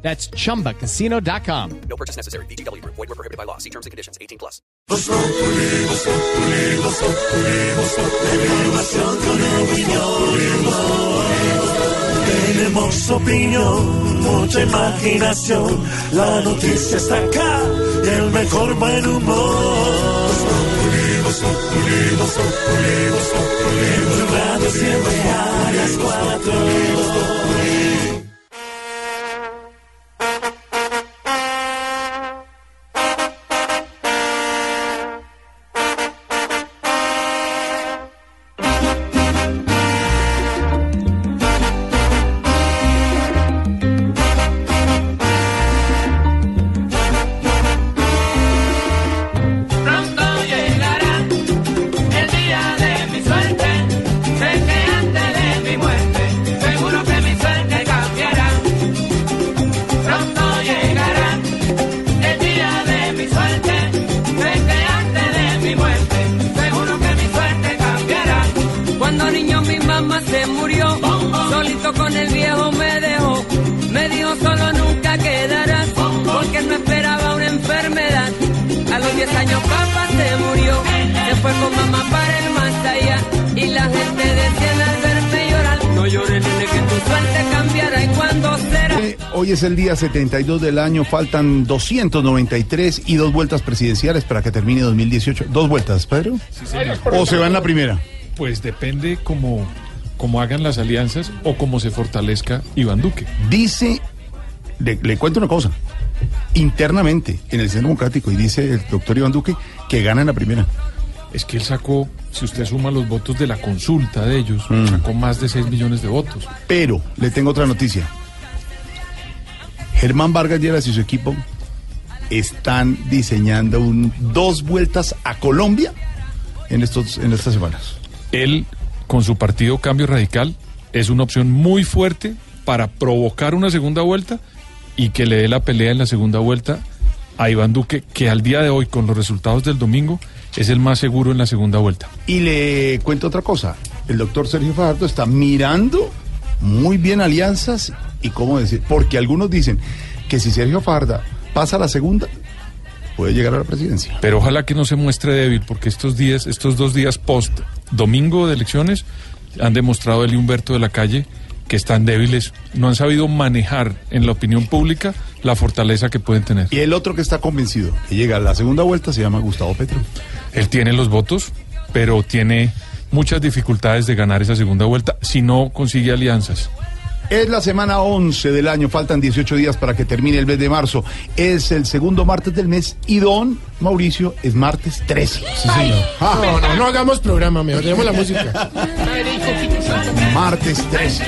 That's chumbacasino.com. No purchase necessary. BGW. Void were prohibited by law. See terms and conditions. 18 plus. Tenemos opinión, mucha imaginación. La noticia está acá y el mejor buen humor. En tu radio siempre a las cuatro. 72 del año, faltan 293 y dos vueltas presidenciales para que termine 2018. ¿Dos vueltas, Pedro? ¿O se va en la primera? Pues depende cómo, cómo hagan las alianzas o cómo se fortalezca Iván Duque. Dice, le, le cuento una cosa, internamente en el Centro Democrático, y dice el doctor Iván Duque que gana en la primera. Es que él sacó, si usted suma los votos de la consulta de ellos, Mm. sacó más de 6 millones de votos. Pero le tengo otra noticia. Germán Vargas Lleras y su equipo están diseñando un, dos vueltas a Colombia en, estos, en estas semanas. Él, con su partido Cambio Radical, es una opción muy fuerte para provocar una segunda vuelta y que le dé la pelea en la segunda vuelta a Iván Duque, que al día de hoy, con los resultados del domingo, es el más seguro en la segunda vuelta. Y le cuento otra cosa. El doctor Sergio Fajardo está mirando muy bien alianzas y cómo decir, porque algunos dicen que si Sergio Fajardo pasa a la segunda, puede llegar a la presidencia. Pero ojalá que no se muestre débil, porque estos días, estos dos días post domingo de elecciones, han demostrado él y Humberto de la Calle que están débiles, no han sabido manejar en la opinión pública la fortaleza que pueden tener. Y el otro que está convencido que llega a la segunda vuelta se llama Gustavo Petro. Él tiene los votos, pero tiene muchas dificultades de ganar esa segunda vuelta si no consigue alianzas. Es la semana 11 del año, faltan 18 días para que termine el mes de marzo. Es el segundo martes del mes y don Mauricio es martes 13. Sí, señor. Ah, No, no, no hagamos programa, mejor dejemos la música. martes 13.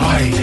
Ay,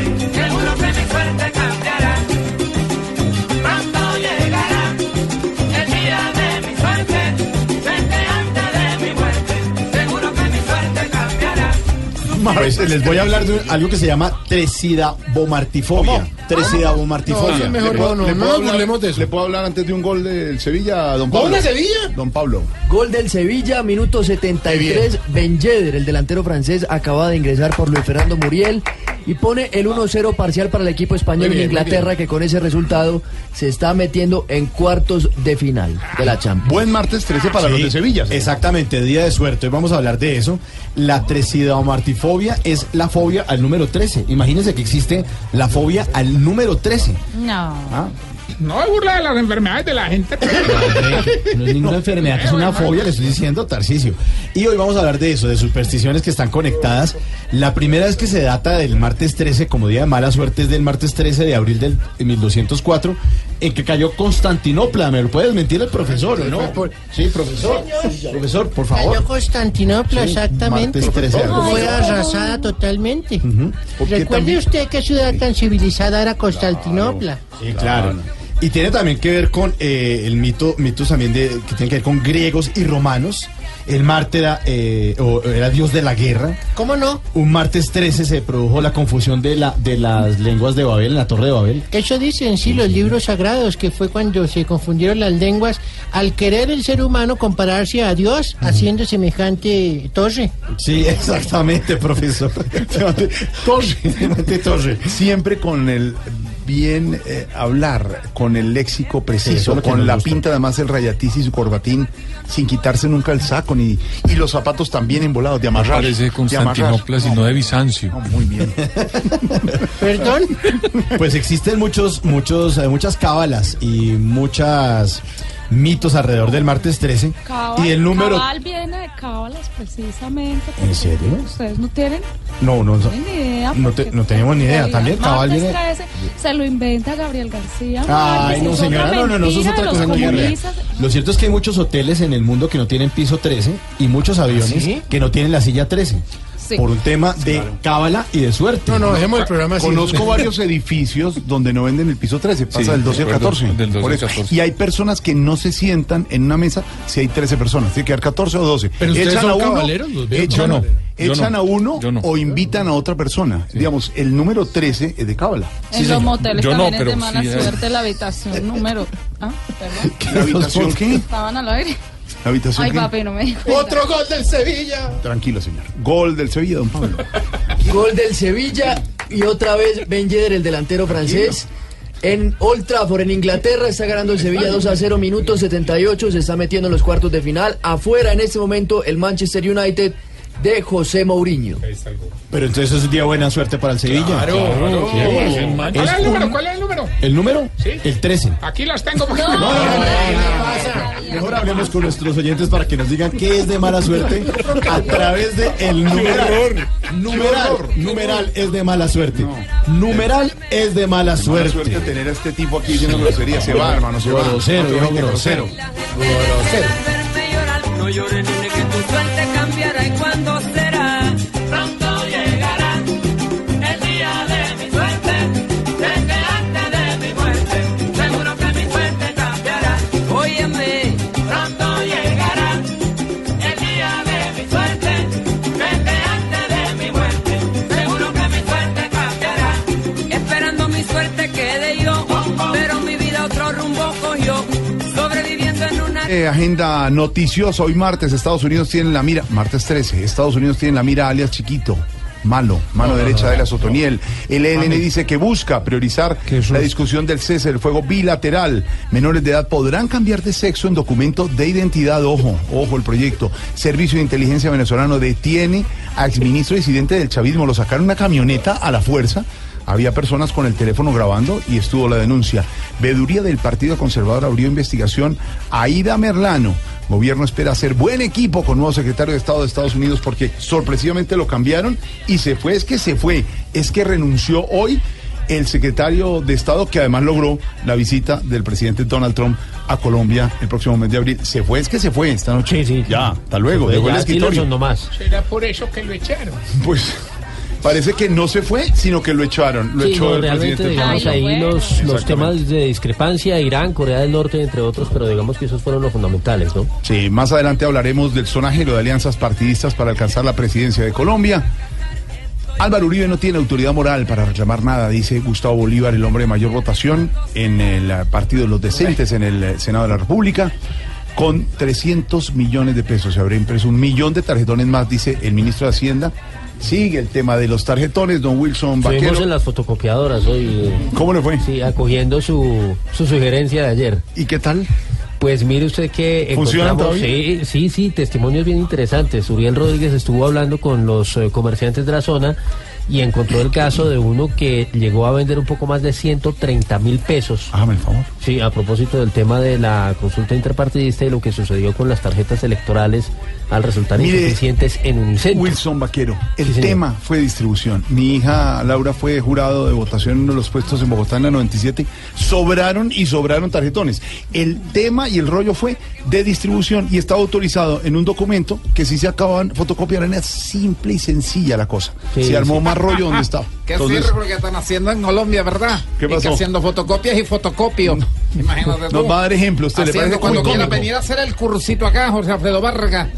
Pues, les voy a hablar de algo que se llama tresidabomartifobia. Tresidabomartifobia. ¿Le mejor puedo- no, le no puedo nos hablar- burlemos de eso. ¿Le puedo hablar antes de un gol del Sevilla, don Pablo? ¿Gol de Sevilla? Don Pablo. Gol del Sevilla, minuto 73. Ben Yedder, el delantero francés, acaba de ingresar por Luis Fernando Muriel y pone el 1-0 parcial para el equipo español bien, de Inglaterra, que con ese resultado se está metiendo en cuartos de final de la Champions. Buen martes 13 para los de Sevilla. señor. Exactamente, día de suerte. Hoy vamos a hablar de eso. La tresidabomartifobia es la fobia al número 13. Imagínense que existe la fobia al número 13. No. No es burla de las enfermedades de la gente. No es ninguna enfermedad, es una fobia, le estoy diciendo, Tarcisio. Y hoy vamos a hablar de eso, de supersticiones que están conectadas. La primera es que se data del martes 13, como día de mala suerte, es del martes 13 de abril del 1204, en que cayó Constantinopla. ¿Me lo puede desmentir el profesor o no? Sí, profesor. Profesor, por favor. Cayó Constantinopla, Sí, exactamente. martes 13 de abril. Fue arrasada totalmente. ¿Por qué Recuerde también? usted qué ciudad tan civilizada era Constantinopla. Sí, claro. Y tiene también que ver con eh, el mito, mitos también de, que tienen que ver con griegos y romanos. El Marte era, eh, o era dios de la guerra. ¿Cómo no? Un martes 13 se produjo la confusión de, la, de las lenguas de Babel, en la Torre de Babel. Eso dicen sí los libros sagrados, que fue cuando se confundieron las lenguas al querer el ser humano compararse a Dios haciendo semejante torre. Sí, exactamente, profesor. Torre, semejante torre. Siempre con el bien eh, hablar, con el léxico preciso, con la gusta. pinta además el rayatis y su corbatín, sin quitarse nunca el saco, ni y los zapatos también embolados, de No amarrar. parece de de amarrar. Constantinopla, sino de Bizancio. No, muy bien. Perdón. Pues existen muchos, muchos, eh, muchas cábalas y muchas mitos alrededor del martes 13. Cabal, y el número. Cabal viene de cábalas precisamente. ¿En serio? Ustedes no tienen No, no, no. ni idea. No te- no tenemos ni idea. el También Cabal viene- 13 se lo inventa Gabriel García. Ay, no, señora, no, no, no, eso es otra cosa. comunistas. Lo cierto es que hay muchos hoteles en el mundo que no tienen piso 13 y muchos aviones ¿Sí? que no tienen la silla 13. Sí. Por un tema de cábala y de suerte. No, no, dejemos el programa así. Conozco varios edificios donde no venden el piso 13, pasa Sí, del 12 al recuerdo, 14. del 12 por al eso. 14. Y hay personas que no se sientan en una mesa si hay 13 personas, tiene que quedar 14 o 12. Pero ustedes son a uno, caballeros, los veo echan, no, echan no, a uno o invitan a otra persona. Digamos, el número 13 es de cábala. En los moteles Yo no, también es de mala sí, suerte la habitación número. Ah, perdón. ¿La habitación qué? Estaban al aire. ¿La habitación Ay, papi, no me. Otro gol del Sevilla. Tranquilo, señor. Gol del Sevilla, don Pablo. Gol del Sevilla y otra vez Ben Yedder, el delantero francés. En Old Trafford, en Inglaterra, está ganando el Sevilla 2 a 0, minuto 78. Se está metiendo en los cuartos de final. Afuera en este momento el Manchester United de José Mourinho. Pero entonces es un día buena suerte para el Sevilla. Claro, claro. ¿Cuál es el número? ¿Cuál es el número? ¿El número? Sí. El 13. Aquí las tengo. porque- Mejor hablemos con nuestros oyentes para que nos digan qué es de mala suerte a través de el numeral. Numeral, numeral es de mala suerte. Numeral es de mala Mala suerte suerte. tener a este tipo aquí diciendo grosería. Se va, hermano, se va. Grosero, veinte, grosero. No llores, niña, que tu suerte cambiará y cuándo será. Eh, agenda noticiosa. Hoy martes, Estados Unidos tiene la mira. Martes 13. Estados Unidos tiene la mira alias chiquito. Malo, mano derecha de la Sotoniel. El ELN dice que busca priorizar la discusión del cese del fuego bilateral. Menores de edad podrán cambiar de sexo en documento de identidad. Ojo, ojo el proyecto. Servicio de Inteligencia venezolano detiene a exministro disidente del chavismo. Lo sacaron una camioneta a la fuerza. Había personas con el teléfono grabando y estuvo la denuncia. Veduría del Partido Conservador abrió investigación. Aida Merlano. Gobierno espera hacer buen equipo con nuevo secretario de Estado de Estados Unidos porque sorpresivamente lo cambiaron y se fue. Es que se fue. Es que renunció hoy el secretario de Estado que además logró la visita del presidente Donald Trump a Colombia el próximo mes de abril. Se fue, es que se fue esta noche. Sí, sí. Ya, hasta luego. Dejó el escritorio. nomás. Será por eso que lo echaron. Pues parece que no se fue, sino que lo echaron. Lo Sí, echó no, el realmente presidente. digamos Ay, ahí los, los temas de discrepancia, Irán, Corea del Norte, entre otros, pero digamos que esos fueron los fundamentales, ¿no? Sí, más adelante hablaremos del sonajero de alianzas partidistas para alcanzar la presidencia de Colombia. Álvaro Uribe no tiene autoridad moral para reclamar nada, dice Gustavo Bolívar, el hombre de mayor votación en el Partido de los Decentes en el eh, Senado de la República. Con 300 millones de pesos se habrá impreso un millón de tarjetones más, dice el ministro de Hacienda. Sigue el tema de los tarjetones, don Wilson Estuvimos Vaquero. en las fotocopiadoras hoy, eh, ¿Cómo le fue? sí, acogiendo su, su sugerencia de ayer. ¿Y qué tal? Pues mire usted que ¿Funcionan encontramos, sí, sí, sí, testimonios bien interesantes. Uriel Rodríguez estuvo hablando con los eh, comerciantes de la zona y encontró el caso de uno que llegó a vender un poco más de 130 mil pesos. Hágame el favor. Sí, a propósito del tema de la consulta interpartidista y lo que sucedió con las tarjetas electorales al resultar Mire, insuficientes en Unicentro. Wilson Vaquero, el Sí, señor. tema fue distribución. Mi hija Laura fue jurado de votación en uno de los puestos en Bogotá en la 97. Sobraron y sobraron tarjetones. El tema y el rollo fue de distribución y estaba autorizado en un documento que si se acababan fotocopiar era simple y sencilla la cosa. Sí, se armó sí. más rollo donde estaba. Qué Entonces, circo que están haciendo en Colombia, ¿verdad? ¿Qué Y que pasó? haciendo fotocopias y fotocopio. Imagínate tú. Nos va a dar ejemplo. ¿Usted le Haciendo parece cuando quiera venir a hacer el cursito acá, José Alfredo Vargas.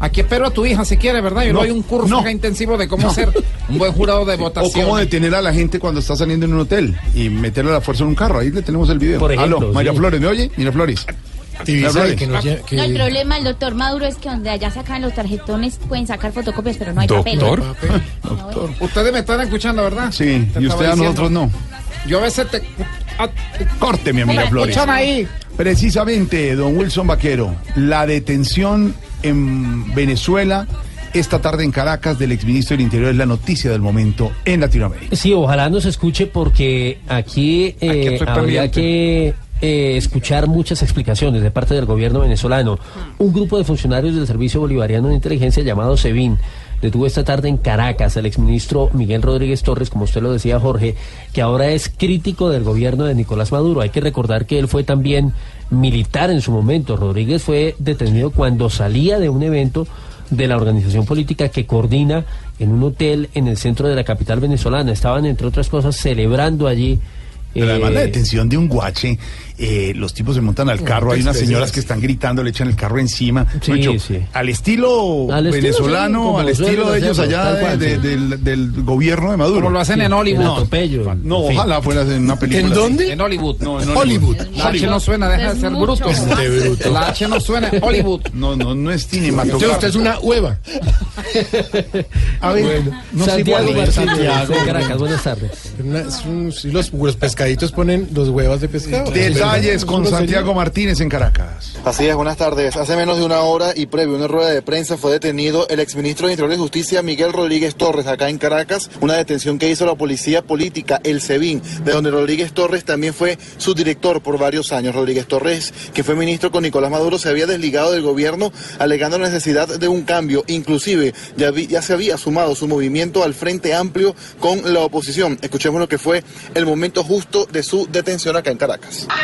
Aquí espero a tu hija si quiere, ¿verdad? Yo No, le doy un curso no. acá intensivo de cómo No. ser un buen jurado de O votación. cómo detener a la gente cuando está saliendo en un hotel y meterle a la fuerza en un carro. Ahí le tenemos el video. Por ejemplo, Aló, María sí. Flores, ¿me oye? Mira Flores. No, el problema del doctor Maduro es que donde allá sacan los tarjetones pueden sacar fotocopias, pero no hay ¿Doctor? papel. Ustedes me están escuchando, ¿verdad? Sí, Te y usted a nosotros no. Yo a veces te... a- Corte, mi amiga Flores. escuchan ahí. Precisamente, don Wilson Vaquero, la detención en Venezuela esta tarde en Caracas del exministro del Interior es la noticia del momento en Latinoamérica. Sí, ojalá nos escuche porque aquí, eh, estoy habría que eh, escuchar muchas explicaciones de parte del gobierno venezolano. Un grupo de funcionarios del Servicio Bolivariano de Inteligencia llamado SEBIN detuvo esta tarde en Caracas al exministro Miguel Rodríguez Torres, como usted lo decía Jorge, que ahora es crítico del gobierno de Nicolás Maduro. Hay que recordar que él fue también militar en su momento. Rodríguez fue detenido cuando salía de un evento de la organización política que coordina en un hotel en el centro de la capital venezolana. Estaban, entre otras cosas, celebrando allí. Pero además la eh, detención de un guache, eh, los tipos se montan al carro, hay unas señoras que están gritando, le echan el carro encima. Sí, sí. Al estilo Al estilo, venezolano, al estilo de ellos allá tal cual, de- sí. de- del, del gobierno de Maduro. Como lo hacen en. Hollywood. No, atropello, no, ojalá fuera en una película. ¿En dónde? En Hollywood. No, en Hollywood. La H no suena, deja de ser bruto. Bruto. La H no suena, Hollywood. No, no, no es cinematográfico. usted es una hueva. A ver, no sé Santiago Santiago. Caracas, buenas tardes. Una- un- los, los pescaditos ponen los huevos de pescado. Detalles con Santiago Martínez en Caracas. Así es, buenas tardes. Hace menos de una hora y previo a una rueda de prensa fue detenido el exministro de Interior y Justicia Miguel Rodríguez Torres acá en Caracas, una detención que hizo la policía política, el SEBIN, de donde Rodríguez Torres también fue su director por varios años. Rodríguez Torres, que fue ministro con Nicolás Maduro, se había desligado del gobierno alegando la necesidad de un cambio. Inclusive ya, vi- ya se había sumado su movimiento al Frente Amplio con la oposición. Escuchemos lo que fue el momento justo de su detención acá en Caracas.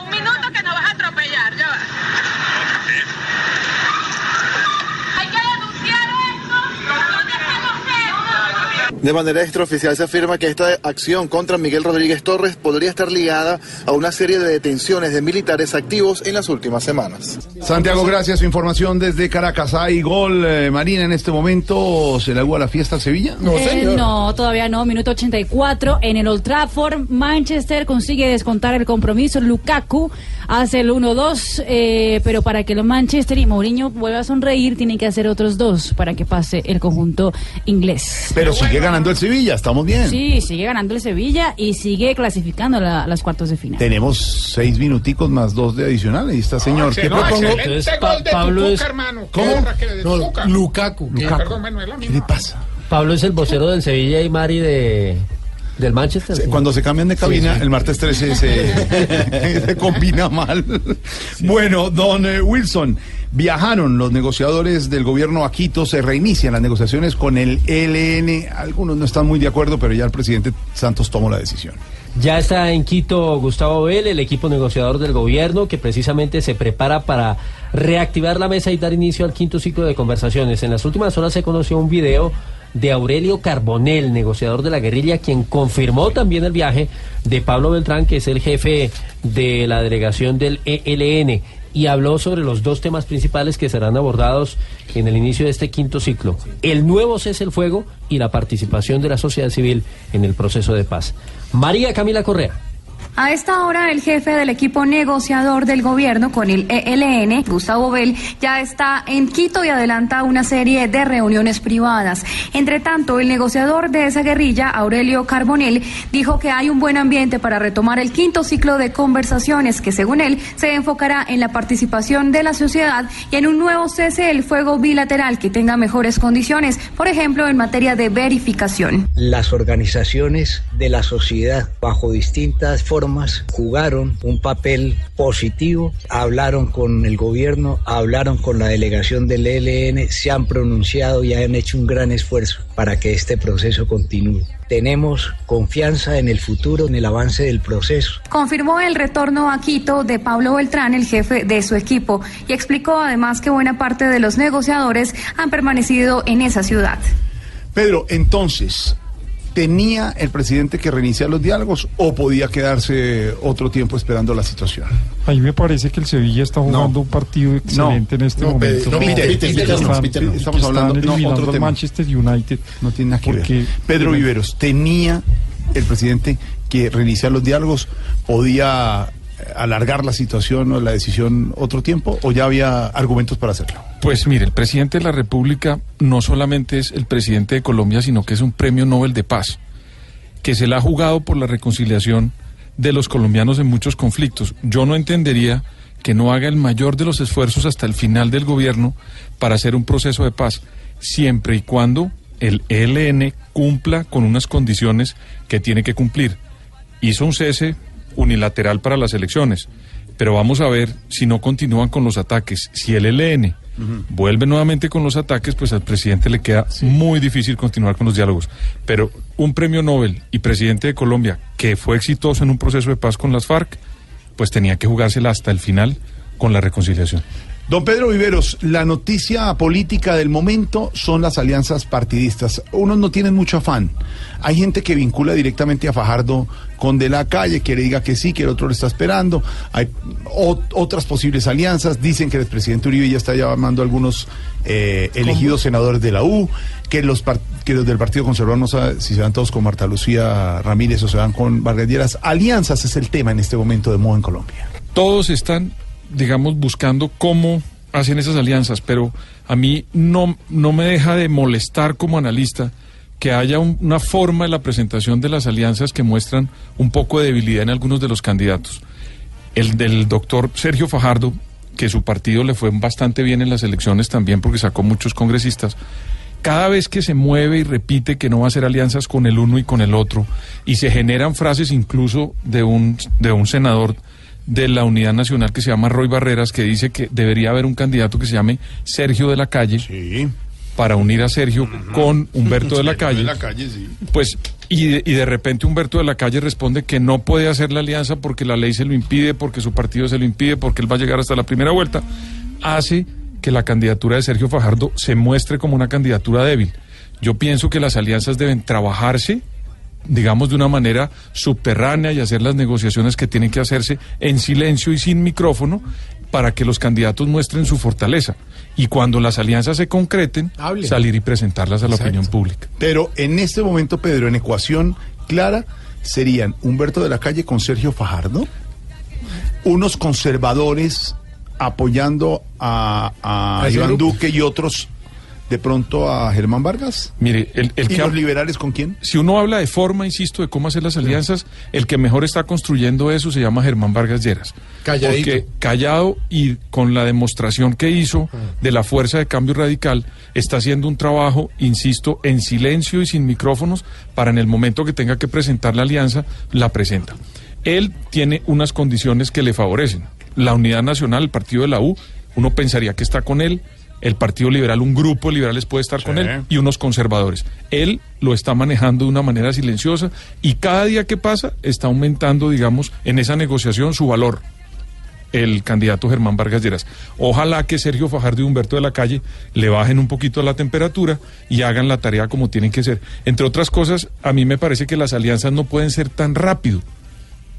Un minuto que nos vas a atropellar, ya va. Hay que denunciar esto. ¿Dónde están los dedos? De manera extraoficial se afirma que esta acción contra Miguel Rodríguez Torres podría estar ligada a una serie de detenciones de militares activos en las últimas semanas. Santiago, gracias. Su información desde Caracas. Hay gol, eh, Marina, en este momento. ¿Se le hago a la fiesta al Sevilla? No, Eh, no, todavía no. Minuto 84 en el Old Trafford. Manchester consigue descontar el compromiso. Lukaku hace el 1-2, eh, pero para que los Manchester y Mourinho vuelva a sonreír, tienen que hacer otros dos para que pase el conjunto inglés. Pero sigue ganando el Sevilla, estamos bien. Sí, sigue ganando el Sevilla y sigue clasificando la- las cuartos de final. Tenemos seis minuticos más dos de adicional. Y está, señor. ¿Qué No, propongo? Entonces, Pa- Pablo es- hermano. ¿Cómo? Lukaku. Perdón, ¿Qué le pasa? Pablo es el vocero del Sevilla y Mari de, del Manchester. Se- Cuando se cambian de cabina, el martes 13 se, se combina mal. Bueno, don eh, Wilson, viajaron los negociadores del gobierno a Quito, se reinician las negociaciones con el ELN. Algunos no están muy de acuerdo, pero ya el presidente Santos tomó la decisión. Ya está en Quito Gustavo Bell, el equipo negociador del gobierno, que precisamente se prepara para reactivar la mesa y dar inicio al quinto ciclo de conversaciones. En las últimas horas se conoció un video de Aurelio Carbonel, negociador de la guerrilla, quien confirmó también el viaje de Pablo Beltrán, que es el jefe de la delegación del ELN, y habló sobre los dos temas principales que serán abordados en el inicio de este quinto ciclo, el nuevo cese el fuego y la participación de la sociedad civil en el proceso de paz. María Camila Correa. A esta hora, el jefe del equipo negociador del gobierno con el ELN, Gustavo Bell, ya está en Quito y adelanta una serie de reuniones privadas. Entre tanto, el negociador de esa guerrilla, Aurelio Carbonell, dijo que hay un buen ambiente para retomar el quinto ciclo de conversaciones que, según él, se enfocará en la participación de la sociedad y en un nuevo cese del fuego bilateral que tenga mejores condiciones, por ejemplo, en materia de verificación. Las organizaciones de la sociedad, bajo distintas formas, jugaron un papel positivo, hablaron con el gobierno, hablaron con la delegación del ELN, se han pronunciado y han hecho un gran esfuerzo para que este proceso continúe. Tenemos confianza en el futuro, en el avance del proceso. Confirmó el retorno a Quito de Pablo Beltrán, el jefe de su equipo, y explicó además que buena parte de los negociadores han permanecido en esa ciudad. Pedro, entonces, ¿tenía el presidente que reiniciar los diálogos o podía quedarse otro tiempo esperando la situación? A mí me parece que el Sevilla está jugando un partido excelente en este no, momento. Pedro, no, Peter, Peter, Peter, no, Están- Peter, no. Estamos hablando- no, otro tema. Manchester United. No tiene nada que Porque- ver. Pedro Viveros, ¿tenía el presidente que reiniciar los diálogos? ¿Podía eh, alargar la situación o la decisión otro tiempo? ¿O ya había argumentos para hacerlo? Pues mire, el presidente de la República no solamente es el presidente de Colombia, sino que es un premio Nobel de Paz, que se le ha jugado por la reconciliación de los colombianos en muchos conflictos. Yo no entendería que no haga el mayor de los esfuerzos hasta el final del gobierno para hacer un proceso de paz, siempre y cuando el ELN cumpla con unas condiciones que tiene que cumplir. Hizo un cese unilateral para las elecciones, pero vamos a ver si no continúan con los ataques. Si el ELN vuelve nuevamente con los ataques, pues al presidente le queda muy difícil continuar con los diálogos. Pero un premio Nobel y presidente de Colombia que fue exitoso en un proceso de paz con las FARC, pues tenía que jugársela hasta el final con la reconciliación. Don Pedro Viveros, la noticia política del momento son las alianzas partidistas. Unos no tienen mucho afán. Hay gente que vincula directamente a Fajardo con De la Calle, que le diga que sí, que el otro le está esperando. Hay otras posibles alianzas. Dicen que el presidente Uribe ya está llamando a algunos eh, elegidos senadores de la U, que los, que los del Partido Conservador no sabe si se van todos con Marta Lucía Ramírez o se van con Vargas Lleras. Alianzas es el tema en este momento de moda en Colombia. todos están, digamos, buscando cómo hacen esas alianzas, pero a mí no, no me deja de molestar como analista que haya un- una forma en la presentación de las alianzas que muestran un poco de debilidad en algunos de los candidatos. El del doctor Sergio Fajardo, que su partido le fue bastante bien en las elecciones también porque sacó muchos congresistas, cada vez que se mueve y repite que no va a hacer alianzas con el uno y con el otro, y se generan frases incluso de un, de un senador de la Unidad Nacional que se llama Roy Barreras, que dice que debería haber un candidato que se llame Sergio de la Calle, para unir a Sergio con Humberto de la Calle. calle, sí. Pues, y de, y de repente Humberto de la Calle responde que no puede hacer la alianza porque la ley se lo impide, porque su partido se lo impide, porque él va a llegar hasta la primera vuelta. Hace que la candidatura de Sergio Fajardo se muestre como una candidatura débil. Yo pienso que las alianzas deben trabajarse, digamos, de una manera subterránea y hacer las negociaciones que tienen que hacerse en silencio y sin micrófono para que los candidatos muestren su fortaleza. Y cuando las alianzas se concreten, salir y presentarlas a la Exacto. opinión pública. Pero en este momento, Pedro, en ecuación clara, serían Humberto de la Calle con Sergio Fajardo, unos conservadores apoyando a, a Iván grupo. Duque y otros de pronto a Germán Vargas. Mire, el, el ¿Y que los liberales con quién? si uno habla de forma, insisto, de cómo hacer las alianzas, el que mejor está construyendo eso se llama Germán Vargas Lleras. Calladito. Porque callado y con la demostración que hizo de la fuerza de cambio radical, está haciendo un trabajo, insisto, en silencio y sin micrófonos, para en el momento que tenga que presentar la alianza, la presenta. Él tiene unas condiciones que le favorecen. La unidad nacional, el partido de la U, uno pensaría que está con él. El Partido Liberal, un grupo de liberales puede estar con él y unos conservadores. Él lo está manejando de una manera silenciosa y cada día que pasa está aumentando, digamos, en esa negociación su valor el candidato Germán Vargas Lleras. Ojalá que Sergio Fajardo y Humberto de la Calle le bajen un poquito la temperatura y hagan la tarea como tienen que ser. Entre otras cosas, a mí me parece que las alianzas no pueden ser tan rápido.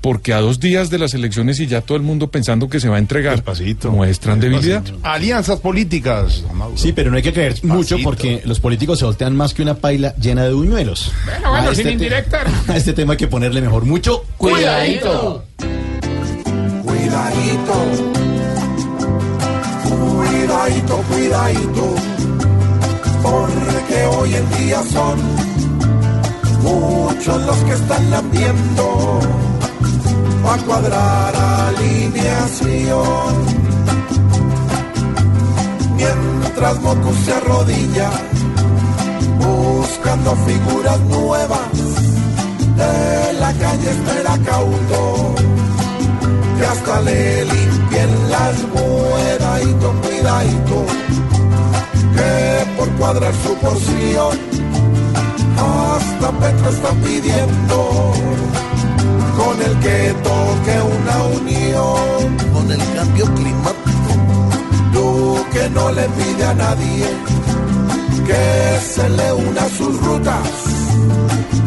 Porque a dos días de las elecciones y ya todo el mundo pensando que se va a entregar, muestran debilidad. Alianzas políticas. Sí, pero no hay que creer mucho porque los políticos se voltean más que una paila llena de buñuelos. Bueno, bueno, A sin este te- indirecta. A este tema hay que ponerle mejor mucho Cuidadito. Cuidadito, cuidadito, cuidadito, porque hoy en día son muchos los que están lambiendo a cuadrar alineación. Mientras Mocu se arrodilla buscando figuras nuevas de la calle espera cauto que hasta le limpien las cuidadito, cuidadito, que por cuadrar su porción, hasta Petro está pidiendo, con el que toque una unión, con el cambio climático, tú que no le pide a nadie, que se le una sus rutas.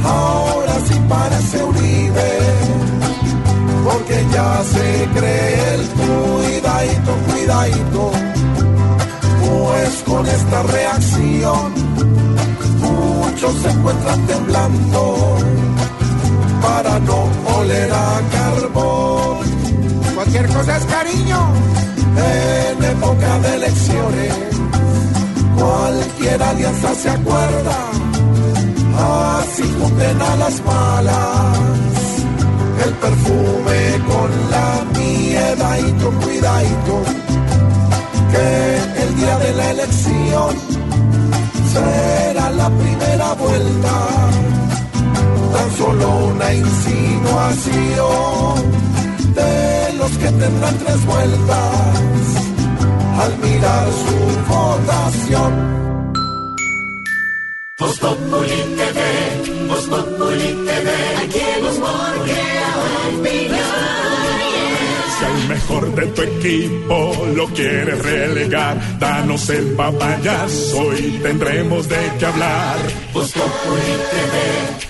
Ahora sí parece Uribe, porque ya se cree el cuidadito, cuidadito. Pues con esta reacción, muchos se encuentran temblando para no oler a carbón. Cualquier cosa es cariño. En época de elecciones, cualquier alianza se acuerda, así junten a las malas. El perfume con la miedadito, cuidadito, que el día de la elección será la primera vuelta, tan solo una insinuación de los que tendrán tres vueltas al mirar su votación. TV, TV, Si al mejor de tu equipo lo quieres relegar, danos el papayazo y tendremos de qué hablar. Populi TV,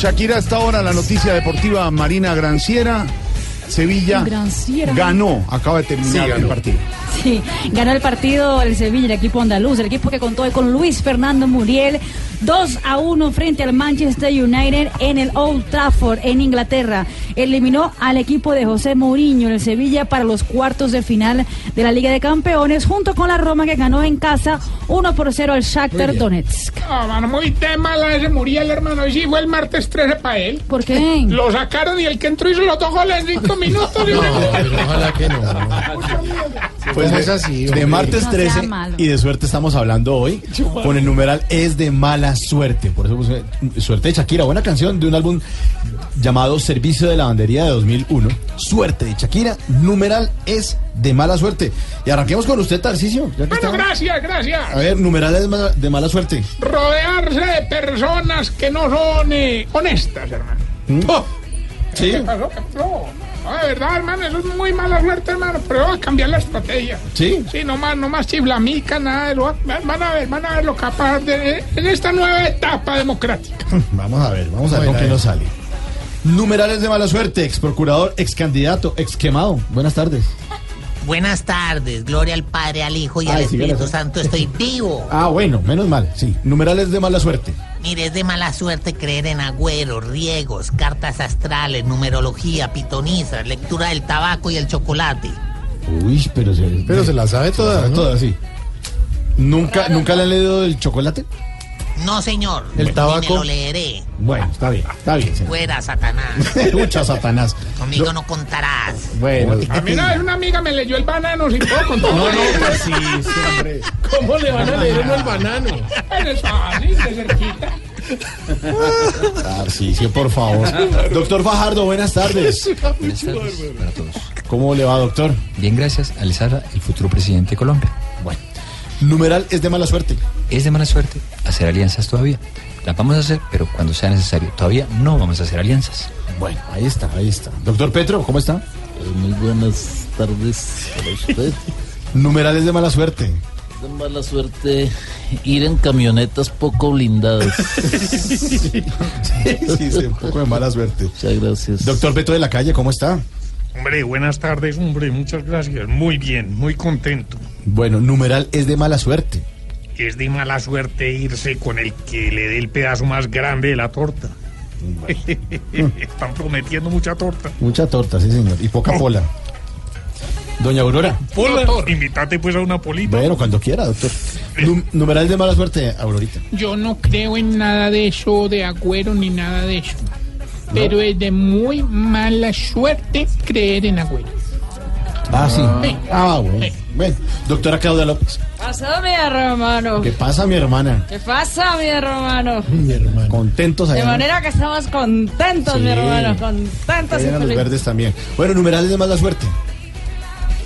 Shakira hasta ahora la noticia deportiva Marina Granciera. Sevilla Granciera. ganó, acaba de terminar Sí, el partido. Sí, ganó el partido el Sevilla, el equipo andaluz, el equipo que contó con Luis Fernando Muriel, 2 a 1 frente al Manchester United en el Old Trafford, en Inglaterra. Eliminó al equipo de José Mourinho, el Sevilla, para los cuartos de final de la Liga de Campeones, junto con la Roma que ganó en casa 1 por 0 al Shakhtar Donetsk. Ah, mano, muy tema la ese Muriel, hermano. Y sí, fue el martes 13 para él. ¿Por qué? Lo sacaron y el que entró hizo los dos goles en cinco minutos. y me- ojalá que no. Pues ¿Cómo de, es así, de hombre? martes No sea 13 malo. y de suerte estamos hablando hoy con el numeral es de mala suerte. Por eso puse Suerte de Shakira, buena canción de un álbum llamado Servicio de Lavandería de 2001. Suerte de Shakira, numeral es de mala suerte. Y arranquemos con usted, Tarcicio. ya que Bueno, está. gracias, gracias. A ver, numeral es ma- de mala suerte. Rodearse de personas que no son eh, honestas, hermano. Oh, Sí. ¿Qué pasó? ¿Qué pasó? No, de verdad, hermano, eso es muy mala suerte, hermano. Pero voy a cambiar la estrategia. ¿Sí? Sí, no más, no más chiflamica, nada de eso. Van a ver, van a ver lo capaz de en esta nueva etapa democrática. Vamos a ver, vamos a ver con qué eh. nos sale. Numerales de mala suerte, ex procurador, ex candidato, ex quemado. Buenas tardes. Buenas tardes, gloria al Padre, al Hijo y Ay, al sí, Espíritu. Santo. Estoy vivo. Ah, bueno, menos mal, sí. Numerales de mala suerte. Mire, es de mala suerte creer en agüeros, riegos, cartas astrales, numerología, pitonizas, lectura del tabaco y el chocolate. Uy, pero se, Pero se la sabe toda, ¿no? todas, sí. ¿Nunca, ¿Nunca le han leído el chocolate? No, señor. ¿El Ni tabaco? me lo leeré. Bueno, está bien, está bien. señor. Fuera, Satanás. Mucha Satanás. Conmigo no contarás. Bueno, A mí una vez una amiga me leyó el banano, si puedo contar. No, no, pues sí, hombre. ¿Cómo le van a leer uno el banano? Es fácil, de cerquita. Tarcisio, por favor. Doctor Fajardo, buenas tardes. Buenas tardes para todos. ¿Cómo le va, doctor? Bien, gracias. Alessandra, el futuro presidente de Colombia. Numeral es de mala suerte. Es de mala suerte hacer alianzas todavía. Las vamos a hacer, pero cuando sea necesario. Todavía no vamos a hacer alianzas. Bueno, ahí está, ahí está. Doctor Petro, ¿cómo está? Muy buenas tardes para usted. Numerales de mala suerte. De mala suerte ir en camionetas poco blindadas. sí, sí, sí, un poco de mala suerte. Muchas gracias. Doctor Petro de la Calle, ¿cómo está? Hombre, buenas tardes, hombre, muchas gracias. Muy bien, muy contento. Bueno, numeral es de mala suerte. Es de mala suerte irse con el que le dé el pedazo más grande de la torta. Están prometiendo mucha torta. Mucha torta, sí, señor. Y poca pola. Doña Aurora. Pola. Invítate pues a una polita. Bueno, cuando quiera, doctor. Num- numeral de mala suerte, Aurorita. Yo no creo en nada de eso, de agüero ni nada de eso. Pero es de muy mala suerte creer en agüero. Ah, sí. Sí. Ah, bueno. Bueno, doctora Claudia López. pasa, mi hermano? ¿Qué pasa, mi hermana? ¿Qué pasa, mi hermano? Mi. Contentos De allá. ¿no? manera que estamos contentos, Sí. mi hermano, contentos y los verdes también. Bueno, numerales de mala suerte.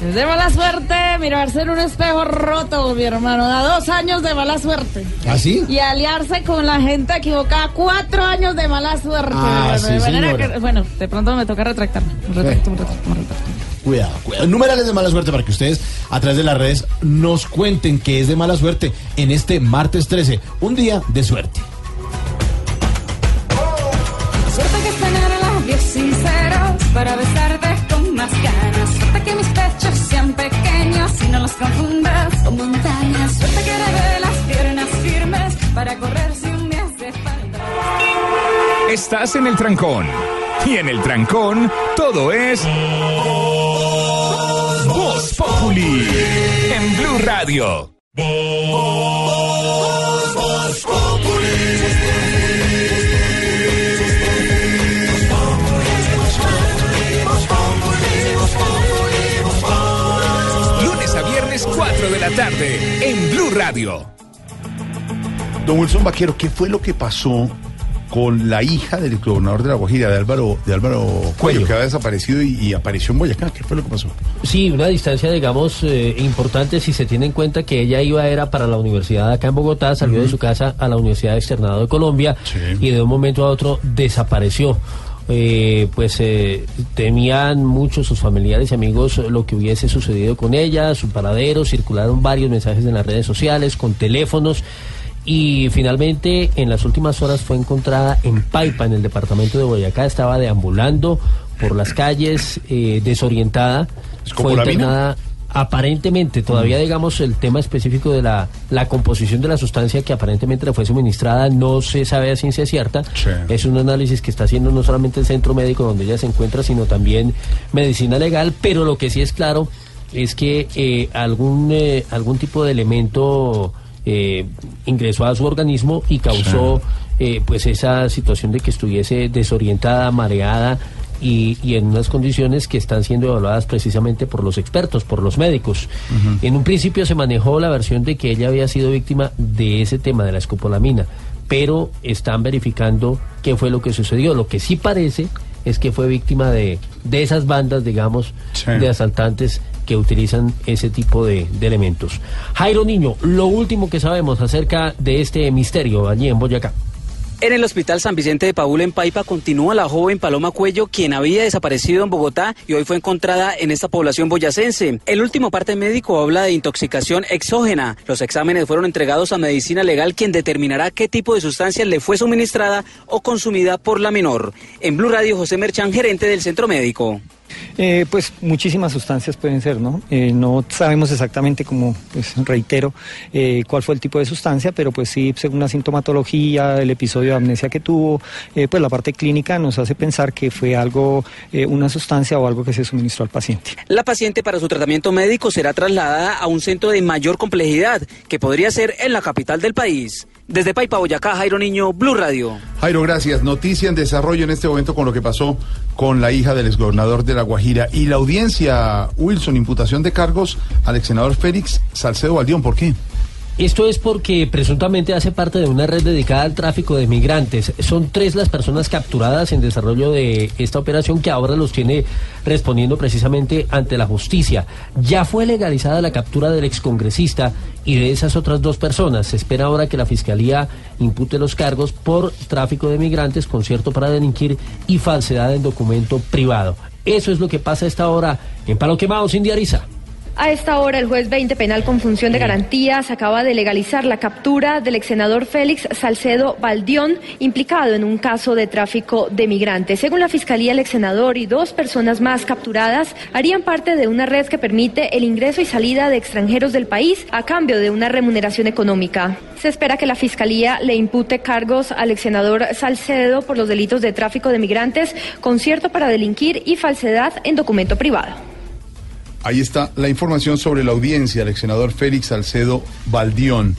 Es de mala suerte mirarse en un espejo roto, mi hermano. Da dos años de mala suerte. ¿Ah, sí? Y aliarse con la gente equivocada, cuatro años de mala suerte. Ah, sí, de manera que, bueno, de pronto me toca retractarme. Me retracto, me retracto, me retracto. Cuidado, cuidado. Numerales de mala suerte para que ustedes a través de las redes nos cuenten qué es de mala suerte en este martes 13. Un día de suerte. Suerte que es tener labios sinceros para besarte pequeños y no los confundas con montañas. Suerte que heredé las piernas firmes para correr si un me hace falta. Estás en el trancón. Y en el trancón, todo es. Voz Populi. En Blue Radio. Lunes a 4 de la tarde. En Blue Radio. Don Wilson Vaquero, ¿qué fue lo que pasó con la hija del gobernador de La Guajira, de Álvaro, de Álvaro Cuello, Cuello. que había desaparecido y, y apareció en Boyacá? ¿Qué fue lo que pasó? Sí, una distancia, digamos, eh, importante si se tiene en cuenta que ella iba era para la universidad acá en Bogotá, salió de su casa a la Universidad Externado de Colombia y de un momento a otro desapareció. Eh, pues eh, temían mucho sus familiares y amigos lo que hubiese sucedido con ella, su paradero, circularon varios mensajes en las redes sociales, con teléfonos y finalmente en las últimas horas fue encontrada en Paipa, en el departamento de Boyacá, estaba deambulando por las calles, eh, desorientada, fue internada aparentemente, todavía digamos el tema específico de la, la composición de la sustancia que aparentemente le fue suministrada no se sabe a ciencia cierta, es un análisis que está haciendo no solamente el centro médico donde ella se encuentra, sino también medicina legal, pero lo que sí es claro es que eh, algún, eh, algún tipo de elemento eh, ingresó a su organismo y causó eh, pues esa situación de que estuviese desorientada, mareada y, y en unas condiciones que están siendo evaluadas precisamente por los expertos, por los médicos. En un principio se manejó la versión de que ella había sido víctima de ese tema de la escopolamina, pero están verificando qué fue lo que sucedió. Lo que sí parece es que fue víctima de, de esas bandas, digamos, de asaltantes que utilizan ese tipo de, de elementos. Jairo Niño, lo último que sabemos acerca de este misterio allí en Boyacá. En el Hospital San Vicente de Paúl en Paipa continúa la joven Paloma Cuello, quien había desaparecido en Bogotá y hoy fue encontrada en esta población boyacense. El último parte médico habla de intoxicación exógena. Los exámenes fueron entregados a Medicina Legal, quien determinará qué tipo de sustancia le fue suministrada o consumida por la menor. En Blue Radio, José Merchan, gerente del centro médico. Eh, pues muchísimas sustancias pueden ser, ¿no? Eh, no sabemos exactamente, como pues, reitero, eh, cuál fue el tipo de sustancia, pero pues sí, según la sintomatología, el episodio de amnesia que tuvo, eh, pues la parte clínica nos hace pensar que fue algo, una sustancia o algo que se suministró al paciente. La paciente para su tratamiento médico será trasladada a un centro de mayor complejidad, que podría ser en la capital del país. Desde Paipa, Boyacá, Jairo Niño, Blue Radio. Jairo, gracias. Noticia en desarrollo en este momento con lo que pasó con la hija del exgobernador de La Guajira. Y la audiencia, Wilson, imputación de cargos al ex senador Félix Salcedo Valdión. ¿Por qué? Esto es porque presuntamente hace parte de una red dedicada al tráfico de migrantes. Son tres las personas capturadas en desarrollo de esta operación que ahora los tiene respondiendo precisamente ante la justicia. Ya fue legalizada la captura del excongresista y de esas otras dos personas. Se espera ahora que la Fiscalía impute los cargos por tráfico de migrantes, concierto para delinquir y falsedad en documento privado. Eso es lo que pasa a esta hora en Palo Quemado, sin Diariza. A esta hora, el juez 20 penal con función de garantías acaba de legalizar la captura del ex senador Félix Salcedo Baldión, implicado en un caso de tráfico de migrantes. Según la fiscalía, el ex senador y dos personas más capturadas harían parte de una red que permite el ingreso y salida de extranjeros del país a cambio de una remuneración económica. Se espera que la fiscalía le impute cargos al ex senador Salcedo por los delitos de tráfico de migrantes, concierto para delinquir y falsedad en documento privado. Ahí está la información sobre la audiencia del senador Félix Salcedo Baldión.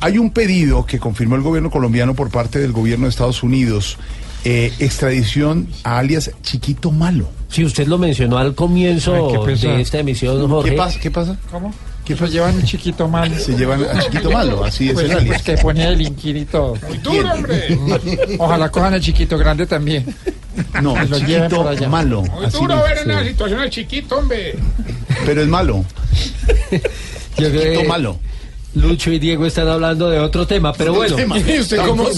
Hay un pedido que confirmó el gobierno colombiano por parte del gobierno de Estados Unidos, eh, extradición a alias Chiquito Malo. Si usted lo mencionó al comienzo Ay, de esta emisión, Jorge. ¿Qué pasa? ¿Qué pasa? ¿Cómo? Que se llevan el chiquito mal. Se llevan a Chiquito Malo, así es Pues, el alias. pues que pone a delinquir y todo. Muy duro, hombre. Ojalá cojan al chiquito grande también. No, lleven Chiquito por allá. Malo. Muy duro ver en una situación al chiquito, hombre. Pero es malo. Yo Chiquito que Malo. Lucho y Diego están hablando de otro tema, pero bueno. tema. Tampoco-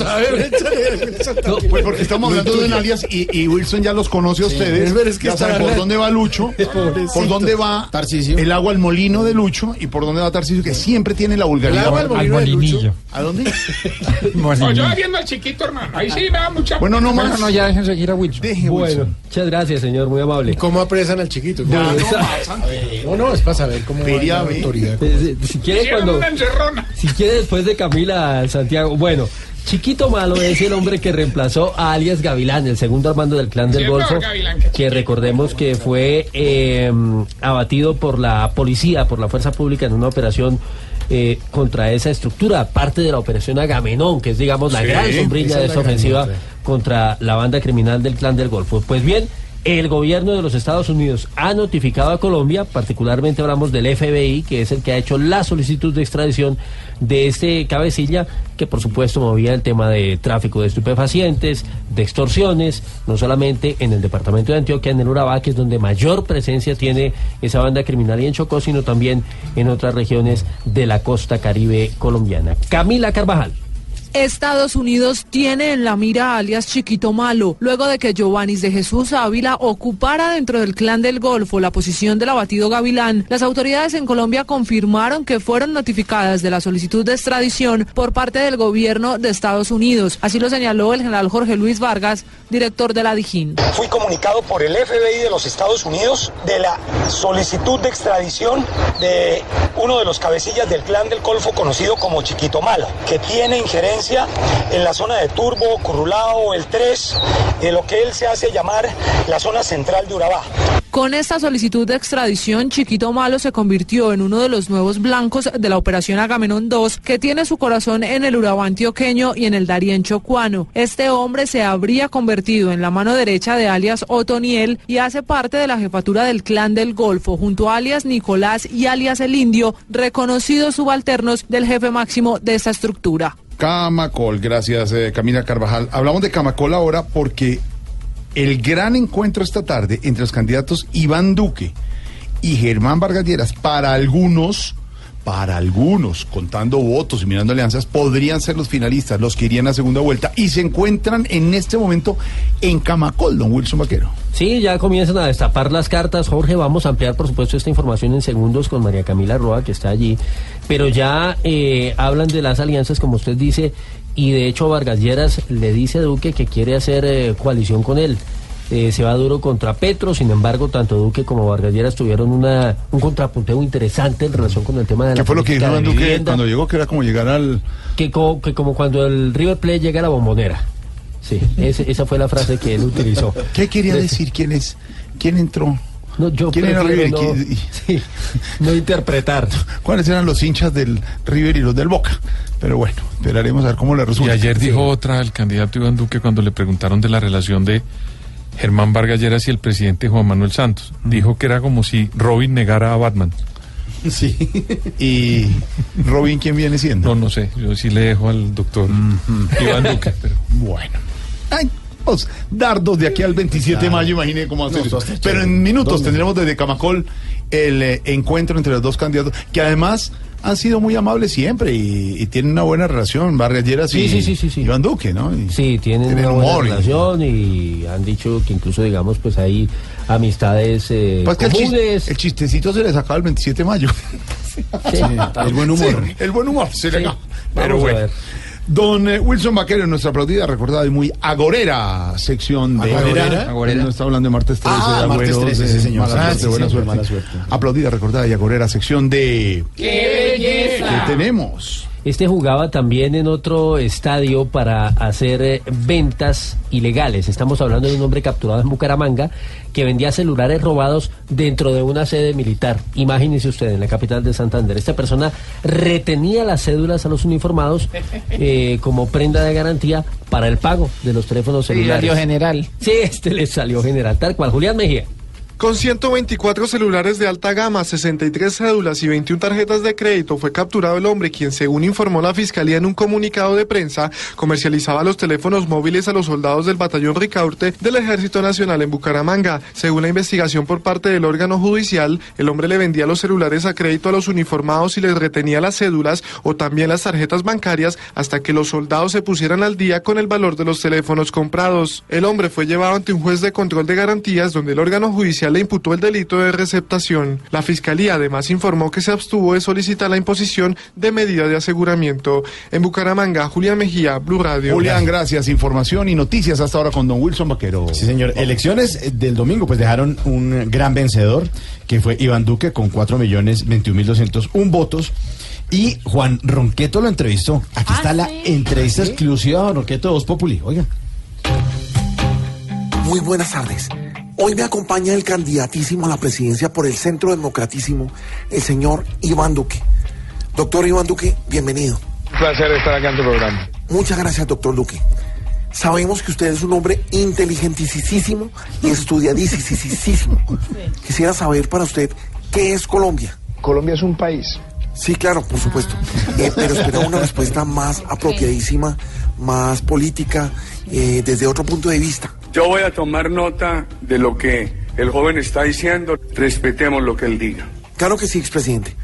Pues porque estamos hablando de un alias y, y Wilson ya los conoce a ustedes. Pero es que ya saben por dónde va Lucho, Pobrecito. por dónde va Tarcisio. el agua al molino de Lucho y por dónde va Tarcisio, que siempre tiene la vulgaridad. El agua al molino Al de Lucho. molinillo. ¿A dónde? No, yo viendo al chiquito, hermano. Ahí sí me da mucha. Bueno, no Bueno, más. no, ya dejen seguir a Wilson. Deje Bueno, Wilson. muchas gracias, señor, muy amable. ¿Cómo apresan al chiquito? Bueno, no. No, no, es para saber cómo va la autoridad. Eh, Si quiere Hicieron cuando, encerrona. si quiere después de Camila Santiago, bueno, Chiquito Malo es el hombre que reemplazó a alias Gavilán, el segundo armando del clan del Golfo, que recordemos que fue eh, abatido por la policía, por la fuerza pública en una operación eh, contra esa estructura, parte de la operación Agamenón, que es digamos la Sí, gran sombrilla de es esta ofensiva contra la banda criminal del clan del Golfo. Pues bien, el gobierno de los Estados Unidos ha notificado a Colombia, particularmente hablamos del FBI, que es el que ha hecho la solicitud de extradición de este cabecilla, que por supuesto movía el tema de tráfico de estupefacientes, de extorsiones, no solamente en el departamento de Antioquia, en el Urabá, que es donde mayor presencia tiene esa banda criminal y en Chocó, sino también en otras regiones de la costa caribe colombiana. Camila Carvajal. Estados Unidos tiene en la mira alias Chiquito Malo, luego de que Giovannis de Jesús Ávila ocupara dentro del clan del Golfo la posición del abatido Gavilán. Las autoridades en Colombia confirmaron que fueron notificadas de la solicitud de extradición por parte del gobierno de Estados Unidos. Así lo señaló el general Jorge Luis Vargas, director de la Dijín. Fui comunicado por el FBI de los Estados Unidos de la solicitud de extradición de uno de los cabecillas del clan del Golfo conocido como Chiquito Malo, que tiene injerencia en la zona de Turbo, Currulao, el 3, de lo que él se hace llamar la zona central de Urabá. Con esta solicitud de extradición, Chiquito Malo se convirtió en uno de los nuevos blancos de la operación Agamenón 2, que tiene su corazón en el Urabá antioqueño y en el Darién chocuano. Este hombre se habría convertido en la mano derecha de alias Otoniel y hace parte de la jefatura del clan del Golfo, junto a alias Nicolás y alias El Indio, reconocidos subalternos del jefe máximo de esta estructura. Camacol, gracias eh, Camila Carvajal. Hablamos de Camacol ahora porque el gran encuentro esta tarde entre los candidatos Iván Duque y Germán Vargas Lleras, para algunos, para algunos, contando votos y mirando alianzas, podrían ser los finalistas, los que irían a segunda vuelta y se encuentran en este momento en Camacol, don Wilson Vaquero. Sí, ya comienzan a destapar las cartas. Jorge, vamos a ampliar, por supuesto, esta información en segundos con María Camila Roa, que está allí. Pero ya eh, hablan de las alianzas, como usted dice, y de hecho Vargas Lleras le dice a Duque que quiere hacer eh, coalición con él. Eh, se va duro contra Petro, sin embargo, tanto Duque como Vargas Lleras tuvieron una, un contrapunteo interesante en relación con el tema de la ¿Qué fue lo que Iván Duque vivienda. cuando llegó? Que era como llegar al... Que, co- que como cuando el River Plate llega a la bombonera. Sí, ese- esa fue la frase que él utilizó. ¿Qué quería decir? ¿Quién es? ¿Quién entró? No, yo ¿Quién era River? no- ¿Quién- sí, no interpretar. ¿Cuáles eran los hinchas del River y los del Boca? Pero bueno, esperaremos a ver cómo le Y resulta. ayer dijo otra el candidato Iván Duque cuando le preguntaron de la relación de Germán Vargas Lleras y el presidente Juan Manuel Santos. Dijo que era como si Robin negara a Batman. Sí. ¿Y Robin quién viene siendo? No, no sé. Yo sí le dejo al doctor Iván Duque. Pero... Bueno. Ay, vamos, dardos de aquí al 27 de mayo, imagine cómo hacer No, eso. Pero en minutos ¿Dónde? tendremos desde Camacol el eh, encuentro entre los dos candidatos, que además han sido muy amables siempre y, y tienen una buena relación, Vargas Lleras y Sí, sí, sí, sí, sí. Iván Duque, ¿no? Y- Sí, tienen Tienen una buena y- relación y han dicho que incluso, digamos, pues hay amistades eh, Pues que el, chis- comunes. el chistecito se le sacaba el 27 de mayo. Sí. El buen humor. Sí, el buen humor se le Sí. Pero a bueno. Don eh, Wilson Vaquero, en nuestra aplaudida, recordada y muy agorera sección de ¿Agorera? Él no está hablando de martes 13, Ah, de martes agüeros, 13, de sí, señor. Mala Ah, suerte, sí, buena siempre suerte. mala suerte. Aplaudida, recordada y agorera sección de... ¡Qué belleza! ¿Qué tenemos? Este jugaba también en otro estadio para hacer eh, ventas ilegales. Estamos hablando de un hombre capturado en Bucaramanga que vendía celulares robados dentro de una sede militar. Imagínense usted, en la capital de Santander. Esta persona retenía las cédulas a los uniformados eh, como prenda de garantía para el pago de los teléfonos celulares. salió general. Sí, este le salió general, tal cual. Julián Mejía. Con 124 celulares de alta gama, 63 cédulas y 21 tarjetas de crédito, fue capturado el hombre quien, según informó la Fiscalía en un comunicado de prensa, comercializaba los teléfonos móviles a los soldados del Batallón Ricaurte del Ejército Nacional en Bucaramanga. Según la investigación por parte del órgano judicial, el hombre le vendía los celulares a crédito a los uniformados y les retenía las cédulas o también las tarjetas bancarias hasta que los soldados se pusieran al día con el valor de los teléfonos comprados. El hombre fue llevado ante un juez de control de garantías donde el órgano judicial le imputó el delito de receptación. La fiscalía además informó que se abstuvo de solicitar la imposición de medida de aseguramiento. En Bucaramanga, Julián Mejía, Blue Radio. Julián, gracias. Información y noticias hasta ahora con don Wilson Vaquero. Sí, señor. Elecciones eh, del domingo, pues dejaron un gran vencedor, que fue Iván Duque, con 4 millones 21 mil 201 votos. Y Juan Ronqueto lo entrevistó. Aquí está la entrevista exclusiva de Ronqueto de Voz Populi. Oiga. Muy buenas tardes. Hoy me acompaña el candidatísimo a la presidencia por el Centro Democratísimo, el señor Iván Duque. Doctor Iván Duque, bienvenido. Un placer estar acá en tu programa. Muchas gracias, doctor Duque. Sabemos que usted es un hombre inteligentísimo y estudiadísimo. Quisiera saber para usted qué es Colombia. Colombia es un país. Sí, claro, por supuesto. Eh, pero espero una respuesta más apropiadísima, más política, eh, desde otro punto de vista. Yo voy a tomar nota de lo que el joven está diciendo. Respetemos lo que él diga. Claro que sí, expresidente.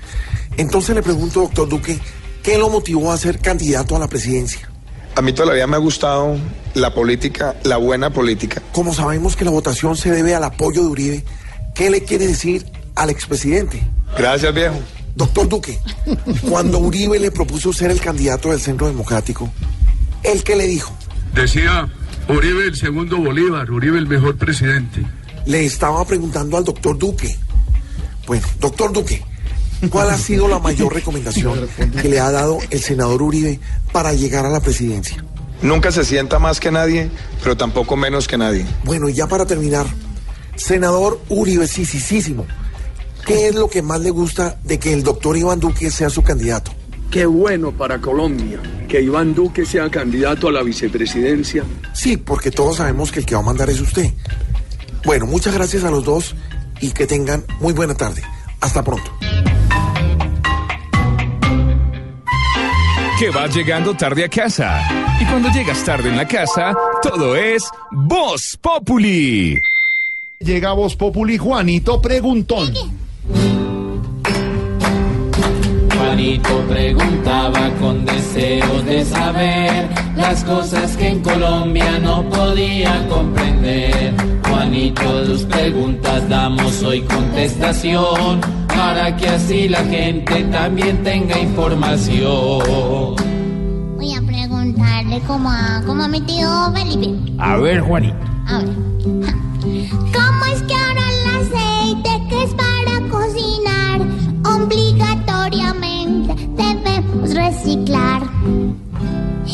Entonces le pregunto, doctor Duque, ¿qué lo motivó a ser candidato a la presidencia? A mí todavía me ha gustado la política, la buena política. Como sabemos que la votación se debe al apoyo de Uribe, ¿qué le quiere decir al expresidente? Gracias, viejo. Doctor Duque, cuando Uribe le propuso ser el candidato del Centro Democrático, ¿él qué le dijo? Decía Uribe el segundo Bolívar, Uribe el mejor presidente. Le estaba preguntando al doctor Duque. Bueno, doctor Duque, ¿cuál ha sido la mayor recomendación que le ha dado el senador Uribe para llegar a la presidencia? Nunca se sienta más que nadie, pero tampoco menos que nadie. Bueno, y ya para terminar, senador Uribe, sí, sí, sí, sí, ¿qué es lo que más le gusta de que el doctor Iván Duque sea su candidato? Qué bueno para Colombia que Iván Duque sea candidato a la vicepresidencia. Sí, porque todos sabemos que el que va a mandar es usted. Bueno, muchas gracias a los dos y que tengan muy buena tarde. Hasta pronto. Que vas llegando tarde a casa. Y cuando llegas tarde en la casa, todo es Voz Populi. Llega Voz Populi Juanito Preguntón. Juanito preguntaba con deseo de saber las cosas que en Colombia no podía comprender. Juanito, tus preguntas damos hoy contestación para que así la gente también tenga información. Voy a preguntarle como a, como a mi tío Felipe. A ver, Juanito. A ver. Reciclar?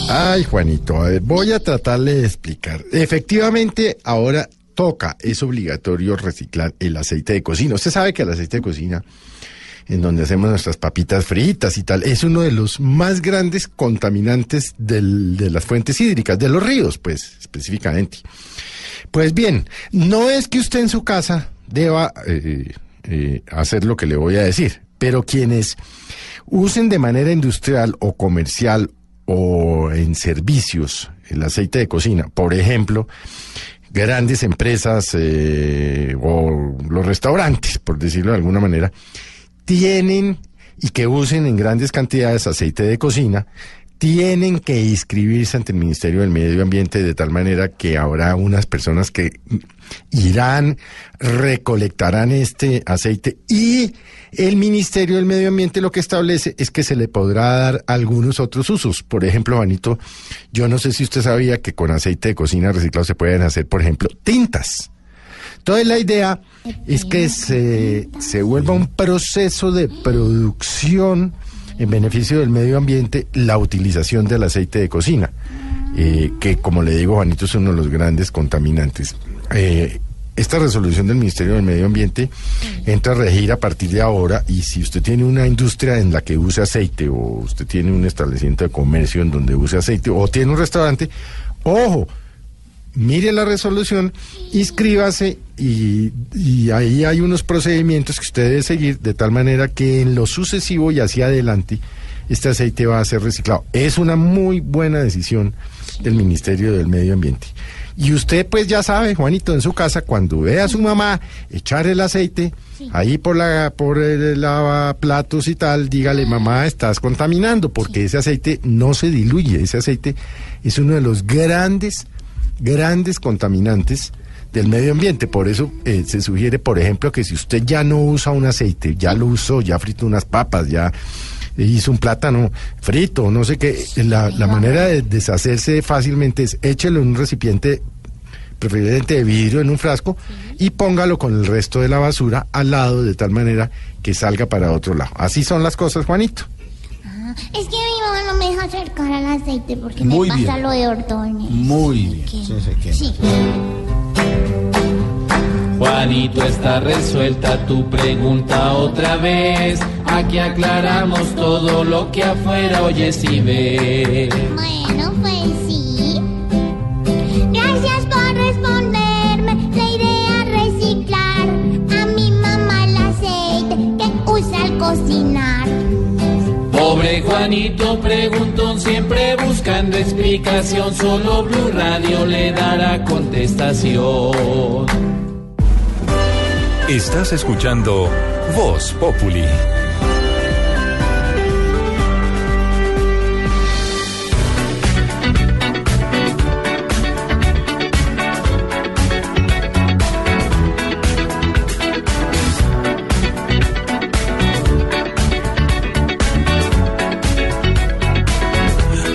Ay, Juanito, a ver, voy a tratarle de explicar. Efectivamente, ahora toca, es obligatorio reciclar el aceite de cocina. Usted sabe que el aceite de cocina, en donde hacemos nuestras papitas fritas y tal, es uno de los más grandes contaminantes de las fuentes hídricas, de los ríos, pues, específicamente. Pues bien, no es que usted en su casa deba eh, eh, hacer lo que le voy a decir, pero quienes usen de manera industrial o comercial o en servicios el aceite de cocina, por ejemplo, grandes empresas eh, o los restaurantes, por decirlo de alguna manera, tienen y que usen en grandes cantidades aceite de cocina, tienen que inscribirse ante el Ministerio del Medio Ambiente de tal manera que habrá unas personas que irán, recolectarán este aceite y el Ministerio del Medio Ambiente lo que establece es que se le podrá dar algunos otros usos. Por ejemplo, Juanito, yo no sé si usted sabía que con aceite de cocina reciclado se pueden hacer, por ejemplo, tintas. Entonces la idea es que se, se vuelva un proceso de producción en beneficio del medio ambiente la utilización del aceite de cocina, eh, que como le digo, Juanito, es uno de los grandes contaminantes. Eh, esta resolución del Ministerio del Medio Ambiente entra a regir a partir de ahora y si usted tiene una industria en la que use aceite o usted tiene un establecimiento de comercio en donde use aceite o tiene un restaurante, ojo, mire la resolución, inscríbase y, ahí hay unos procedimientos que usted debe seguir de tal manera que en lo sucesivo y hacia adelante este aceite va a ser reciclado. Es una muy buena decisión del Ministerio del Medio Ambiente. Y usted pues ya sabe, Juanito, en su casa, cuando ve a su mamá echar el aceite ahí por la por el lavaplatos y tal, dígale, mamá, estás contaminando, porque ese aceite no se diluye, ese aceite es uno de los grandes, grandes contaminantes del medio ambiente. Por eso eh, se sugiere, por ejemplo, que si usted ya no usa un aceite, ya lo usó, ya frito unas papas, ya hizo un plátano frito, no sé qué, la, la manera de deshacerse fácilmente es échelo en un recipiente preferiblemente de vidrio en un frasco y póngalo con el resto de la basura al lado de tal manera que salga para otro lado. Así son las cosas, Juanito. Ah, es que mi mamá no me deja acercar al aceite porque Muy me pasa bien. lo de ortones. Muy bien. ¿Qué? Sí, se quema. Juanito, está resuelta tu pregunta otra vez. Aquí aclaramos todo lo que afuera oyes y ves. Bueno, pues sí. Gracias por responderme. Le iré a reciclar a mi mamá el aceite que usa al cocinar. Pobre Juanito preguntón, siempre buscando explicación. Solo Blue Radio le dará contestación. Estás escuchando Voz Populi.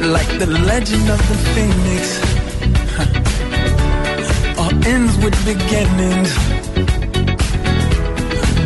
like the legend of the phoenix. All ends with beginnings.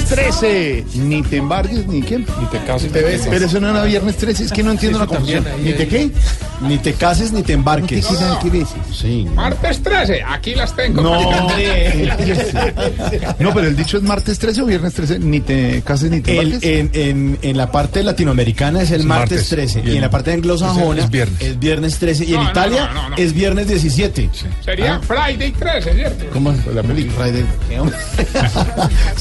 The 13, ni te embargues, ni qué. Ni te cases, ni te beses. Pero eso no era viernes 13, es que no entiendo la confusión. ¿Ni te qué? Ni te cases ni te embarques. Sí. Martes 13, aquí las tengo. No, no, pero el dicho es martes 13 o viernes 13, ni te cases ni te El- en, en, en la parte latinoamericana es el Es martes, martes. 13 y en la parte anglosajona Es- es viernes. es viernes 13 y en No, Italia no, no, no. es viernes 17. Sería Ah. Friday 13, ¿cierto? ¿Cómo es la película? Friday.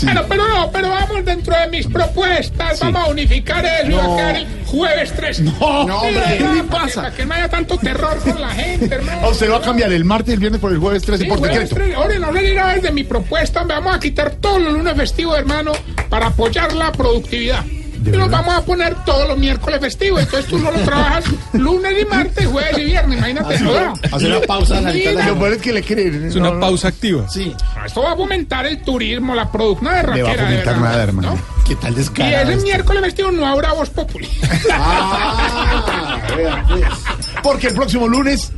Bueno, pero no, pero vamos dentro de mis propuestas, vamos a unificar eso y va a quedar el jueves 13. No, hombre, ¿qué le para que- Para que no haya tanto terror con la gente, hermano. O se va a cambiar el martes y el viernes por el jueves 13 Sí, por jueves decreto. 13. Ahora no le dirá desde mi propuesta, vamos a quitar todos los lunes festivos, hermano, para apoyar la productividad. Y nos vamos a poner todos los miércoles festivos. Entonces tú no lo trabajas lunes y martes, jueves y viernes. Imagínate. Hace- ¿no? hace una pausa de. Lo peor es que le creen. Es una pausa activa. Sí. Esto va a fomentar el turismo, la producción de Le va a raquera, de fomentar nada, hermano. ¿no? ¿Qué tal Y descarado? ese este? miércoles festivo no habrá voz populi. Ah, vea, pues. Porque el próximo lunes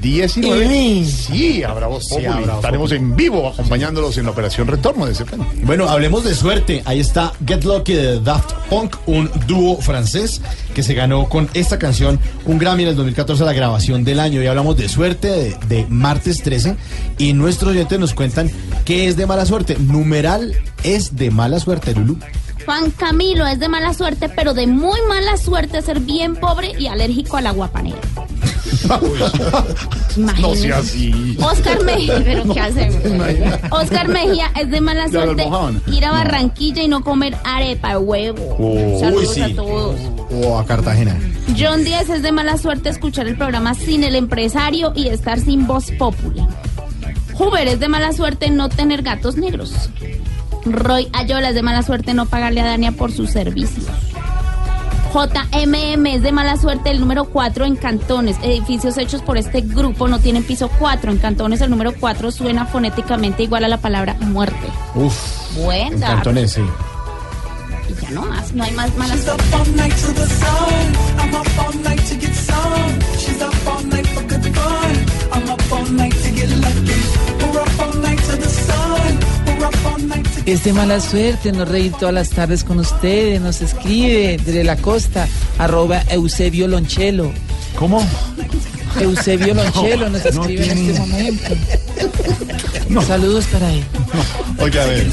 19 sí habrá voz Sí, Estaremos en vivo acompañándolos en la operación retorno de ese plan. Bueno, hablemos de suerte. Ahí está Get Lucky de Daft Punk, un dúo francés que se ganó con esta canción un Grammy en el 2014 la grabación del año. Y hablamos de suerte de, de martes 13 y nuestros oyentes nos cuentan qué es de mala suerte. Numeral es de mala suerte, Lulu. Juan Camilo es de mala suerte, pero de muy mala suerte ser bien pobre y alérgico al aguapanero. No sea así. Oscar Mejía, pero ¿qué hacemos? Oscar Mejía es de mala suerte ir a Barranquilla y no comer arepa huevo. Oh, Saludos sí. a todos. O a Cartagena. John Díaz es de mala suerte escuchar el programa sin el empresario y estar sin voz popular. Huber es de mala suerte no tener gatos negros. Roy Ayola es de mala suerte no pagarle a Dania por sus servicios. JMM es de mala suerte el número 4 en Cantones. Edificios hechos por este grupo no tienen piso 4. En Cantones el número 4 suena fonéticamente igual a la palabra muerte. Uf. Buen En dato. cantones, sí. Y ya no más, no hay más mala She's suerte. Es de mala suerte no reír todas las tardes con ustedes. Nos escribe desde la costa, arroba Eusebio Lonchelo. ¿Cómo? Eusebio Lonchelo nos no escribe en tiene- este momento. Saludos para él. Oiga, a ver.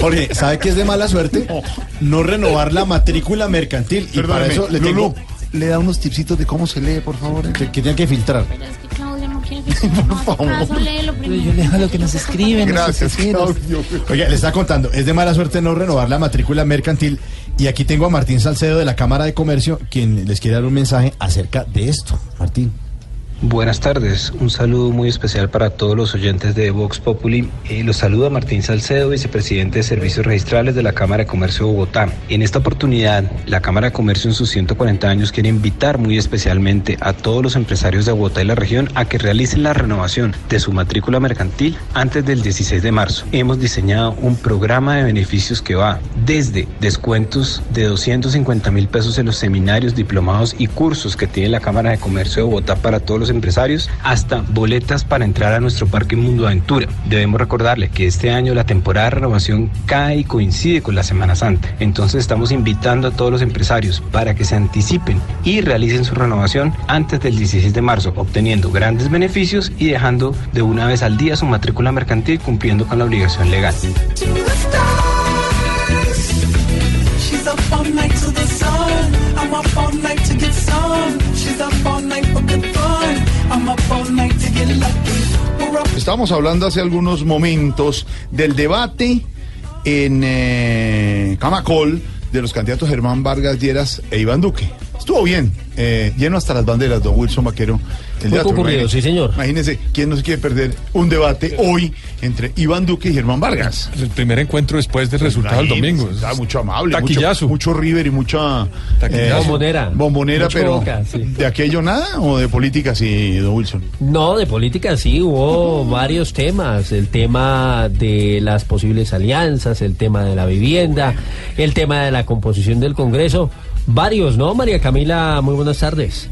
Jorge, ¿sabe qué es de mala suerte? No renovar la matrícula mercantil. Y para eso le Lulú, tengo le da unos tipsitos de cómo se lee, por favor. que, que tiene que filtrar. Léelo primero. yo leo lo que nos escriben. Gracias, Claudio. Oiga, le está contando, es de mala suerte no renovar la matrícula mercantil. Y aquí tengo a Martín Salcedo de la Cámara de Comercio, quien les quiere dar un mensaje acerca de esto. Martín. Buenas tardes, un saludo muy especial para todos los oyentes de Vox Populi. Eh, los saluda Martín Salcedo, vicepresidente de Servicios Registrales de la Cámara de Comercio de Bogotá. En esta oportunidad, la Cámara de Comercio en sus 140 años quiere invitar muy especialmente a todos los empresarios de Bogotá y la región a que realicen la renovación de su matrícula mercantil antes del 16 de marzo. Hemos diseñado un programa de beneficios que va desde descuentos de 250 mil pesos en los seminarios, diplomados y cursos que tiene la Cámara de Comercio de Bogotá para todos los empresarios, hasta boletas para entrar a nuestro parque Mundo Aventura. Debemos recordarle que este año la temporada de renovación cae y coincide con la Semana Santa. Entonces estamos invitando a todos los empresarios para que se anticipen y realicen su renovación antes del 16 de marzo, obteniendo grandes beneficios y dejando de una vez al día su matrícula mercantil cumpliendo con la obligación legal. Estábamos hablando hace algunos momentos del debate en eh, Camacol de los candidatos Germán Vargas Lleras e Iván Duque. Estuvo bien, eh, lleno hasta las banderas, don Wilson Vaquero. El Muy teatro, concurrido, imagínese. sí, señor. Imagínense, ¿quién no se quiere perder un debate hoy entre Iván Duque y Germán Vargas? El primer encuentro después del resultado del domingo. Está mucho amable, Taquillazo. mucho, mucho River y mucha Taquillazo. Bombonera. bombonera, Mucho pero Boca, sí. ¿de aquello nada o de política sí, don Wilson? No, de política sí, hubo varios temas. El tema de las posibles alianzas, el tema de la vivienda, el tema de la composición del Congreso. Varios, ¿no? María Camila, muy buenas tardes.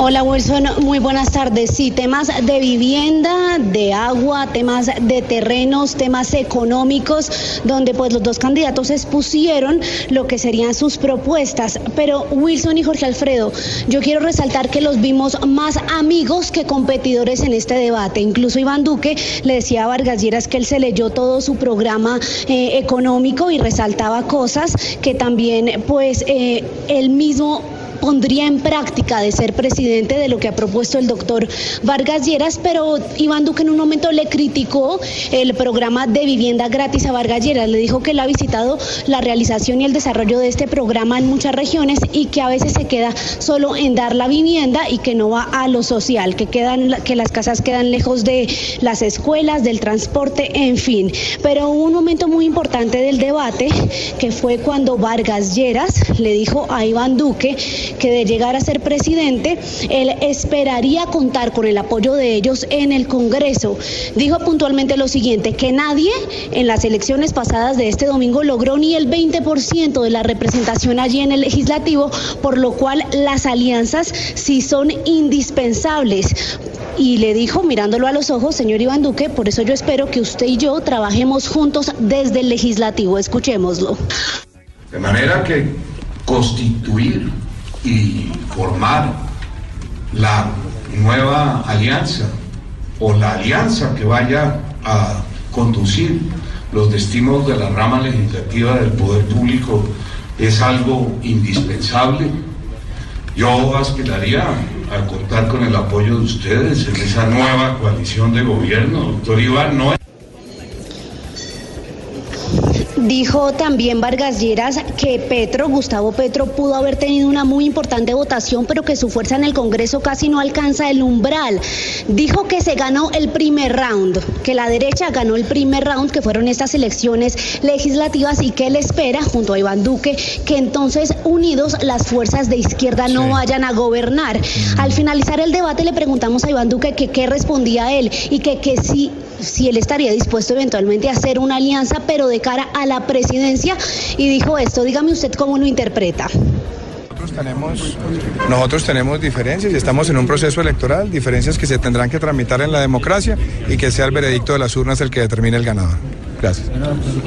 Hola Wilson, muy buenas tardes. Sí, temas de vivienda, de agua, temas de terrenos, temas económicos, donde pues los dos candidatos expusieron lo que serían sus propuestas. Pero Wilson y Jorge Alfredo, yo quiero resaltar que los vimos más amigos que competidores en este debate. Incluso Iván Duque le decía a Vargas Lleras que él se leyó todo su programa eh, económico y resaltaba cosas que también pues eh, él mismo pondría en práctica de ser presidente de lo que ha propuesto el doctor Vargas Lleras, pero Iván Duque en un momento le criticó el programa de vivienda gratis a Vargas Lleras. Le dijo que él ha visitado la realización y el desarrollo de este programa en muchas regiones y que a veces se queda solo en dar la vivienda y que no va a lo social, que, quedan, que las casas quedan lejos de las escuelas, del transporte, en fin. Pero hubo un momento muy importante del debate que fue cuando Vargas Lleras le dijo a Iván Duque que de llegar a ser presidente, él esperaría contar con el apoyo de ellos en el Congreso. Dijo puntualmente lo siguiente, que nadie en las elecciones pasadas de este domingo logró ni el 20% de la representación allí en el legislativo, por lo cual las alianzas sí son indispensables. Y le dijo, mirándolo a los ojos, señor Iván Duque, por eso yo espero que usted y yo trabajemos juntos desde el legislativo. Escuchémoslo. De manera que constituir y formar la nueva alianza o la alianza que vaya a conducir los destinos de la rama legislativa del poder público es algo indispensable. Yo aspiraría a contar con el apoyo de ustedes en esa nueva coalición de gobierno. Doctor Iván, no Dijo también Vargas Lleras que Petro, Gustavo Petro, pudo haber tenido una muy importante votación, pero que su fuerza en el Congreso casi no alcanza el umbral. Dijo que se ganó el primer round, que la derecha ganó el primer round, que fueron estas elecciones legislativas y que él espera, junto a Iván Duque, que entonces unidos las fuerzas de izquierda no vayan a gobernar. Al finalizar el debate le preguntamos a Iván Duque que qué respondía él y que, si él estaría dispuesto eventualmente a hacer una alianza, pero de cara a la presidencia, y dijo esto, dígame usted cómo lo interpreta. Nosotros tenemos, nosotros tenemos diferencias y estamos en un proceso electoral, diferencias que se tendrán que tramitar en la democracia y que sea el veredicto de las urnas el que determine el ganador. Gracias.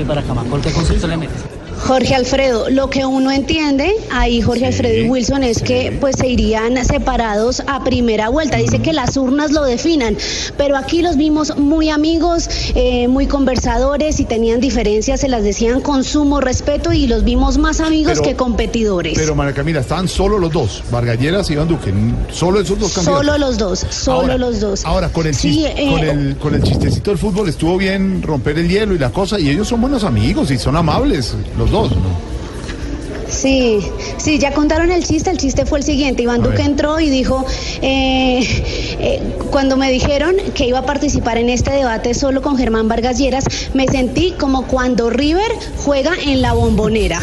para Camacol, ¿qué concepto le metes? Jorge Alfredo, lo que uno entiende ahí Jorge Alfredo y Wilson es que pues se irían separados a primera vuelta. Dice que las urnas lo definan, pero aquí los vimos muy amigos, eh, muy conversadores y tenían diferencias, se las decían con sumo respeto y los vimos más amigos Pero- que competidores. Pero María Camila, estaban solo los dos, Vargalleras y Iván Duque, solo esos dos candidatos. Solo los dos, solo Ahora- los dos. Ahora, con el, Sí, eh, con, el, con el chistecito del fútbol estuvo bien romper el hielo y la cosa, y ellos son buenos amigos y son amables, los Sí, sí, ya contaron el chiste. El chiste fue el siguiente. Iván Duque entró y dijo, eh, eh, cuando me dijeron que iba a participar en este debate solo con Germán Vargas Lleras, me sentí como cuando River juega en la bombonera.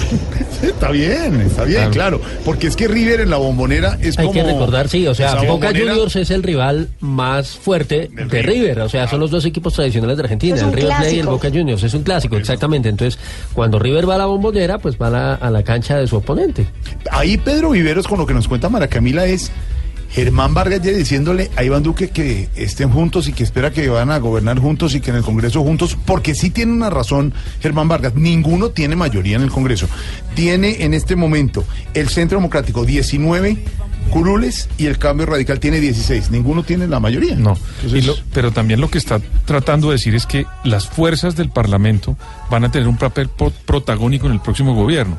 Está bien, está bien, claro. Porque es que River en la bombonera es Hay como. que recordar, sí, o sea, Boca Juniors es el rival más fuerte de River, o sea, son los dos equipos tradicionales de Argentina, el River Plate y el. Boca Juniors, es un clásico, exactamente. Entonces, cuando River va a la bombonera, pues va a la, a la cancha de su oponente. Ahí Pedro Viveros, con lo que nos cuenta Mara Camila, es Germán Vargas ya diciéndole a Iván Duque que estén juntos y que espera que van a gobernar juntos y que en el Congreso juntos, porque sí tiene una razón Germán Vargas, ninguno tiene mayoría en el Congreso. Tiene en este momento el Centro Democrático 19 curules y el Cambio Radical tiene 16, ninguno tiene la mayoría. No, y lo- pero también lo que está tratando de decir es que las fuerzas del Parlamento van a tener un papel protagónico en el próximo gobierno.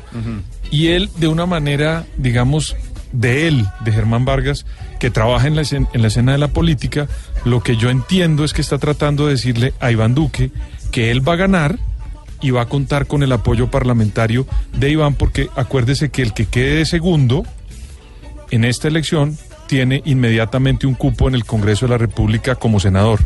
Y él, de una manera, digamos, de él, de Germán Vargas, que trabaja en la, escen- en la escena de la política, lo que yo entiendo es que está tratando de decirle a Iván Duque que él va a ganar y va a contar con el apoyo parlamentario de Iván, porque acuérdese que el que quede de segundo en esta elección tiene inmediatamente un cupo en el Congreso de la República como senador.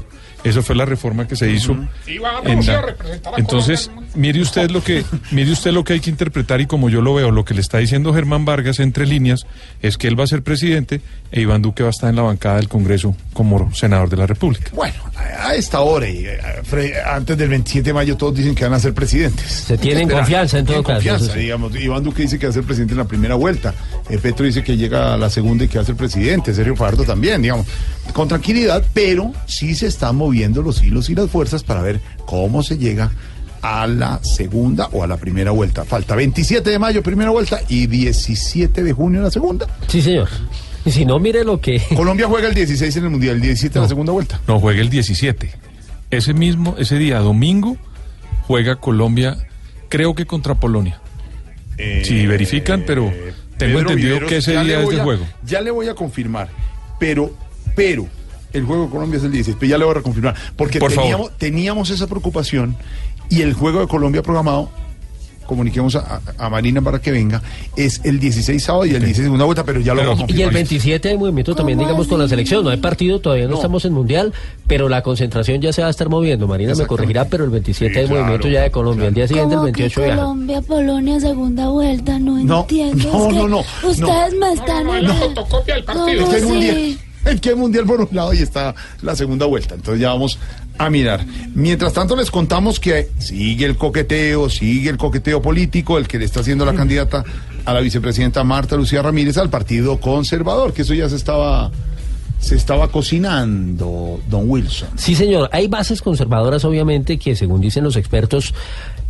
Eso fue la reforma que se hizo. Y va a en la- a Entonces, mire usted lo que mire usted lo que hay que interpretar y como yo lo veo, lo que le está diciendo Germán Vargas entre líneas es que él va a ser presidente e Iván Duque va a estar en la bancada del Congreso como senador de la República. Bueno, a esta hora y eh, antes del 27 de mayo todos dicen que van a ser presidentes. Se tienen confianza en todo caso, Confianza, digamos. Iván Duque dice que va a ser presidente en la primera vuelta. Eh, Petro dice que llega a la segunda y que va a ser presidente. Sergio Fajardo también, digamos. Con tranquilidad, pero sí se están moviendo los hilos y las fuerzas para ver cómo se llega a la segunda o a la primera vuelta. Falta 27 de mayo, primera vuelta, y 17 de junio, la segunda. Sí, señor. Y si no, mire lo que... Colombia juega el 16 en el Mundial, el 17 en la segunda vuelta. No, juega el 17. Ese mismo, ese día, domingo, juega Colombia, creo que contra Polonia. si verifican, pero tengo Pedro entendido Viveros, que ese día es de a- juego. Ya le voy a confirmar, pero, pero, el juego de Colombia es el 16, pero ya le voy a reconfirmar, porque Por favor. teníamos, teníamos esa preocupación y el juego de Colombia programado, comuniquemos a, Marina para que venga, es el 16 sábado y el 16 segunda vuelta, pero ya lo vamos a Y el confirmar. 27 hay movimiento también, digamos, con la selección. No hay partido, todavía no, estamos en mundial, pero la concentración ya se va a estar moviendo. Marina me corregirá, pero el 27 hay movimiento ya de Colombia. El día siguiente, el Como que 28 viaja. Colombia, Polonia, segunda vuelta, no, No, entiendo. no, es que no, no, Ustedes me están... No, la fotocopia del partido. ¿Cómo Es que hay sí? mundial. Es que mundial por un lado y está la segunda vuelta. Entonces ya vamos a mirar. Mientras tanto les contamos que sigue el coqueteo, sigue el coqueteo político, el que le está haciendo la candidata a la vicepresidenta Marta Lucía Ramírez al Partido Conservador, que eso ya se estaba se estaba cocinando, don Wilson. Sí, señor. Hay bases conservadoras, obviamente, que según dicen los expertos,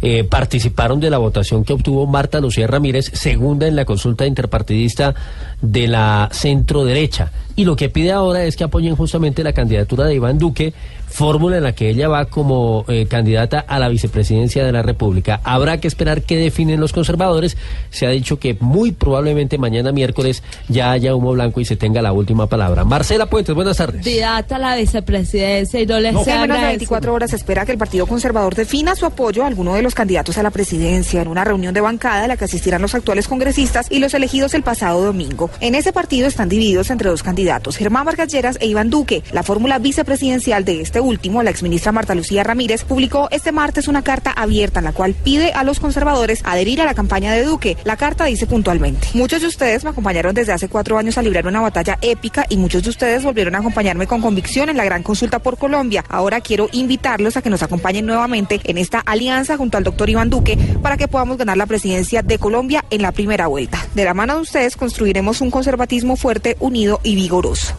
eh, participaron de la votación que obtuvo Marta Lucía Ramírez, segunda en la consulta interpartidista de la centro derecha. Y lo que pide ahora es que apoyen justamente la candidatura de Iván Duque, fórmula en la que ella va como eh, candidata a la vicepresidencia de la República. Habrá que esperar qué definen los conservadores. Se ha dicho que muy probablemente mañana miércoles ya haya humo blanco y se tenga la última palabra. Marcela Puentes, buenas tardes. Candidata a la vicepresidencia y no les se menos de agradece. 24 horas se espera que el Partido Conservador defina su apoyo a alguno de los los candidatos a la presidencia en una reunión de bancada a la que asistirán los actuales congresistas y los elegidos el pasado domingo. En ese partido están divididos entre dos candidatos, Germán Vargas Lleras e Iván Duque. La fórmula vicepresidencial de este último, la exministra Marta Lucía Ramírez, publicó este martes una carta abierta en la cual pide a los conservadores adherir a la campaña de Duque. La carta dice puntualmente, muchos de ustedes me acompañaron desde hace cuatro años a librar una batalla épica y muchos de ustedes volvieron a acompañarme con convicción en la gran consulta por Colombia. Ahora quiero invitarlos a que nos acompañen nuevamente en esta alianza junto al doctor Iván Duque para que podamos ganar la presidencia de Colombia en la primera vuelta. De la mano de ustedes construiremos un conservatismo fuerte, unido y vigoroso.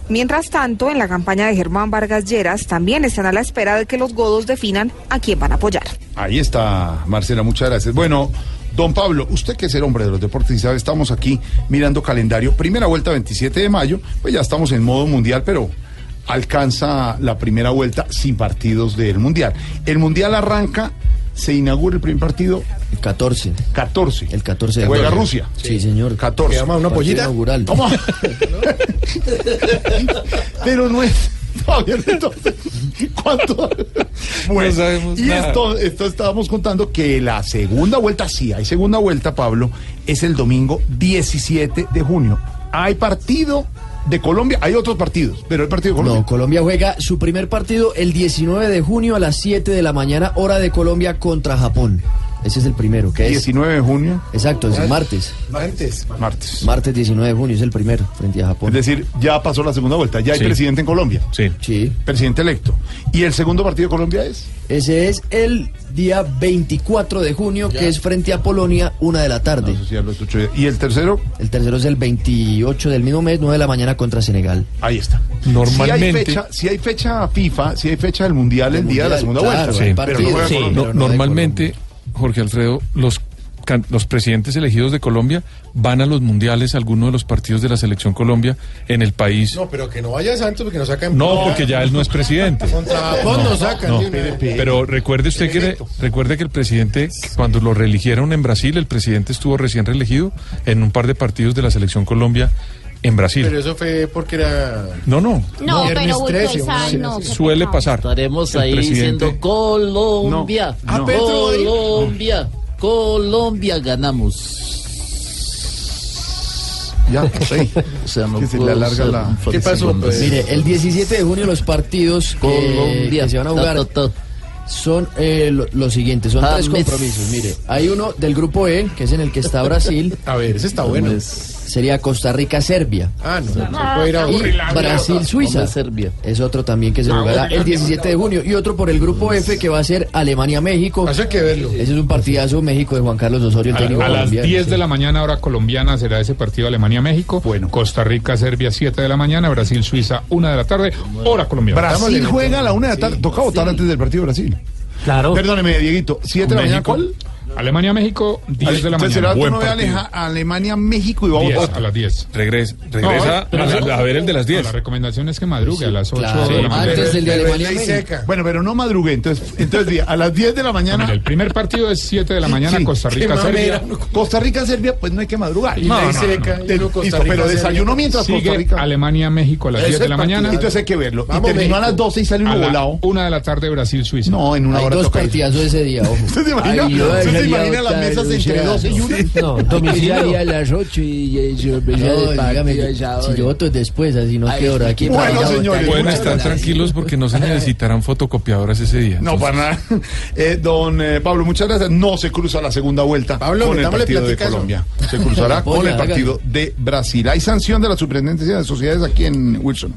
Mientras tanto, en la campaña de Germán Vargas Lleras también están a la espera de que los godos definan a quién van a apoyar. Ahí está, Marcela, muchas gracias. Bueno, don Pablo, usted que es el hombre de los deportes y sabe, estamos aquí mirando calendario. Primera vuelta 27 de mayo, pues ya estamos en modo mundial, pero alcanza la primera vuelta sin partidos del mundial. El mundial arranca, se inaugura el primer partido. El 14. 14. El 14 de Juega. Rusia. Sí, señor. 14. ¿Qué llama, una pollita? inaugural. ¿Cómo? Pero no es. Entonces, ¿cuánto? Bueno, No sabemos y nada. esto, esto estábamos contando que la segunda vuelta, sí, hay segunda vuelta, Pablo, es el domingo 17 de junio. Hay partido de Colombia, hay otros partidos, pero el partido de Colombia. No, Colombia juega su primer partido el 19 de junio a las 7 de la mañana, hora de Colombia contra Japón. Ese es el primero, que es 19 de junio. Exacto, es el martes. Martes. Martes. Martes 19 de junio es el primero frente a Japón. Es decir, ya pasó la segunda vuelta, ya hay Sí. presidente en Colombia. Sí. Sí. Presidente electo. ¿Y el segundo partido de Colombia es? Ese es el día 24 de junio, que es frente a Polonia, una de la tarde. ¿Y el tercero? El tercero es el 28 del mismo mes, 9 de la mañana contra Senegal. Ahí está. Normalmente- Si hay fecha, si hay fecha FIFA, si hay fecha del Mundial el día de la segunda vuelta. Sí. Pero no Sí. Colombia. No, normalmente, Jorge Alfredo, los, can- los presidentes elegidos de Colombia van a los mundiales, a algunos de los partidos de la selección Colombia en el país. No, pero que no vaya Santos porque nos sacan. No, porque ya él no es presidente. Contra Japón nos sacan. No, una- pero recuerde usted que recuerde que el presidente cuando lo reeligieron en Brasil, el presidente estuvo recién reelegido en un par de partidos de la selección Colombia en Brasil. Pero eso fue porque era. No, no. No, Viernes pero bulto 13, esa, una no, vaina así. Suele pasar. Estaremos ahí presidente- diciendo Colombia, No, no. Colombia, Colombia ganamos. Ya, sí. O sea, no Que se le puedo alarga la- ¿Qué pasó, pues? Mire, el 17 de junio los partidos Colombia, que se van a jugar ta, ta. son eh, lo, lo siguiente, son tres compromisos. Mire, hay uno del grupo E, que es en el que está Brasil. A ver, ese está bueno. Sería Costa Rica-Serbia. Ah, no. Se puede ir a Y aburrir. Brasil-Suiza. Serbia. Es otro también que se Ah, jugará bueno. el 17 de junio. Y otro por el grupo F que va a ser Alemania-México. Hay que verlo. Ese es un partidazo México de Juan Carlos Osorio, el A, técnico a las colombiano. 10 de la mañana, hora colombiana, será ese partido Alemania-México. Costa Rica-Serbia, 7 de la mañana. Brasil-Suiza, 1 de la tarde, hora colombiana. Brasil juega a la una de la tarde. Toca votar antes del partido de Brasil. Claro. Perdóneme, Dieguito. ¿Siete de la mañana cuál? Alemania-México, 10 de la mañana. será Buen uno ve partido. Aleja- Alemania-México y va a 10, votar. a las 10. Regresa, regresa pero a, eso- a ver el de las 10. La recomendación es que madrugue a las 8 claro. de la mañana. Antes del de Pero es Alemania México. seca. Bueno, pero no madrugué. Entonces, entonces a las 10 de la mañana. Mira, el primer partido es 7 de la mañana, Sí. Costa Rica-Serbia. Costa Rica-Serbia, pues no hay que madrugar. Y No, no, no. seca. y De- Costa Rica, pero desayuno mientras Costa Sigue Rica. Alemania-México a las Ese 10 de la mañana. Entonces hay que verlo. Vamos, y terminó a las 12 y sale uno la volado. 1 de la tarde, Brasil-Suiza. No, en una Hay hora dos toca ir. partidazos ese día, ojo. ¿Usted se imagina? Ay, yo ¿Usted se debería imagina las mesas entre sea, 12 y 1? No, llegaría a las 8 y yo si yo voto después, así no qué hora. Aquí Bueno, señores, Pueden estar tranquilos porque no se necesitarán fotocopiadoras ese día. No, para nada. Eh, don eh, Pablo, muchas gracias. No se cruza la segunda vuelta Pablo, con el partido de. Colombia. Se cruzará con el partido de Brasil. Hay sanción de la Superintendencia de Sociedades aquí en Wilson.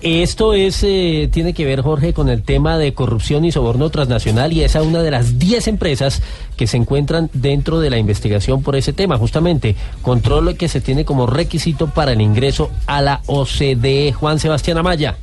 Esto es, eh, tiene que ver, Jorge, con el tema de corrupción y soborno transnacional y esa es una de las 10 empresas que se encuentran dentro de la investigación por ese tema, justamente, control que se tiene como requisito para el ingreso a la OCDE. Juan Sebastián Amaya.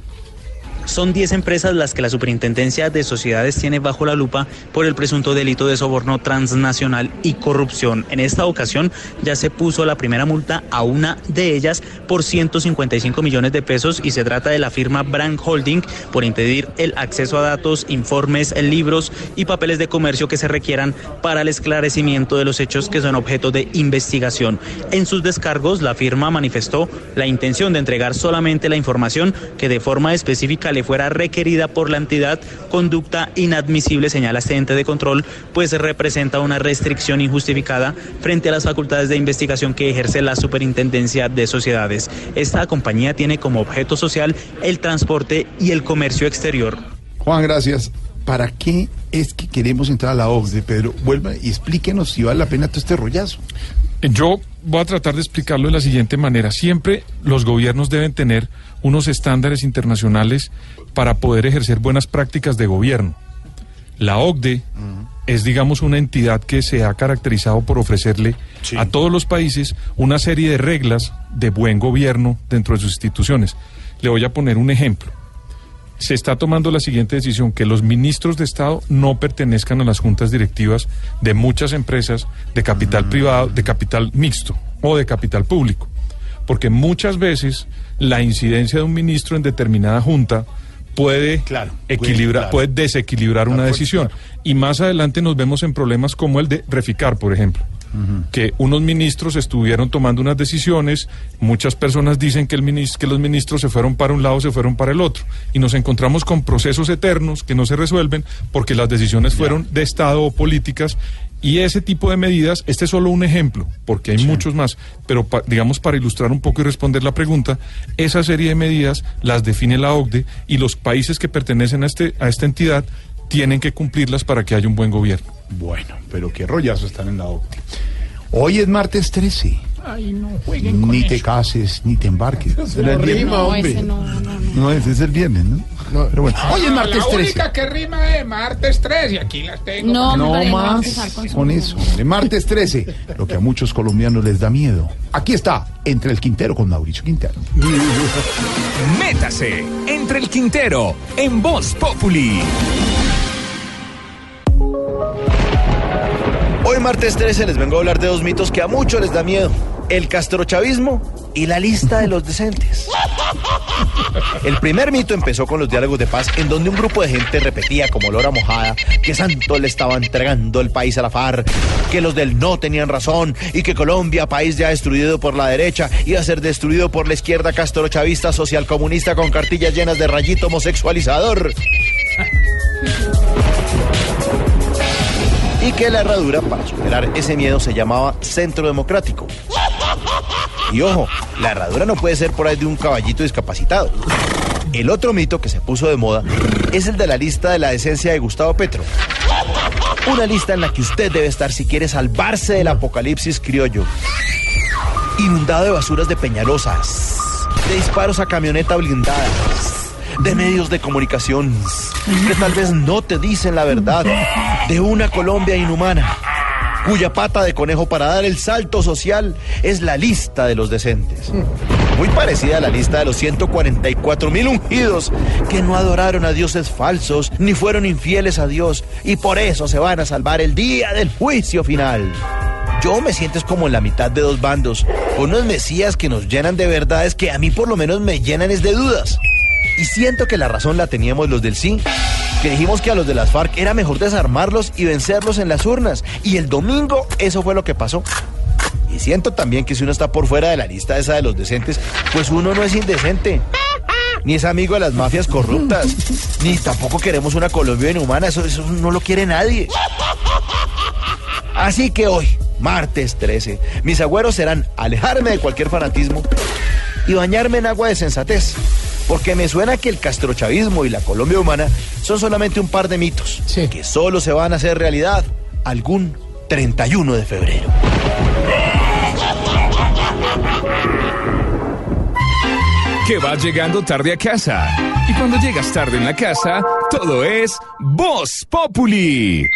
Son 10 empresas las que la Superintendencia de Sociedades tiene bajo la lupa por el presunto delito de soborno transnacional y corrupción. En esta ocasión ya se puso la primera multa a una de ellas por 155 millones de pesos y se trata de la firma Brand Holding por impedir el acceso a datos, informes, libros y papeles de comercio que se requieran para el esclarecimiento de los hechos que son objeto de investigación. En sus descargos, la firma manifestó la intención de entregar solamente la información que de forma específica le fuera requerida por la entidad, conducta inadmisible, señala este ente de control, pues representa una restricción injustificada frente a las facultades de investigación que ejerce la Superintendencia de Sociedades. Esta compañía tiene como objeto social el transporte y el comercio exterior. Juan, gracias. ¿Para qué es que queremos entrar a la OCDE, Pedro? Vuelva y explíquenos si vale la pena todo este rollazo. Yo voy a tratar de explicarlo de la siguiente manera. Siempre los gobiernos deben tener unos estándares internacionales para poder ejercer buenas prácticas de gobierno. La OCDE es, digamos, una entidad que se ha caracterizado por ofrecerle a todos los países una serie de reglas de buen gobierno dentro de sus instituciones. Le voy a poner un ejemplo. Se está tomando la siguiente decisión, que los ministros de Estado no pertenezcan a las juntas directivas de muchas empresas de capital privado, de capital mixto o de capital público. Porque muchas veces la incidencia de un ministro en determinada junta puede equilibrar, claro. puede desequilibrar una decisión. Y más adelante nos vemos en problemas como el de Reficar, por ejemplo. Que unos ministros estuvieron tomando unas decisiones, muchas personas dicen que, el que los ministros se fueron para un lado, se fueron para el otro. Y nos encontramos con procesos eternos que no se resuelven porque las decisiones fueron de Estado o políticas. Y ese tipo de medidas, este es solo un ejemplo, porque hay muchos más, pero pa- digamos para ilustrar un poco y responder la pregunta, esa serie de medidas las define la OCDE y los países que pertenecen a, este, a esta entidad tienen que cumplirlas para que haya un buen gobierno. Bueno, pero qué rollazo están en la OCDE. Hoy es martes 13. Ay, no jueguen con Ni te eso. cases, ni te embarques. No viernes. rima, hombre. ese no, no, no. Ese es el viernes, ¿no? Pero bueno, hoy es martes La 13. única que rima es martes 3 y aquí las tengo. No, No hombre, más con eso. hombre. Martes 13, lo que a muchos colombianos les da miedo. Aquí está, entre el Quintero con Mauricio Quintero. Métase entre el Quintero en Voz Populi. Hoy martes 13 les vengo a hablar de dos mitos que a muchos les da miedo. El castrochavismo y la lista de los decentes. El primer mito empezó con los diálogos de paz en donde un grupo de gente repetía como lora mojada que Santos le estaba entregando el país a la FARC, que los del no tenían razón y que Colombia, país ya destruido por la derecha, iba a ser destruido por la izquierda castrochavista socialcomunista con cartillas llenas de rayito homosexualizador. Y que la herradura para superar ese miedo se llamaba Centro Democrático. Y ojo, la herradura no puede ser por ahí de un caballito discapacitado. El otro mito que se puso de moda es el de la lista de la decencia de Gustavo Petro. Una lista en la que usted debe estar si quiere salvarse del apocalipsis criollo. Inundado de basuras de peñalosas, de disparos a camioneta blindadas, de medios de comunicación que tal vez no te dicen la verdad, de una Colombia inhumana, cuya pata de conejo para dar el salto social es la lista de los decentes. Muy parecida a la lista de los 144 mil ungidos que no adoraron a dioses falsos ni fueron infieles a Dios y por eso se van a salvar el día del juicio final. Yo me siento como en la mitad de dos bandos, unos mesías que nos llenan de verdades que a mí por lo menos me llenan es de dudas. Y siento que la razón la teníamos los del sí, que dijimos que a los de las FARC era mejor desarmarlos y vencerlos en las urnas. Y el domingo eso fue lo que pasó. Y siento también que si uno está por fuera de la lista esa de los decentes, pues uno no es indecente. Ni es amigo de las mafias corruptas. Ni tampoco queremos una Colombia inhumana. Eso, eso no lo quiere nadie. Así que hoy, martes 13, mis agüeros serán alejarme de cualquier fanatismo y bañarme en agua de sensatez. Porque me suena que el castrochavismo y la Colombia humana son solamente un par de mitos que solo se van a hacer realidad algún 31 de febrero. Que vas llegando tarde a casa. Y cuando llegas tarde en la casa, todo es Voz Populi.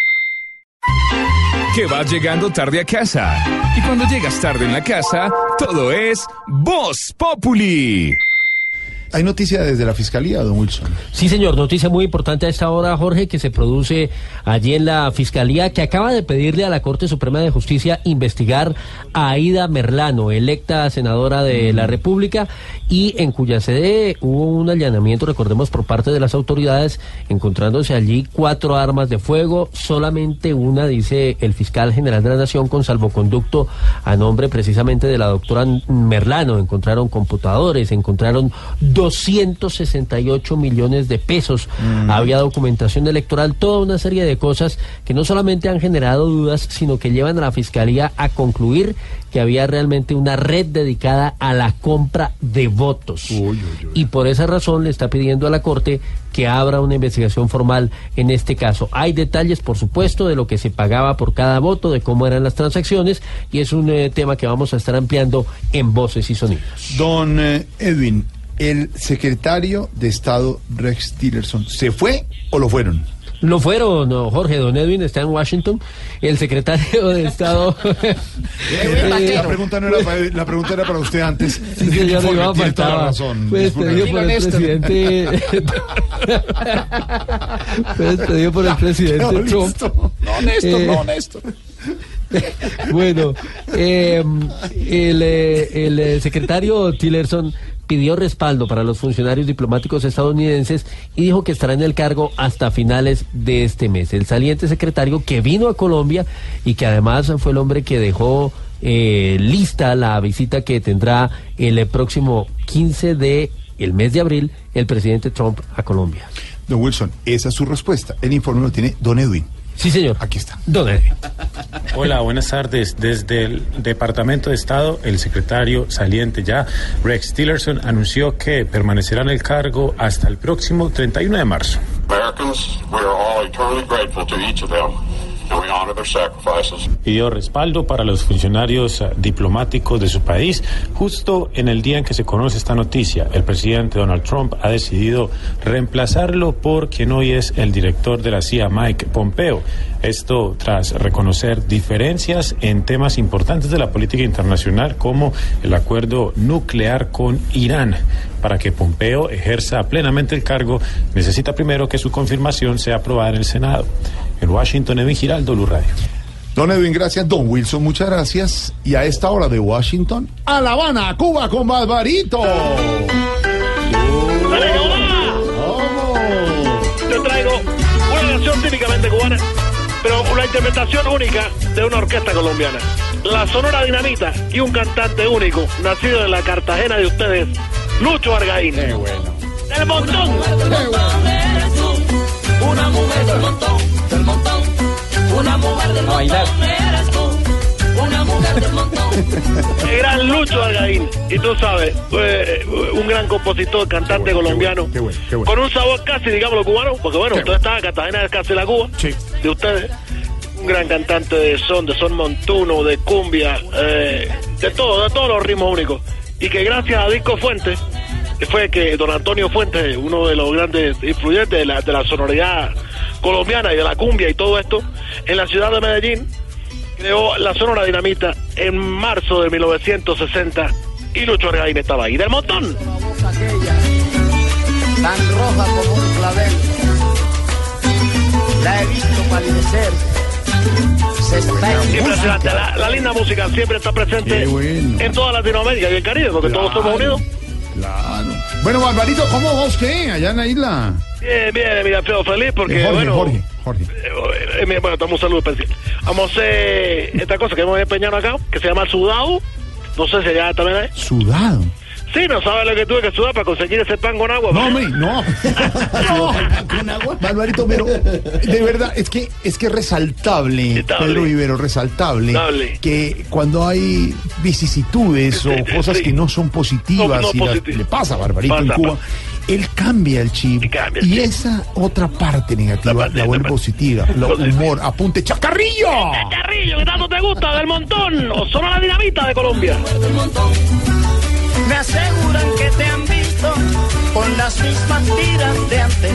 Que vas llegando tarde a casa. Y cuando llegas tarde en la casa, todo es Voz Populi. Hay noticia desde la fiscalía, don Wilson. Sí, señor, noticia muy importante a esta hora, Jorge, que se produce allí en la Fiscalía, que acaba de pedirle a la Corte Suprema de Justicia investigar a Aida Merlano, electa senadora de la República, y en cuya sede hubo un allanamiento, recordemos, por parte de las autoridades, encontrándose allí cuatro armas de fuego, solamente una, dice el fiscal general de la Nación, con salvoconducto a nombre precisamente de la doctora Merlano. Encontraron computadores, encontraron 268 millones de pesos. Había documentación electoral, toda una serie de cosas que no solamente han generado dudas, sino que llevan a la Fiscalía a concluir que había realmente una red dedicada a la compra de votos. Y por esa razón le está pidiendo a la Corte que abra una investigación formal en este caso. Hay detalles, por supuesto, de lo que se pagaba por cada voto, de cómo eran las transacciones, y es un eh, tema que vamos a estar ampliando en Voces y Sonidos. Don eh, Edwin, el secretario de Estado Rex Tillerson, ¿se fue o lo fueron? Lo fueron, no, Jorge, don Edwin está en Washington, el secretario de Estado... la, pregunta no era para, la pregunta era para usted antes. Sí, toda la razón. Fue Disculpe. despedido por el presidente. Fue despedido por el presidente No, Trump. listo. No, Néstor, Eh, no, Néstor. bueno, eh, el, eh, el, eh, secretario Tillerson pidió respaldo para los funcionarios diplomáticos estadounidenses y dijo que estará en el cargo hasta finales de este mes. El saliente secretario que vino a Colombia y que además fue el hombre que dejó eh, lista la visita que tendrá el próximo 15 de el mes de abril el presidente Trump a Colombia. Don Wilson, esa es su respuesta. El informe lo tiene Don Edwin. Sí, señor. Aquí está. Edwin. Hola, buenas tardes. Desde el Departamento de Estado, el secretario saliente ya, Rex Tillerson, anunció que permanecerá en el cargo hasta el próximo 31 de marzo. Americans, we are all eternally grateful to each of them, sacrifices. Pidió respaldo para los funcionarios eh, diplomáticos de su país. Justo en el día en que se conoce esta noticia, el presidente Donald Trump ha decidido reemplazarlo por quien hoy es el director de la CIA, Mike Pompeo. Esto tras reconocer diferencias en temas importantes de la política internacional como el acuerdo nuclear con Irán. Para que Pompeo ejerza plenamente el cargo, necesita primero que su confirmación sea aprobada en el Senado. En Washington, Edwin Giraldo, Blue Radio. Don Edwin, gracias. Don Wilson, muchas gracias. Y a esta hora de Washington, a La Habana, Cuba con Barbarito. Yo traigo una canción típicamente cubana, pero una interpretación única de una orquesta colombiana. La Sonora Dinamita y un cantante único, nacido en la Cartagena de ustedes, Lucho Argaín. Qué bueno. ¡El montón! Una mujer del montón, del montón. Una mujer del montón. Eres tú. Una mujer del montón. El gran Lucho Argaín. Y tú sabes, eh, un gran compositor, cantante colombiano. Con un sabor casi, digámoslo, cubano, porque bueno, usted está, Cartagena es casi la Cuba de ustedes. Un gran cantante de son, de son montuno, de cumbia, eh, de todo, de todos los ritmos únicos. Y que gracias a Disco Fuentes, fue que don Antonio Fuentes, uno de los grandes influyentes de la, de la sonoridad colombiana y de la cumbia y todo esto, en la ciudad de Medellín, creó la Sonora Dinamita en marzo de 1960 y Lucho Argaín estaba ahí. ¡Del montón! tan roja como un clavel. La he visto palidecer. Se está en Impresionante, la, la linda música siempre está presente en toda Latinoamérica y el Caribe, porque todos somos unidos. Claro. Bueno, Barbarito, ¿cómo vos qué? Allá en la isla. Bien, bien, mira, feo feliz porque, Eh, Jorge, bueno, Jorge, Jorge. eh, eh, bueno, damos un saludo especial. Vamos a hacer esta cosa que hemos empeñado acá, que se llama sudado. No sé si allá también hay. Sudado. Sí, no sabes lo que tuve que sudar para conseguir ese pan con agua. No, hombre, no. Barbarito, pero de verdad, es que es que es resaltable, Pedro Vivero, resaltable, que cuando hay vicisitudes o cosas que no son positivas, No, no y las- le pasa a Barbarito en Pasa, Cuba, él cambia el chip y, esa otra parte negativa la, vuelve positiva, lo humor, apunte, chacarrillo. Carrillo, que tanto te gusta, del montón, o solo la dinamita de Colombia. Me aseguran que te han visto con las mismas tiras de antes.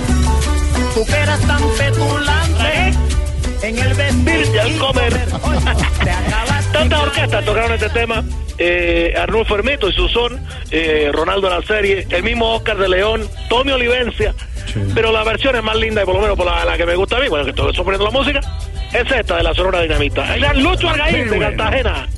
Tú que eras tan petulante en el vestir y al comer. Tantas orquestas tocaron este tema. Eh, Arnulfo Hermito y su son, eh, Ronaldo la serie, el mismo Oscar de León, Tommy Olivencia. Pero la versión es más linda y por lo menos por la, la que me gusta a mí, bueno, que estoy poniendo la música, es esta de la Sonora Dinamita. El gran Lucho Argaín de bueno. Cartagena.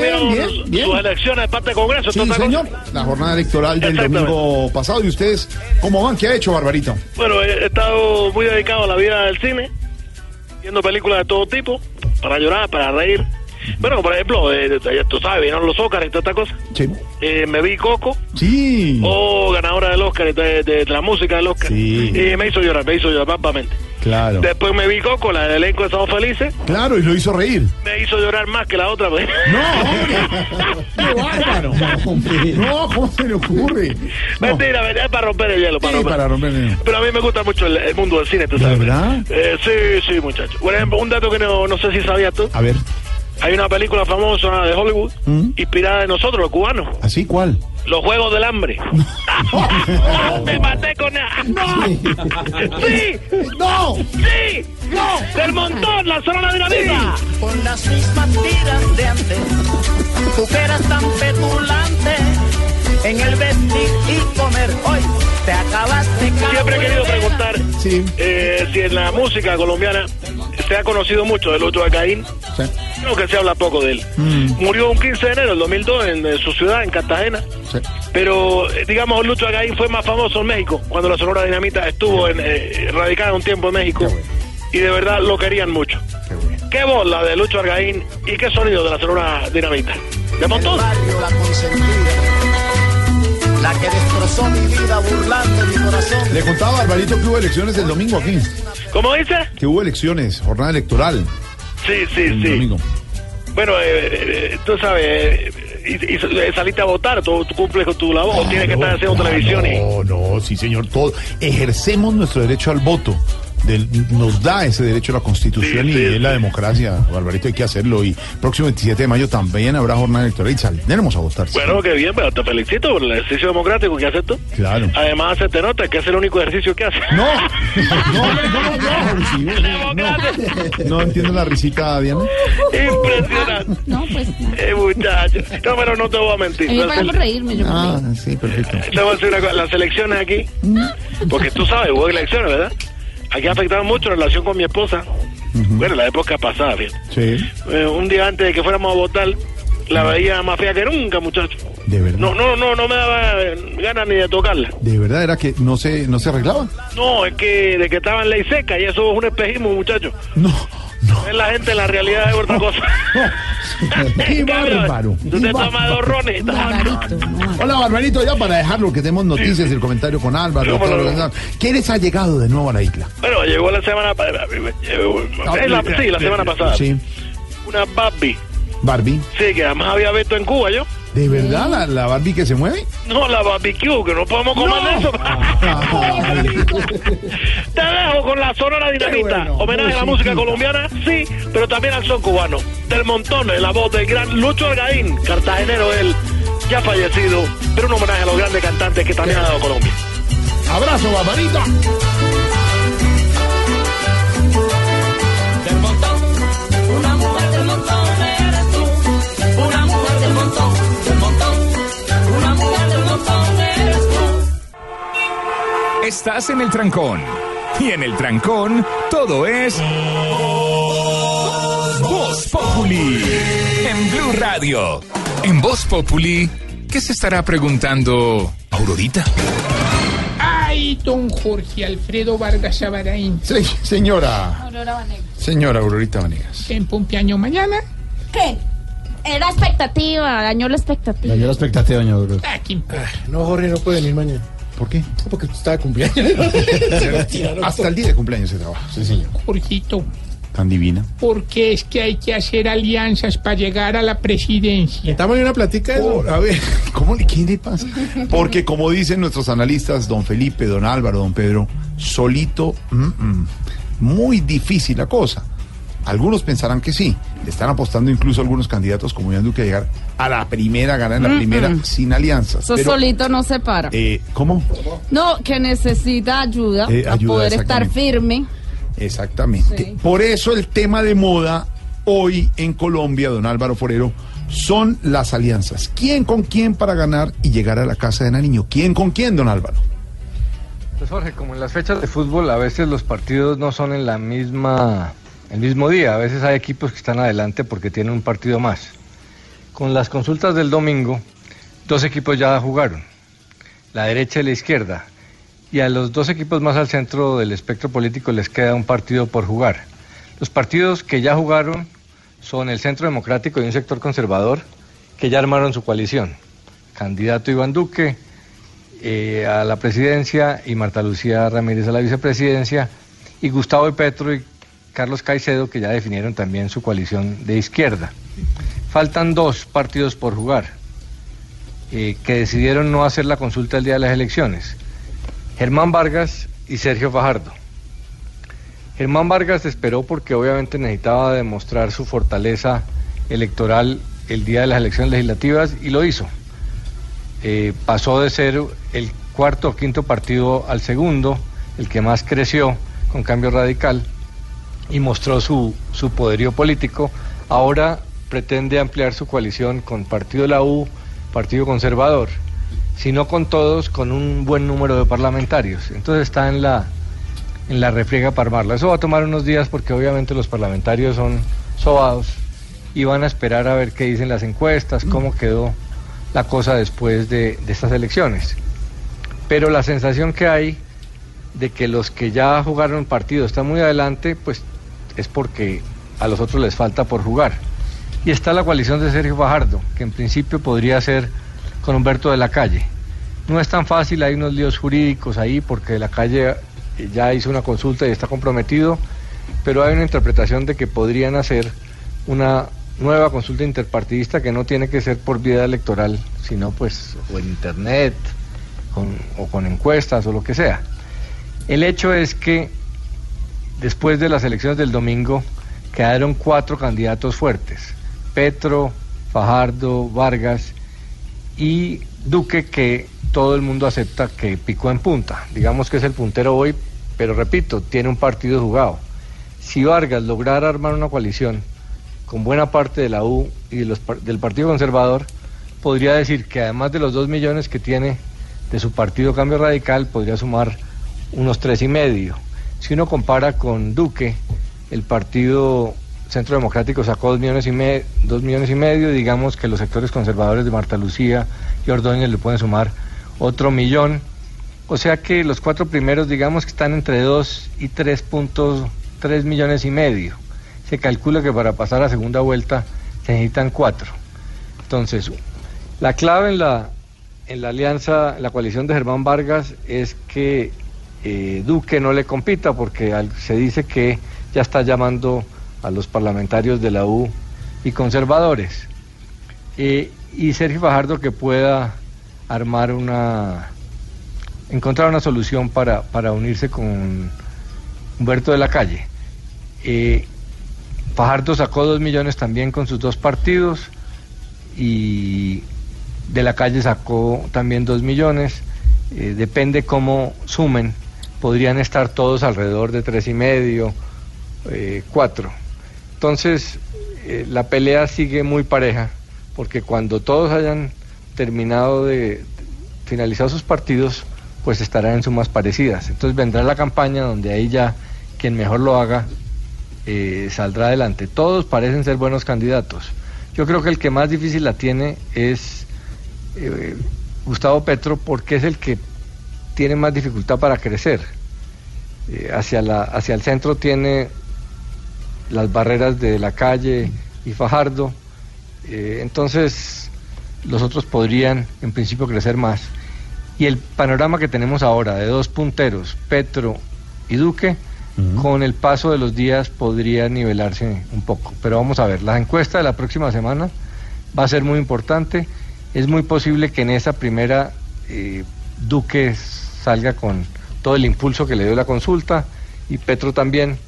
Ya Bien, tuvieron bien. sus elecciones de parte del Congreso. Sí, señor. La jornada electoral del domingo pasado. ¿Y ustedes cómo van? ¿Qué ha hecho, Barbarito? Bueno, he estado muy dedicado a la vida del cine, viendo películas de todo tipo, para llorar, para reír. Bueno, por ejemplo, eh, tú sabes, vinieron los Óscar y toda esta cosa. Sí. Eh, me vi Coco, Sí. oh, ganadora del Oscar, de, de- de la música del Oscar. Sí. Y me hizo llorar, me hizo llorar pampamente. Claro. Después me vi Coco, la del elenco de Estamos Felices. Claro, y lo hizo reír. Me hizo llorar más que la otra. pues. ¡Qué bárbaro! No, ¿cómo se le ocurre? Mentira, mentira, es para romper el hielo. Para Sí, romper. para romper el hielo. Pero a mí me gusta mucho el, el mundo del cine, tú sabes. verdad? Eh, sí, sí, muchacho. Por ejemplo, un dato que no, no sé si sabías tú. A ver, Hay una película famosa de Hollywood inspirada en nosotros, los cubanos. ¿así cuál? Los Juegos del Hambre. Me maté con... ¡No! ¡Sí! ¡No! ¡Sí! ¡No! ¡Del montón! ¡La zona de dinamita! Con las mismas tiras de antes. Tú que eras tan petulante en el vestir y comer. Hoy te acabaste Siempre he querido preguntar Sí. eh, si en la música colombiana se ha conocido mucho de Lucho Alcaín. Sí. Creo que se habla poco de él. Murió un 15 de enero del 2002 en, eh, su ciudad, en Cartagena. Sí. Pero, eh, digamos, Lucho Agaín fue más famoso en México, cuando la Sonora Dinamita estuvo en, eh, radicada un tiempo en México. Y de verdad lo querían mucho. Qué voz la de Lucho Argaín y qué sonido de la Sonora Dinamita. ¿De montón? La que destrozó mi vida burlando mi corazón. Le contaba a Barbarito que hubo elecciones el domingo aquí. ¿Cómo dice? Que hubo elecciones, jornada electoral. Sí, sí, el sí. domingo. Bueno, eh, eh, tú sabes, eh, y, y saliste a votar, tú, tú cumples con tu labor, o tienes que estar haciendo televisión y... No, no, sí, señor, todo. Ejercemos nuestro derecho al voto. Del- nos da ese derecho la Constitución Sí, y sí, es la democracia, Barbarito, hay que hacerlo. Y próximo 27 de mayo también habrá jornada electoral y saldremos a votar. sí. Bueno, qué bien, pero te felicito por el ejercicio democrático que haces tú. Claro. Además, se te nota que es el único ejercicio que haces. No, no, no, no, no, no entiendo la risita, Diana. Impresionante. No, pues. Eh, muchacho. No, pero no te voy a mentir. A me Las pagan por reírme, yo Ah, sí, perfecto. Te voy a decir una cosa, las elecciones aquí, porque tú sabes, hubo elecciones, ¿verdad? Aquí afectaron mucho en relación con mi esposa. Bueno, la época pasada, fíjate. Sí, Eh, un día antes de que fuéramos a votar, la veía más fea que nunca, muchacho. de verdad. No, no, no, no me daba eh, ganas ni de tocarla. De verdad era que no se, no se arreglaba. No, es que de que estaba en ley seca y eso es un espejismo, muchacho. No, Es la gente, la realidad es otra cosa. Qué bárbaro. Tú te tomas dos rones. Hola, Barbarito, ya para dejarlo, que tenemos noticias y el comentario con Álvaro. No. demás. ¿Quiénes ha llegado de nuevo a la isla? Bueno, llegó la semana pasada. Sí, la semana pasada. Sí, Una Barbie. Barbie. Sí, que además había visto en Cuba yo. ¿De verdad la, la Barbie que se mueve? No, la barbecue, que no podemos comer de eso. Te dejo con la Sonora Dinamita. bueno, Homenaje a la música colombiana, sí, pero también al son cubano. Del montón, en la voz del gran Lucho Algaín, cartagenero él, ya fallecido, pero un homenaje a los grandes cantantes que también ha dado Colombia. Abrazo, Barbarito. Estás en el trancón. Y en el trancón, todo es. Voz Populi. En Blue Radio. En Voz Populi, ¿qué se estará preguntando Aurorita? Ay, don Jorge Alfredo Vargas Sabaraín. Sí, señora. Aurora Vanegas. Señora Aurorita Vanegas. En cumpleaños mañana. ¿Qué? Era expectativa, dañó la expectativa. Dañó la expectativa, doña Aurora. Ah, ¿qué importa? No, Jorge, no puede venir mañana. ¿Por qué? Porque está de cumpleaños. Hasta el día de cumpleaños se trabaja. Sí, señor. Jorgito, Tan divina. porque es que hay que hacer alianzas para llegar a la presidencia. Estamos en una platica de eso. Por- a ver, ¿cómo le, ¿qué le pasa? Porque como dicen nuestros analistas, don Felipe, don Álvaro, don Pedro, solito, mm, mm, muy difícil la cosa. Algunos pensarán que sí. Le están apostando incluso algunos candidatos como Iván Duque a llegar a la primera, ganar en la Mm, primera sin alianzas. Eso Pero, solito no se para. eh, ¿Cómo? No, que necesita ayuda Eh, para ayuda, poder estar firme. Exactamente. Sí. Por eso el tema de moda hoy en Colombia, don Álvaro Forero, son las alianzas. ¿Quién con quién para ganar y llegar a la casa de Nariño? ¿Quién con quién, don Álvaro? Pues Jorge, como en las fechas de fútbol, a veces los partidos no son en la misma, el mismo día. A veces hay equipos que están adelante porque tienen un partido más. Con las consultas del domingo, dos equipos ya jugaron, la derecha y la izquierda, y a los dos equipos más al centro del espectro político les queda un partido por jugar. Los partidos que ya jugaron son el Centro Democrático y un sector conservador que ya armaron su coalición. Candidato Iván Duque eh, a la presidencia y Marta Lucía Ramírez a la vicepresidencia y Gustavo Petro y Carlos Caicedo que ya definieron también su coalición de izquierda. Faltan dos partidos por jugar eh, que decidieron no hacer la consulta el día de las elecciones. Germán Vargas y Sergio Fajardo. Germán Vargas esperó porque obviamente necesitaba demostrar su fortaleza electoral el día de las elecciones legislativas y lo hizo. Eh, pasó de ser el cuarto o quinto partido al segundo, el que más creció con cambio radical y mostró su, su poderío político. Ahora pretende ampliar su coalición con Partido la U, Partido Conservador, si no con todos, con un buen número de parlamentarios. Entonces está en la, en la refriega para armarla. Eso va a tomar unos días porque obviamente los parlamentarios son sobados y van a esperar a ver qué dicen las encuestas, cómo quedó la cosa después de, de estas elecciones. Pero la sensación que hay de que los que ya jugaron partido están muy adelante, pues es porque a los otros les falta por jugar. Y está la coalición de Sergio Fajardo, que en principio podría ser con Humberto de la Calle. No es tan fácil, hay unos líos jurídicos ahí porque de la Calle eh, ya hizo una consulta y está comprometido, pero hay una interpretación de que podrían hacer una nueva consulta interpartidista que no tiene que ser por vía electoral, sino pues o en internet o con encuestas o lo que sea. El hecho es que después de las elecciones del domingo quedaron cuatro candidatos fuertes, Petro, Fajardo, Vargas y Duque que todo el mundo acepta que picó en punta. Digamos que es el puntero hoy, pero repito, tiene un partido jugado. Si Vargas lograra armar una coalición con buena parte de la U y del Partido Conservador, podría decir que además de los dos millones que tiene de su partido Cambio Radical, podría sumar unos tres y medio. Si uno compara con Duque, el partido Centro Democrático sacó dos millones y, me- dos millones y medio, digamos que los sectores conservadores de Marta Lucía y Ordóñez le pueden sumar otro millón. O sea que los cuatro primeros, digamos que están entre 2 y 3.3 millones y medio. Se calcula que para pasar a segunda vuelta se necesitan cuatro. Entonces, la clave en la, en la alianza, en la coalición de Germán Vargas es que eh, Duque no le compita porque se dice que ya está llamando a los parlamentarios de la U y conservadores. Eh, y Sergio Fajardo que pueda armar una, encontrar una solución para, para unirse con Humberto de la Calle. Eh, Fajardo sacó dos millones también con sus dos partidos y de la calle sacó también dos millones. Depende cómo sumen, podrían estar todos alrededor de tres y medio, eh, cuatro. Entonces, eh, la pelea sigue muy pareja, porque cuando todos hayan terminado de finalizar sus partidos, pues estarán en sumas parecidas. Entonces vendrá la campaña donde ahí ya quien mejor lo haga eh, saldrá adelante. Todos parecen ser buenos candidatos. Yo creo que el que más difícil la tiene es Gustavo Petro porque es el que tiene más dificultad para crecer. Eh, hacia, la, hacia el centro tiene las barreras de la calle y Fajardo. Eh, entonces los otros podrían en principio crecer más. Y el panorama que tenemos ahora de dos punteros, Petro y Duque, con el paso de los días podría nivelarse un poco. Pero vamos a ver, la encuesta de la próxima semana va a ser muy importante. Es muy posible que en esa primera eh, Duque salga con todo el impulso que le dio la consulta y Petro también.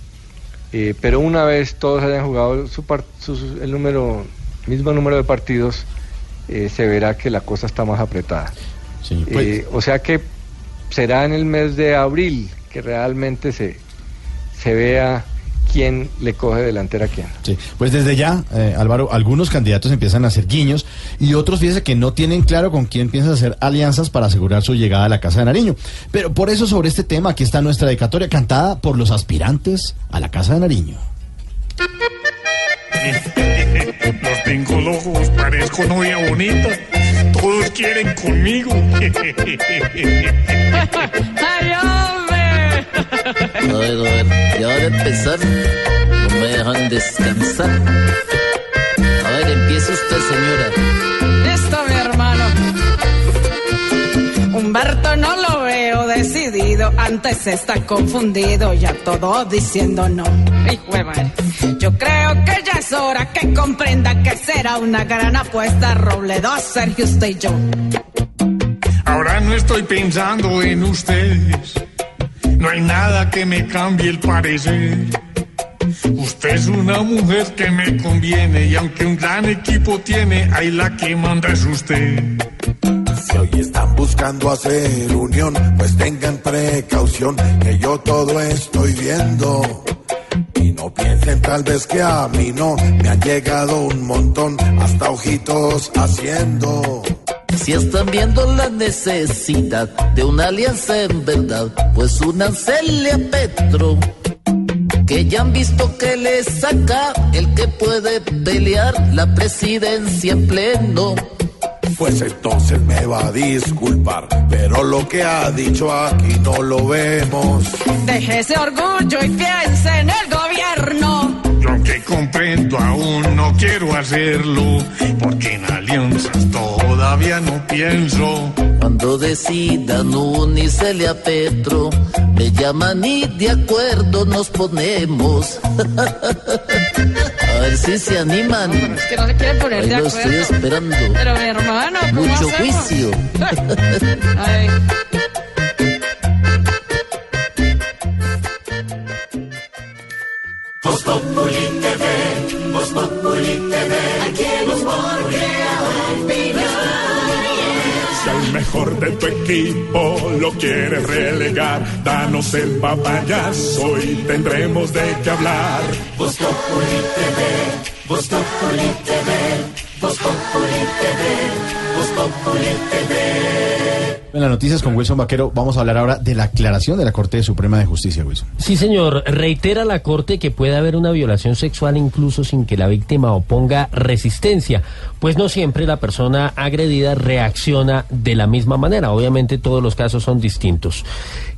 Eh, pero una vez todos hayan jugado su el número, mismo número de partidos, eh, se verá que la cosa está más apretada. pues- Eh, o sea que será en el mes de abril que realmente se, se vea quién le coge delantera a quién. Sí, pues desde ya, eh, Álvaro, algunos candidatos empiezan a hacer guiños y otros fíjese que no tienen claro con quién piensan hacer alianzas para asegurar su llegada a la Casa de Nariño. Pero por eso sobre este tema aquí está nuestra dedicatoria cantada por los aspirantes a la Casa de Nariño. Los tengo locos, parezco novia bonita. Todos quieren conmigo. A ver, a ver, ya va a empezar. No me dejan descansar. A ver, empiece usted, señora. Listo, mi hermano. Humberto no lo veo decidido, antes está confundido, ya todo diciendo no. Hijo de madre. Yo creo que ya es hora que comprenda que será una gran apuesta Robledo, Sergio, usted y yo. Ahora no estoy pensando en ustedes. No hay nada que me cambie el parecer. Usted es una mujer que me conviene y aunque un gran equipo tiene, ahí la que manda es usted. Si hoy están buscando hacer unión, pues tengan precaución, que yo todo estoy viendo. Y no piensen tal vez que a mí no, me han llegado un montón, hasta ojitos haciendo. Si están viendo la necesidad de una alianza en verdad, pues únansele a Petro. Que ya han visto que le saca el que puede pelear la presidencia en pleno. Pues entonces me va a disculpar, pero lo que ha dicho aquí no lo vemos. Deje ese orgullo y piense en el gobierno. Yo que comprendo aún no quiero hacerlo, porque en alianzas todavía no pienso. Cuando decidan unírsele a Petro, me llaman y de acuerdo nos ponemos. A ver si se animan. Es que no se quieren poner Ahí de lo acuerdo. estoy esperando. Pero mi hermano, ¿cómo Mucho hacemos? juicio. Ay. Voz Populi TV, Voz Populi TV, aquí en Si al mejor de tu equipo lo quieres relegar, danos el papayazo y tendremos de qué hablar. Voz Populi TV, Voz Populi TV, Voz Populi TV, Voz Populi TV. En las noticias con Wilson Vaquero vamos a hablar ahora de la aclaración de la Corte Suprema de Justicia, Wilson. Sí, señor. Reitera la Corte que puede haber una violación sexual incluso sin que la víctima oponga resistencia, pues no siempre la persona agredida reacciona de la misma manera. Obviamente todos los casos son distintos.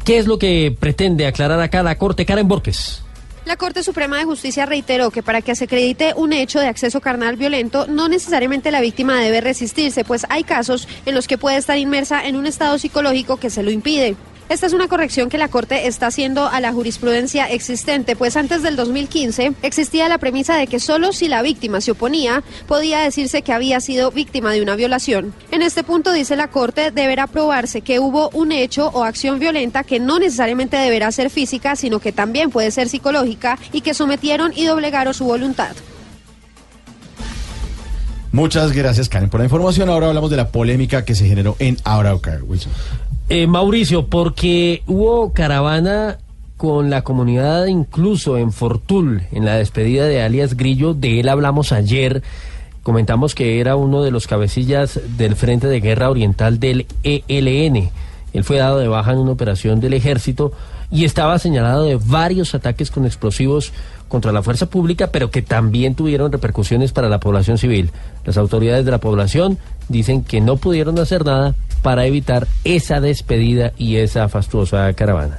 ¿Qué es lo que pretende aclarar acá la Corte? Karen Borges. La Corte Suprema de Justicia reiteró que para que se acredite un hecho de acceso carnal violento, no necesariamente la víctima debe resistirse, pues hay casos en los que puede estar inmersa en un estado psicológico que se lo impide. Esta es una corrección que la Corte está haciendo a la jurisprudencia existente, pues antes del 2015 existía la premisa de que solo si la víctima se oponía podía decirse que había sido víctima de una violación. En este punto dice la Corte deberá probarse que hubo un hecho o acción violenta que no necesariamente deberá ser física, sino que también puede ser psicológica y que sometieron y doblegaron su voluntad. Muchas gracias, Karen, por la información. Ahora hablamos de la polémica que se generó en Arauca, Wilson. Eh, Mauricio, porque hubo caravana con la comunidad incluso en Fortul, en la despedida de alias Grillo, de él hablamos ayer. Comentamos que era uno de los cabecillas del Frente de Guerra Oriental del ELN. Él fue dado de baja en una operación del ejército y estaba señalado de varios ataques con explosivos contra la fuerza pública, pero que también tuvieron repercusiones para la población civil. Las autoridades de la población dicen que no pudieron hacer nada para evitar esa despedida y esa fastuosa caravana.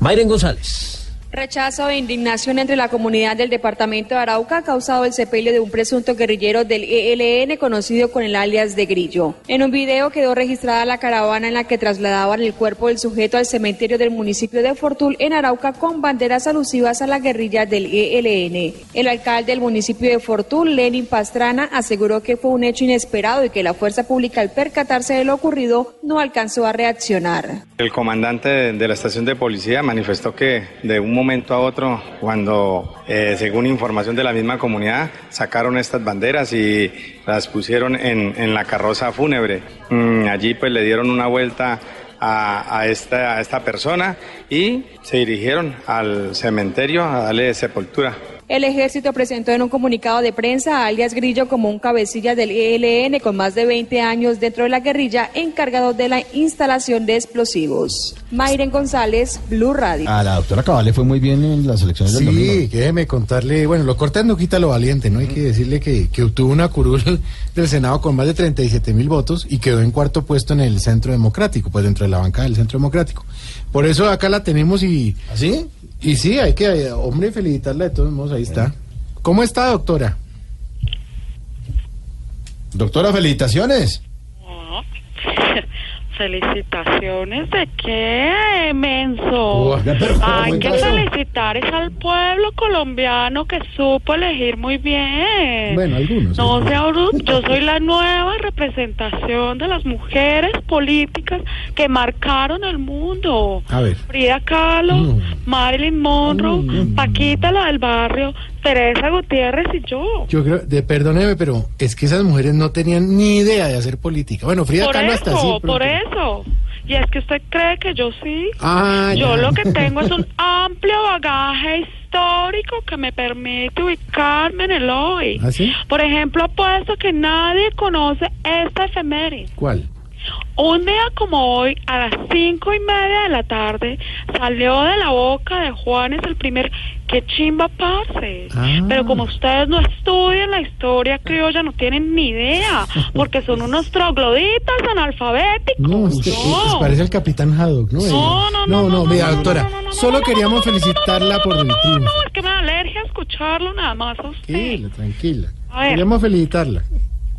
Mayren González. Rechazo e indignación entre la comunidad del departamento de Arauca ha causado el sepelio de un presunto guerrillero del ELN conocido con el alias de Grillo. En un video quedó registrada la caravana en la que trasladaban el cuerpo del sujeto al cementerio del municipio de Fortul en Arauca con banderas alusivas a la guerrilla del ELN. El alcalde del municipio de Fortul, Lenin Pastrana, aseguró que fue un hecho inesperado y que la fuerza pública al percatarse de lo ocurrido no alcanzó a reaccionar. El comandante de, la estación de policía manifestó que de un momento a otro, cuando, eh, según información de la misma comunidad, sacaron estas banderas y las pusieron en, en la carroza fúnebre. Mm, allí pues le dieron una vuelta a esta, a esta persona y se dirigieron al cementerio a darle sepultura. El ejército presentó en un comunicado de prensa a alias Grillo como un cabecilla del ELN con más de 20 años dentro de la guerrilla encargado de la instalación de explosivos. Mayren González, Blue Radio. A la doctora Cabal le fue muy bien en las elecciones del domingo. Sí, déjeme contarle, bueno, lo cortés no quita lo valiente, ¿no? Hay que decirle que, que obtuvo una curul del Senado con más de 37 mil votos y quedó en cuarto puesto en el Centro Democrático, pues dentro de la bancada del Centro Democrático. Por eso acá la tenemos y... ¿Así? Y sí, hay que, eh, hombre, felicitarla de todos modos, ahí está. ¿Cómo está, doctora? Doctora, felicitaciones. Felicitaciones de qué, menso. Oh, pero ¿cómo Hay que felicitar es al pueblo colombiano que supo elegir muy bien. Bueno, algunos. No sea bruto, yo soy la nueva representación de las mujeres políticas que marcaron el mundo. A ver. Frida Kahlo, No. Marilyn Monroe, Paquita la del barrio, Teresa Gutiérrez y yo. Yo creo, de, perdóneme, pero es que esas mujeres no tenían ni idea de hacer política. Bueno, Frida Por Kahlo hasta así. eso, pero- por eso. Y es que usted cree que yo sí. Ah, yo ya. lo que tengo es un amplio bagaje histórico que me permite ubicarme en el hoy. ¿Ah, sí? Por ejemplo, apuesto que nadie conoce esta efeméride. ¿Cuál? Un día como hoy, a las cinco y media de la tarde, salió de la boca de Juanes el primer que chimba parce. Ah. Pero como ustedes no estudian la historia criolla, no tienen ni idea, porque son unos trogloditas analfabéticos. No, usted No. eh, parece el capitán Haddock, ¿no? No, Eh, no, no, no, no, mira, doctora, no, no, no, no, solo queríamos felicitarla por el triunfo. No, es que me da alergia escucharlo nada más a usted. Tranquila, tranquila. A ver. Queríamos felicitarla.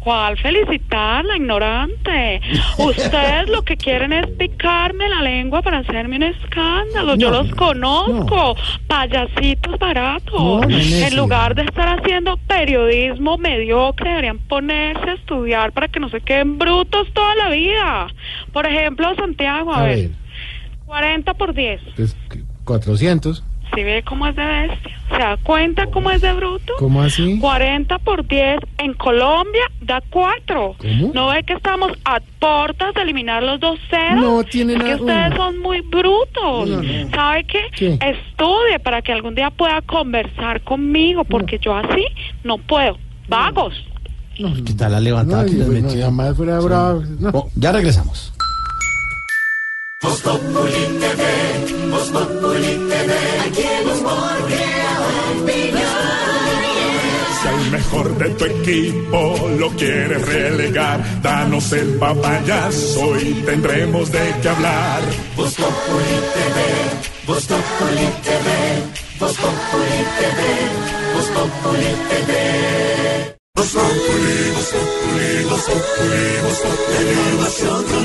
¿Cuál felicitarla, ignorante? Ustedes lo que quieren es picarme la lengua para hacerme un escándalo. Yo los conozco, payasitos baratos. No, en lugar de estar haciendo periodismo mediocre, deberían ponerse a estudiar para que no se queden brutos toda la vida. Por ejemplo, Santiago, a, A ver, ver, 40 por 10. pues, 400. ¿Sí ve cómo es de bestia? ¿Se da cuenta cómo es de bruto? ¿Cómo así? 40 por 10 en Colombia da 4. ¿Cómo? ¿No ve que estamos a portas de eliminar los dos ceros? No tiene es nada- que ustedes son muy brutos. No, no. ¿Sabe qué? ¿Qué? Estudie para que algún día pueda conversar conmigo, porque yo así no puedo. Vagos. ¿Qué tal la levantada No, que les pues, no, metió? jamás fuera bravo. No. Oh, ya regresamos. Voz Populi TV, Voz Populi TV, aquí el humor crea opinión. Si al mejor de tu equipo lo quieres relegar, danos el papayazo y tendremos de qué hablar. Voz Populi TV, Voz Populi TV, Voz Populi TV, Voz Populi TV. Voz Populi, Voz Populi, Voz Populi, Voz Populi.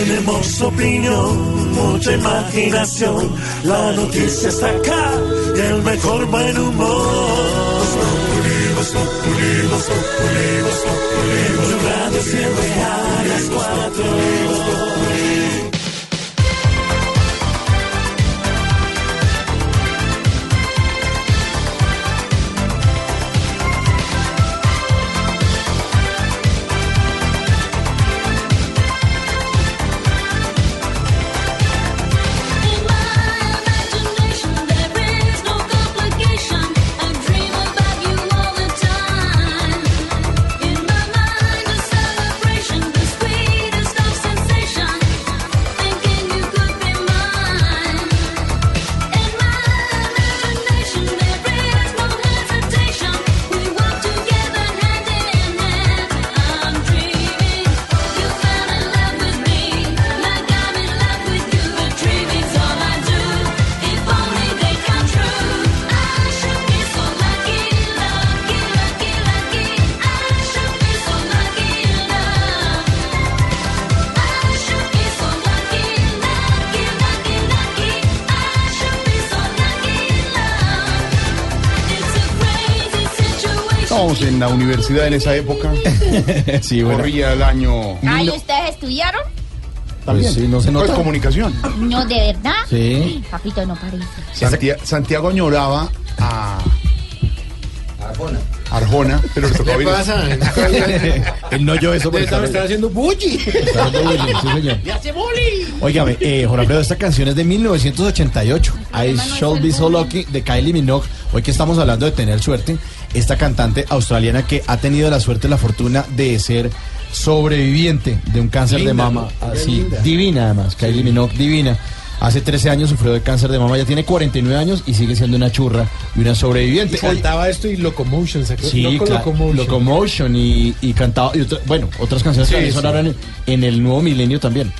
Tenemos opinión, mucha imaginación, la noticia está acá y el mejor buen humor. Voz Populi, Voz Populi, Voz Populi, Radio siempre las cuatro. Universidad en esa época. sí, bueno. Corría el año. Ay, ¿ustedes estudiaron? También. sí, no se Pues nota. comunicación. No, ¿de verdad? Sí. Papito, no parece. Santia- Santiago añoraba a. Arjona, pero le tocaba ¿Qué ir- pasa? Él no yo eso está- están haciendo bully. está dando bullying, sí, señor. ¡Me hace bully! Óigame, eh, Jorge Alfredo, esta canción es de 1988. I Shall Be So Lucky de Kylie Minogue. Hoy que estamos hablando de tener suerte, esta cantante australiana que ha tenido la suerte, la fortuna de ser sobreviviente de un cáncer de mama. Así, linda. divina además, Kylie Minogue, divina. Hace 13 años sufrió de cáncer de mama, ya tiene 49 años y sigue siendo una churra y una sobreviviente. Y cantaba esto y Locomotion, ¿se? Sí, Locomotion. Locomotion y, y cantaba, y otra- bueno, otras canciones Sí, que también sí. sonaron en, en el nuevo milenio también.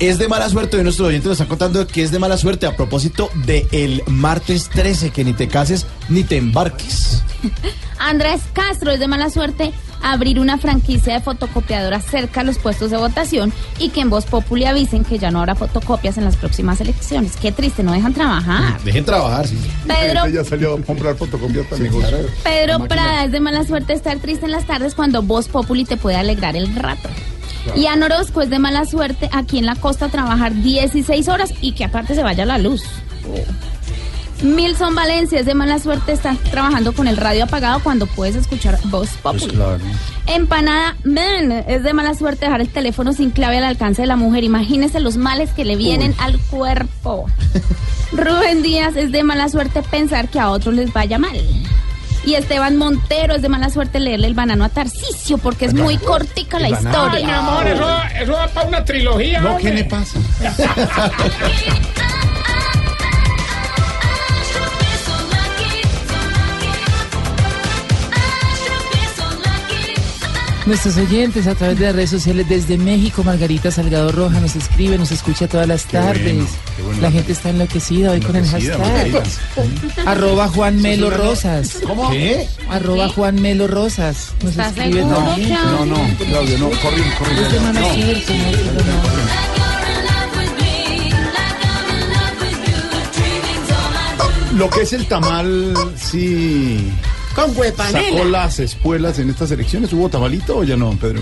Es de mala suerte, hoy nuestros oyentes nos están contando que es de mala suerte a propósito de el martes 13, que ni te cases ni te embarques. Andrés Castro es de mala suerte abrir una franquicia de fotocopiadoras cerca a los puestos de votación y que en Voz Populi avisen que ya no habrá fotocopias en las próximas elecciones. Qué triste, no dejan trabajar. Dejen trabajar, sí. Pedro, ya salió a comprar fotocopias para negocio. Pedro. Prada es de mala suerte estar triste en las tardes cuando Voz Populi te puede alegrar el rato. Y Ana Orozco es de mala suerte aquí en la costa trabajar 16 horas y que aparte se vaya la luz. Milson Valencia es de mala suerte estar trabajando con el radio apagado cuando puedes escuchar Voz Populi. Empanada Man es de mala suerte dejar el teléfono sin clave al alcance de la mujer. Imagínese los males que le vienen Uy. al cuerpo. Rubén Díaz es de mala suerte pensar que a otros les vaya mal. Y Esteban Montero es de mala suerte leerle el banano a Tarcisio porque es muy cortica la Ay, mi historia. amor, eso, eso va para una trilogía. No, hombre. ¿qué le pasa? Nuestros oyentes a través de las redes sociales desde México, Margarita Salgado Roja nos escribe, nos escucha todas las Qué bueno, tardes. qué bueno. La gente está enloquecida hoy con el hashtag. Arroba Juan Melo Rosas. ¿Cómo? ¿Qué? Arroba Juan Melo Rosas. Nos ¿Estás escribe seguro, también. No, no, Claudio, no, corre, corre. No. no, no. Lo que es el tamal, sí. Con ¿Sacó huepanela. las espuelas en estas elecciones? ¿Hubo tamalito o ya no, Pedro?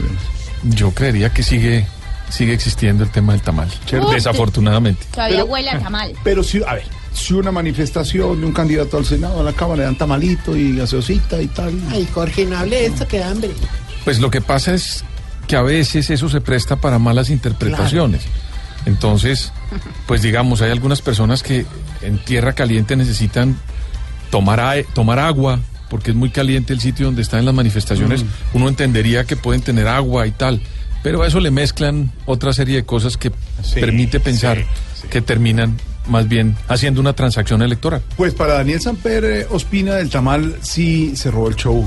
Yo creería que sigue, sigue existiendo el tema del tamal. Uy, Desafortunadamente. Todavía Pero- huele a tamal. Pero si, a ver, si una manifestación de un candidato al Senado, a la Cámara, le dan tamalito y gaseosita y tal. Ay, Jorge, no hable de esto que da hambre. Pues lo que pasa es que a veces eso se presta para malas interpretaciones. Entonces, pues digamos, hay algunas personas que en tierra caliente necesitan tomar agua, porque es muy caliente el sitio donde están las manifestaciones. Uno entendería que pueden tener agua y tal, pero a eso le mezclan otra serie de cosas que Sí, permite pensar sí, sí. que terminan más bien haciendo una transacción electoral. Pues para Daniel Samper eh, Ospina del tamal sí se robó el show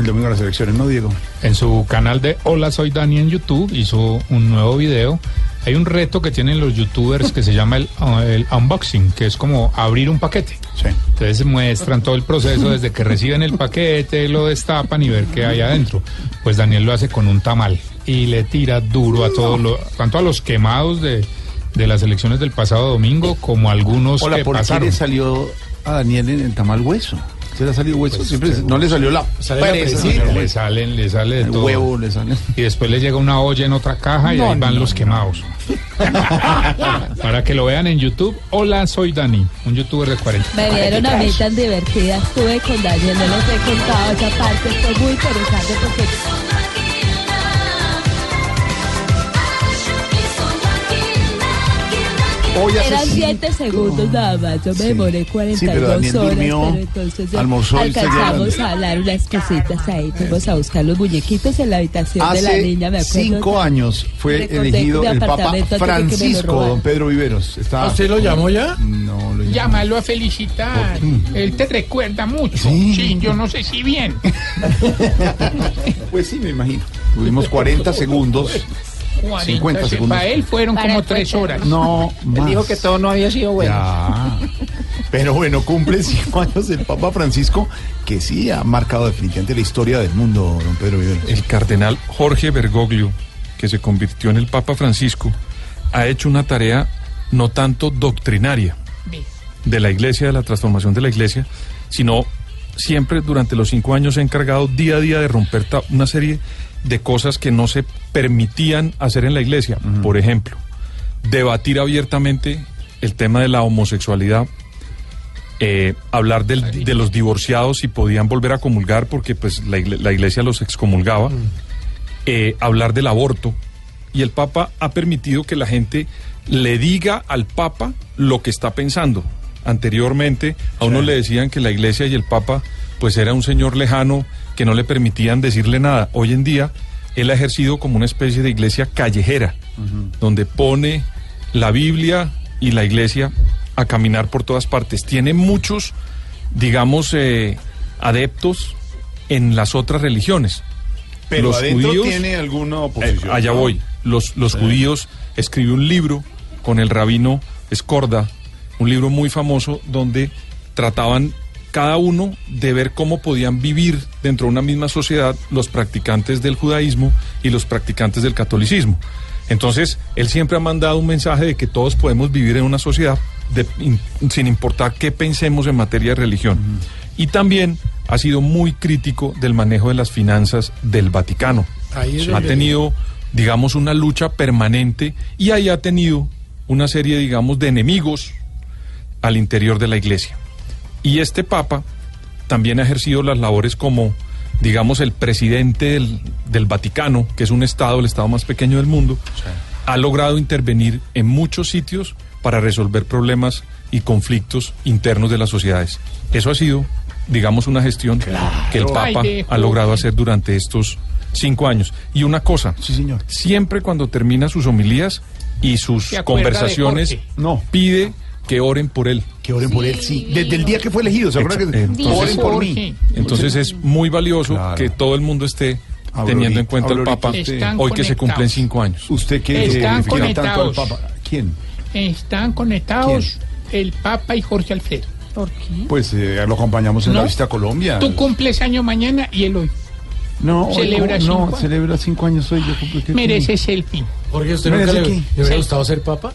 el domingo de las elecciones, ¿no, Diego? En su canal de Hola Soy Dani en YouTube hizo un nuevo video. Hay un reto que tienen los youtubers que se llama el, uh, el unboxing, que es como abrir un paquete. Sí. Entonces muestran todo el proceso desde que reciben el paquete, lo destapan y ver qué hay adentro. Pues Daniel lo hace con un tamal y le tira duro a todos los, tanto a los quemados de, de las elecciones del pasado domingo como a algunos Hola, que ¿por qué pasaron. le salió a Daniel en el tamal hueso? ¿Se le ha salido hueso? Siempre no le salió la Sale la presa, presita. ¿no? Le salen, le sale de el todo. huevo, le sale. Y después le llega una olla en otra caja y No, ahí van no, los no. quemados. Para que lo vean en YouTube, hola, soy Dani, un youtuber de 40. Me vieron a mí tan divertida, estuve con Daniel, no les he contado esa parte, fue muy interesante porque Hoy hace eran cinco- 7 segundos nada más, yo me demoré 42 pero Daniel horas, durmió, pero entonces ya almorzó alcanzamos a hablar unas cositas ahí, fuimos a buscar los muñequitos en la habitación de la Hace niña, me acuerdo. cinco años fue elegido el Papa Francisco, don Pedro Viveros. Está... ¿Ah, ¿Usted lo llamó ya? No, lo llamó. Llámalo a felicitar. Él te recuerda mucho. Sí. yo no sé si bien. Pues sí, me imagino. Tuvimos 40 segundos. 50 segundos. Para él fueron Para como tres horas. No, Él dijo más. que todo no había sido bueno. Ya. Pero bueno, cumple cinco años el Papa Francisco, que sí ha marcado definitivamente la historia del mundo, don Pedro Viveros. El cardenal Jorge Bergoglio, que se convirtió en el Papa Francisco, ha hecho una tarea no tanto doctrinaria de la iglesia, de la transformación de la iglesia, sino siempre durante los cinco años se ha encargado día a día de romper una serie de cosas que no se permitían hacer en la iglesia. Por ejemplo, debatir abiertamente el tema de la homosexualidad eh, hablar del- de los divorciados si podían volver a comulgar porque pues la iglesia los excomulgaba, eh, hablar del aborto. Y el Papa ha permitido que la gente le diga al Papa lo que está pensando. Anteriormente a uno le decían que la iglesia y el Papa pues era un señor lejano que no le permitían decirle nada. Hoy en día él ha ejercido como una especie de iglesia callejera, donde pone la Biblia y la iglesia a caminar por todas partes. Tiene muchos, digamos, eh, adeptos en las otras religiones. Pero adentro tiene alguna oposición, Eh, allá ¿no? voy. Los, los judíos escribió un libro con el rabino Escorda, un libro muy famoso donde trataban cada uno de ver cómo podían vivir dentro de una misma sociedad los practicantes del judaísmo y los practicantes del catolicismo. Entonces, él siempre ha mandado un mensaje de que todos podemos vivir en una sociedad de- in- sin importar qué pensemos en materia de religión. Y también ha sido muy crítico del manejo de las finanzas del Vaticano. Ahí ha tenido, digamos, una lucha permanente y ahí ha tenido una serie, digamos, de enemigos al interior de la iglesia. Y este Papa también ha ejercido las labores como, digamos, el presidente del, del Vaticano, que es un estado, el estado más pequeño del mundo, ha logrado intervenir en muchos sitios para resolver problemas y conflictos internos de las sociedades. Eso ha sido, digamos, una gestión que el Papa ha logrado hacer durante estos cinco años. Y una cosa, siempre cuando termina sus homilías y sus conversaciones, no, pide que oren por él. Que oren por él, sí. Desde el día que fue elegido, ¿se acuerda que Entonces, oren por mí? Entonces es muy valioso que todo el mundo esté teniendo en cuenta al Aurorita, Papa Están hoy que se cumplen conectados. cinco años. ¿Usted qué Están significa tanto al conectados. Papa? ¿Quién? Están conectados el Papa y Jorge Alfredo. ¿Por qué? Pues eh, lo acompañamos en No. la visita a Colombia. Tú cumples año mañana y él hoy. No, hoy celebra no, cinco no, años. celebra cinco años hoy. Yo cumplo- ¿qué- Mereces el fin. Jorge, ¿usted nunca le, le hubiera Sí. gustado ser papa?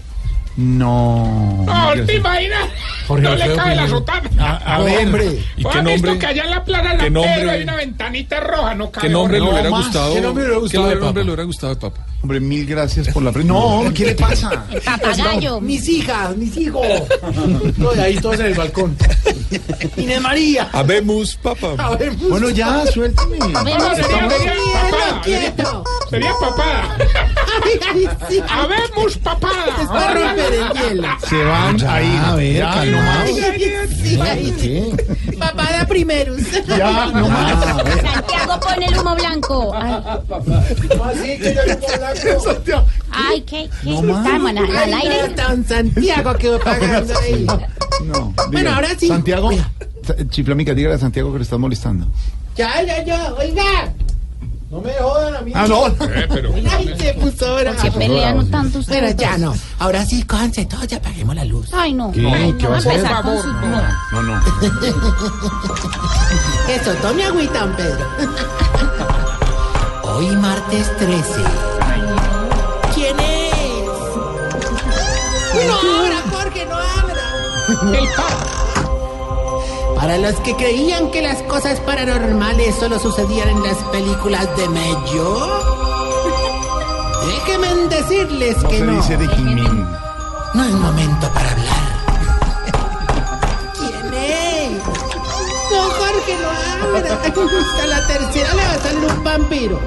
No. No, ya te imaginas. Jorge no le cae la sotana. A- a ver, hombre. ¿Y ¿No qué has visto nombre- que allá en la playa de la nombre- hay una ventanita roja? No cabe ¿Qué nombre le hubiera gustado? ¿Qué nombre le hubiera gustado ¿Qué de nombre Papa? Hombre, mil gracias por la pre- No, ¿qué le pasa? Papagayo. Mis hijas, mis hijos. No, ahí todos en el balcón. Inés María. Habemos Papa. Bueno, ya, suéltame. No, sería, sería papada. quieto. Sería papada. Habemos papada. Va a romper el hielo. Se van a ir. a ver, ya, no más. Sí, ahí. Papada primeros. Ya, no más. Santiago pone el humo blanco. Ay, Así que yo ay ¿qué? qué? No. Estamos al, al aire. Don Santiago quedó pagando ahí. No. Bueno, ahora sí. Santiago, Chiflamica, dígale a Santiago que le estás molestando. Ya, ya, ya. Oiga. No me jodan a mí. Ah, no. Ay, se puso ahora. Se pelean tanto ustedes. Bueno, ya no. Ahora sí, cójanse todos, ya apaguemos la luz. Ay, no. ¿Qué? Ay, ¿Qué no, va a hacer? empezar con Por sus- favor, no. No, no. Eso, tome agüita, don Pedro. Hoy martes 13. No abra, Jorge, no abra. El Papa. Para los que creían que las cosas paranormales solo sucedían en las películas de Mello, déjenme decirles No que se no. dice de Jimin. No es momento para hablar. No, Jorge, no abra. A la tercera le va a salir un vampiro.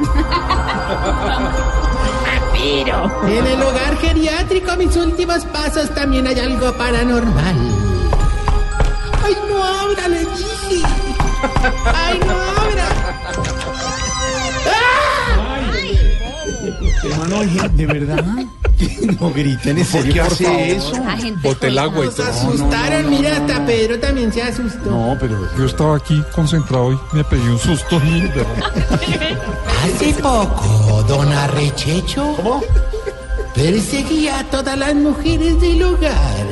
En el hogar geriátrico, mis últimos pasos, también hay algo paranormal. ¡Ay, no abra, le dije! ¡Ay, no abra! Hermano, oye, ¿de verdad? No griten, ¿en serio? ¿Qué hace eso? Bote el agua y Nos todo. asustaron, mira, hasta Pedro también se asustó. No, pero... Yo estaba aquí concentrado y me pegué un susto. Hace poco, don Arrechecho perseguía a todas las mujeres del hogar.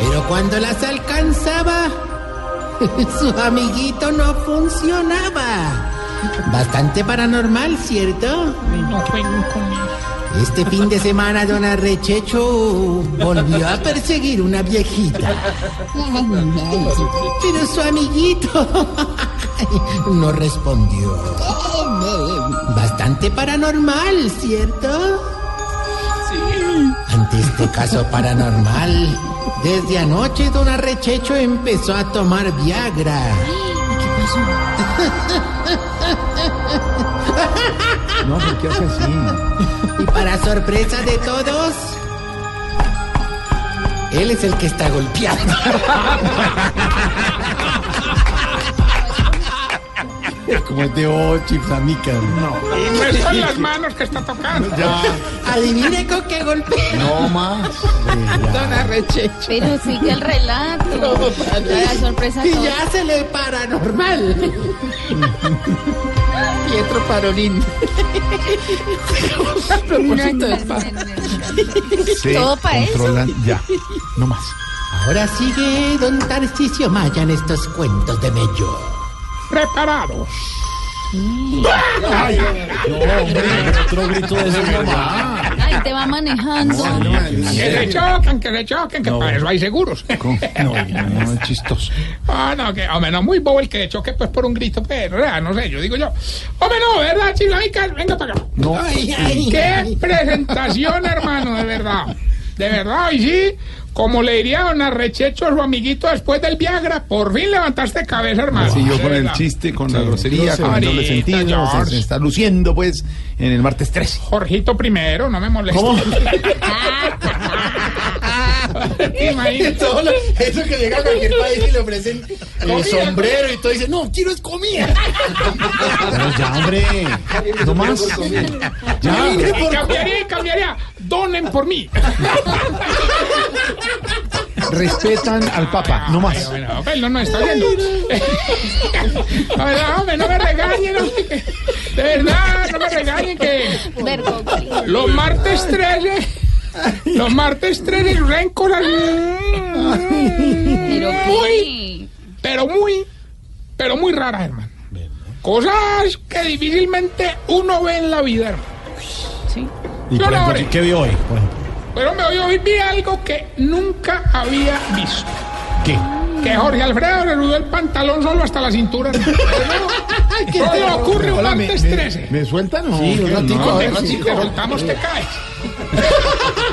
Pero cuando las alcanzaba, su amiguito no funcionaba. Bastante paranormal, ¿cierto? No jueguen con él. Este fin de semana, don Arrechecho volvió a perseguir una viejita. Pero su amiguito no respondió. Bastante paranormal, ¿cierto? Ante este caso paranormal, Desde anoche don Arrechecho empezó a tomar Viagra. No, ¿por qué hace así? Y para sorpresa de todos, él es el que está golpeando. Como es de ocho y flamica. No. Y no es con las manos que está tocando. Adivine con qué golpea. No más. Don Arrechecho. Pero sigue el relato. La sorpresa Y ya se le paranormal. Pietro Parolín. A propósito de pa- Se Todo pa' eso. controlan ya. No más. Ahora sigue don Tarcisio Maya en estos cuentos de Mello. Preparados. Ay, Otro grito de ese mamá. Ay, te va manejando. Que se choquen, que se choquen, que para eso hay seguros. No, no, es chistoso. Ah, no, que, hombre, no, muy bobo el que choque pues por un grito, pero, ¿verdad? no sé, yo digo yo. Hombre, no, ¿verdad, chiflamicas? Venga para acá. No. Ay, ay, Qué ay. presentación, hermano, de verdad. De verdad, y sí, como le diría don Arrechecho a su amiguito después del Viagra, por fin levantaste cabeza, hermano. Así yo De con el chiste, con la grosería, con el doble sentido. Se, está luciendo, pues, en el martes 13. Jorgito primero, no me molestes. ¿Cómo? Imagínate. Todo lo- eso que llega a cualquier país y le ofrecen el sombrero y todo dice, no, quiero es comida. Pero ya, hombre. No más. Ya. Y cambiaría, y cambiaría. Donen por mí. Respetan al Papa, no más. Bueno, bueno, no nos está viendo. A ver, hombre, no me regañen, de verdad, no me regañen que los martes 13, los martes 13 suceden cosas Pero muy, pero muy, pero muy raras, hermano. Cosas que difícilmente uno ve en la vida, hermano. Sí. ¿Y por ejemplo, hombre. qué vio hoy? Por ejemplo. Pero me hoy vi algo que nunca había visto. ¿Qué? Que Jorge Alfredo le rudó el pantalón solo hasta la cintura. qué ocurre un me, martes me- 13. ¿me sueltan o Sí, un qué? ratico, No, a Si te soltamos, te caes.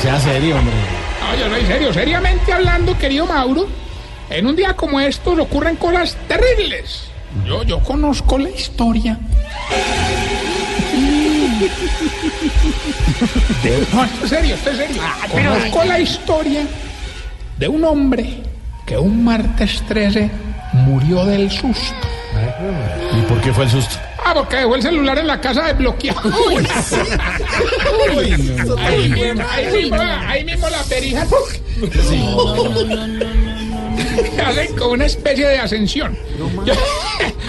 Sea serio, hombre. No, yo soy serio. Seriamente hablando, querido Mauro, en un día como estos ocurren cosas terribles. Yo, yo conozco la historia. De- no, esto es serio, esto es serio. Conozco la historia de un hombre que un martes 13 murió del susto. ¿Y por qué fue el susto? Ah, porque dejó el celular en la casa desbloqueado. ahí, mismo, ahí mismo, ahí mismo la perija. Hacen como una especie de ascensión. Yo-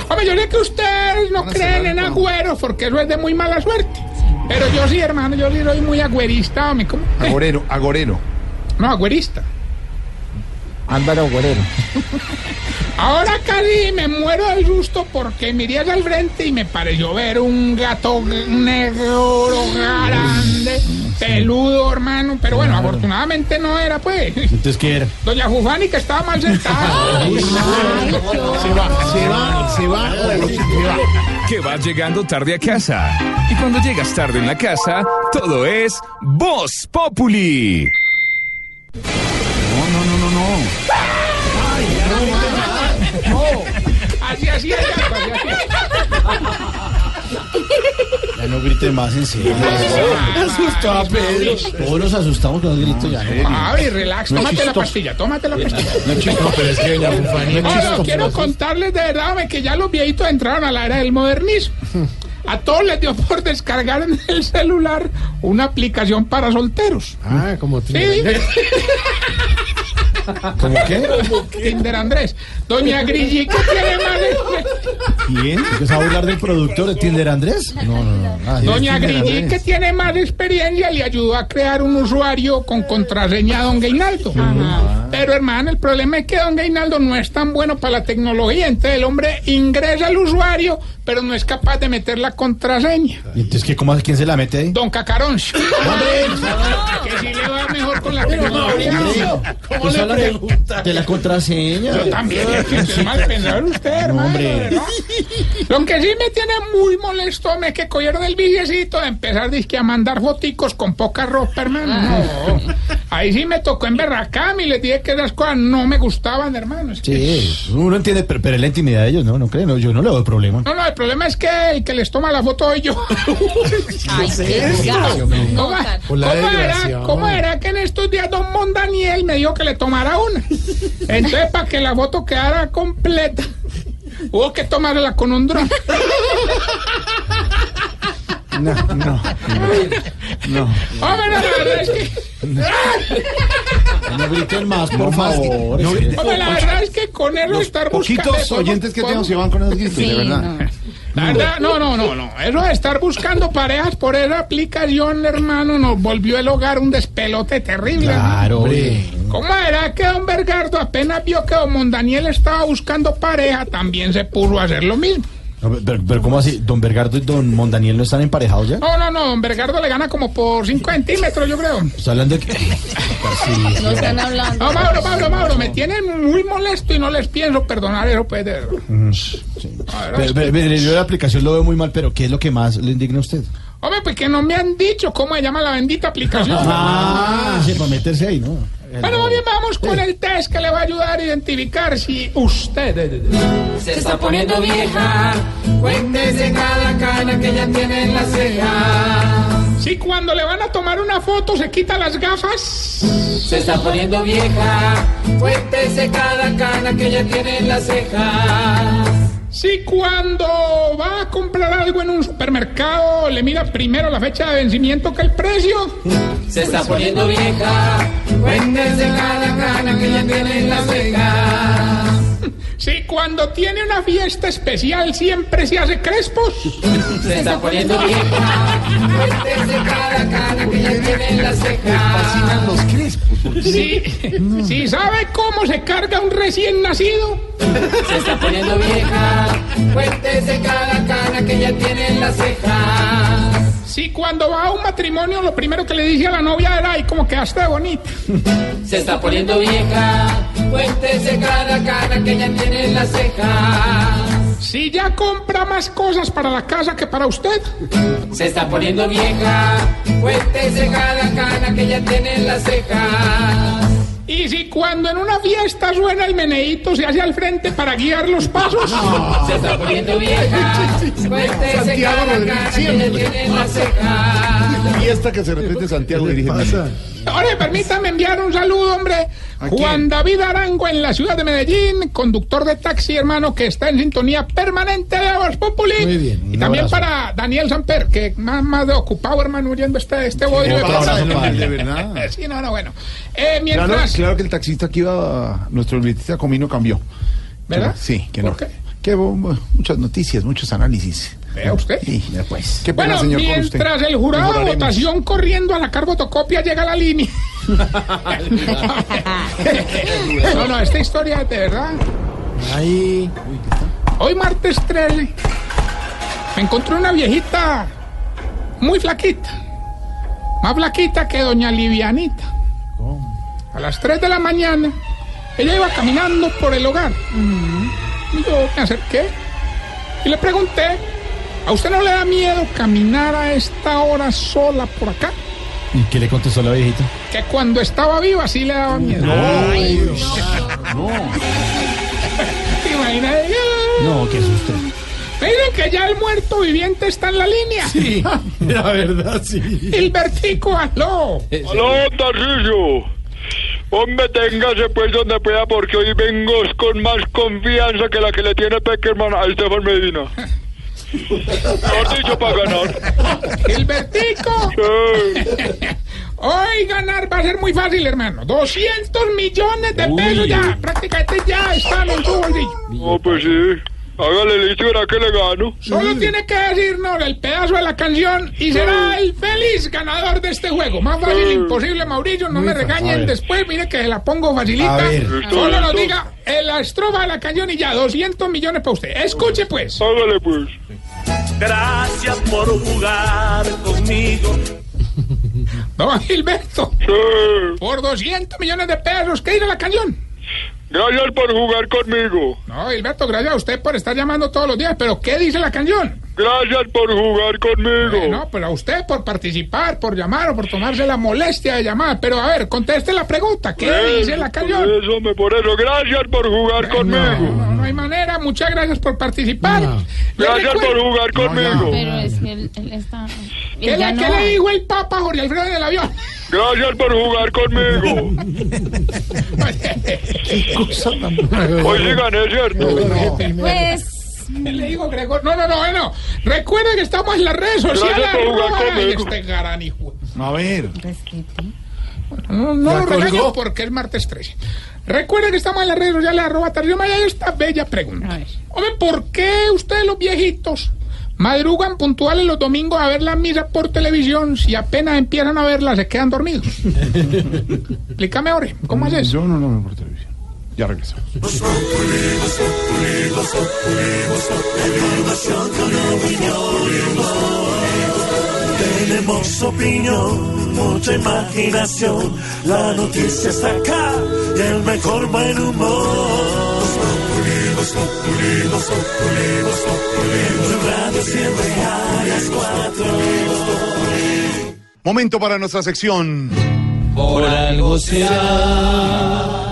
hombre, yo sé que ustedes no creen en agüeros porque eso es de muy mala suerte. Pero yo sí, hermano, yo sí soy muy agüerista, hombre. ¿cómo? Agorero, agorero. No, agüerista. Álvaro Guerrero. Ahora casi me muero del susto porque miré hacia el frente y me pareció ver un gato negro grande, peludo, hermano. Pero bueno, afortunadamente no era, pues. Entonces, ¿qué era? Doña Jufani que estaba mal sentada. Se va, se va, se va. Se va. Que vas llegando tarde a casa. Y cuando llegas tarde en la casa, todo es Voz Populi. No, no, no, no, no. Así así hacía. Ya no grite más en serio. Asustó a Pedro. Todos nos asustamos con los gritos ya. Javi, relax, tómate la pastilla, tómate la pastilla. No, chico, pero es que doña Fufani chistoso. quiero contarles de verdad que ya los viejitos entraron a la era del modernismo. A todos les dio por descargar en el celular una aplicación para solteros. Ah, como Sí, ¿Cómo qué? Tinder Andrés. Doña Grigi, ¿qué tiene más? ¿Quién? ¿Que se va a burlar del productor de Tinder Andrés? No, no, no. Ah, Doña Andrés. que tiene más experiencia, le ayudó a crear un usuario con contraseña a don Gainaldo. Pero hermano, el problema es que don Gainaldo no es tan bueno para la tecnología. Entonces el hombre ingresa al usuario, pero no es capaz de meter la contraseña. ¿Y entonces qué? ¿Cómo, ¿Quién se la mete ahí? Don Cacarón. que si le va mejor con la. ¿Cómo le pregunta? De la contraseña. Yo también, es que es mal pensado usted, hermano. hombre. Lo que sí me tiene muy molesto me que cogieron el billecito de empezar dizque, a mandar foticos con poca ropa, hermano. No. Ahí sí me tocó emberracarme y les dije que esas cosas no me gustaban, hermano. Es que- Sí, uno entiende, pero, pero es la intimidad de ellos, ¿no? No creen, no, yo no le doy problema. No, no, el problema es que el que les toma la foto soy yo. Ay, qué ¿Cómo, era, cómo era que en estos días don Mondaniel me dijo que le tomara una? Entonces, para que la foto quedara completa, hubo que tomarla con un dron. No, no, no. no. Hombre, no, la verdad es que... No griten más, por No favor. no Hombre, la verdad es que con él lo estar buscando... Poquitos oyentes que tenemos se van con esos gritos, de verdad. La verdad, no, no, no, no. Eso de estar buscando parejas por esa aplicación, hermano, nos volvió el hogar un despelote terrible. Claro, hombre. ¿Cómo era que don Bergardo apenas vio que don Mondaniel estaba buscando pareja, también se puso a hacer lo mismo? No, pero, pero ¿cómo así? ¿Don Bergardo y don Mondaniel no están emparejados ya? No, no, no, don Bergardo le gana como por 5 centímetros, yo creo. Está hablando de que... No están hablando. No, Mauro, Mauro, Mauro, me tienen muy molesto y no les pienso perdonar eso, pues. de. Mm, sí. Pero, pero, pero, yo la aplicación lo veo muy mal, pero ¿qué es lo que más le indigna a usted? Hombre, pues que no me han dicho cómo se llama la bendita aplicación. Ah, sí, para meterse ahí, ¿no? Bueno, muy bien, vamos con el test que le va a ayudar a identificar si usted Se está poniendo vieja, cuéntese cada cana que ya tiene en la ceja. Si cuando le van a tomar una foto se quita las gafas. Se está poniendo vieja, cuéntese cada cana que ya tiene en la ceja. Si cuando va a comprar algo en un supermercado le mira primero la fecha de vencimiento que el precio. Se está poniendo vieja, cuéntese cada cana que ya tiene en la ceja. Si cuando tiene una fiesta especial siempre se hace crespos. Se está poniendo vieja, cuéntese cada cana que ya tiene en la ceja. Fascinan los crespos. Si, si sabe cómo se carga un recién nacido. Se está poniendo vieja, cuéntese cada cana que ya tiene en la ceja. Si cuando va a un matrimonio lo primero que le dice a la novia era, ay, como quedaste de bonita. Se está poniendo vieja, cuéntese cada cana que ya tiene en la ceja. Si ya compra más cosas para la casa que para usted. Se está poniendo vieja, cuéntese cada cana que ya tiene en la ceja. Y si cuando en una fiesta suena el meneíto se hace al frente para guiar los pasos. Se está poniendo vieja, Santiago Rodríguez, que siempre. la ceja. Fiesta que se repite Santiago dirige. Ahora permítame enviar un saludo, hombre. Juan David Arango en la ciudad de Medellín, conductor de taxi, hermano, que está en sintonía permanente de Voz Populi. Muy bien, Y también abrazo. para Daniel Samper, que más, más de ocupado, hermano, oyendo este, este bodrio de abrazo verdad. Sí, no, no, bueno. Eh, Claro, mientras... claro que el taxista que iba, nuestro libretista Comino cambió. ¿Verdad? Sí, que ¿Por no. qué? Que hubo muchas noticias, muchos análisis. Vea usted. Sí, pues. Qué pena, Bueno, señor, con usted. mientras el jurado de votación corriendo a la carbotocopia llega a la línea. no, no, esta historia es de verdad. Ahí. Hoy martes 13 me encontré una viejita muy flaquita. Más flaquita que doña Livianita. A las 3 de la mañana ella iba caminando por el hogar. Y yo me acerqué y le pregunté, ¿a usted no le da miedo caminar a esta hora sola por acá? ¿Y qué le contestó la viejita? Que cuando estaba viva sí le daba miedo. Ay, no. ¿Te imaginas? No, qué susto. Me dicen que ya el muerto viviente está en la línea. Sí, la verdad, sí. Gilbertico, aló. Aló, Tarcisio. Hombre, téngase pues donde pueda porque hoy vengo con más confianza que la que le tiene Peckerman a Estefan Medina. Mejor dicho, para ganar. Gilbertico. Hoy ganar va a ser muy fácil, hermano. 200 millones de pesos ya. Prácticamente ya están en su bolsillo. No, pues sí. Hágale listo y verá que le gano. Solo tiene que decirnos el pedazo de la canción y será el feliz ganador de este juego. Más fácil imposible, Mauricio. No Muy me regañen después. Mire que la pongo facilita. A ver. Listo, Solo nos diga eh, la estrofa de la canción y ya. 200 millones para usted. Escuche pues. Hágale pues. Gracias por jugar conmigo. Don Gilberto. Por 200 millones de pesos. ¿Qué dice la canción? Gracias por jugar conmigo. No, Gilberto, gracias a usted por estar llamando todos los días. ¿Pero qué dice la canción? Gracias por jugar conmigo. No, pero a usted por participar, por llamar o por tomarse la molestia de llamar. Pero a ver, conteste la pregunta. ¿Qué Eh, dice la? Por eso, me por eso. Gracias por jugar conmigo. No, no hay manera. Muchas gracias por participar. Le Gracias por jugar conmigo. Pero es que él, él está... ¿Qué, él le, no. qué le dijo el Papa Jorge Alfredo en el avión? Gracias por jugar conmigo. Hoy sí gané, ¿cierto? Pues... ¿Qué le digo, Gregor? No, no, no, bueno. Recuerden que estamos en las redes sociales. Este gran hijo. A ver. No, no ¿Ya lo regaño porque es martes 13. Recuerden que estamos en las redes sociales, arroba Tarcisio Maya, esta bella pregunta. Hombre, ¿por qué ustedes los viejitos madrugan puntuales los domingos a ver la misa por televisión si apenas empiezan a verla se quedan dormidos? Explícame, ahora, ¿cómo es eso? Yo no lo veo por televisión. Ya regresamos. Tenemos opinión, mucha imaginación. La noticia está acá y el mejor buen humor. En tu radio siempre a las cuatro. Momento para nuestra sección. Por algo será.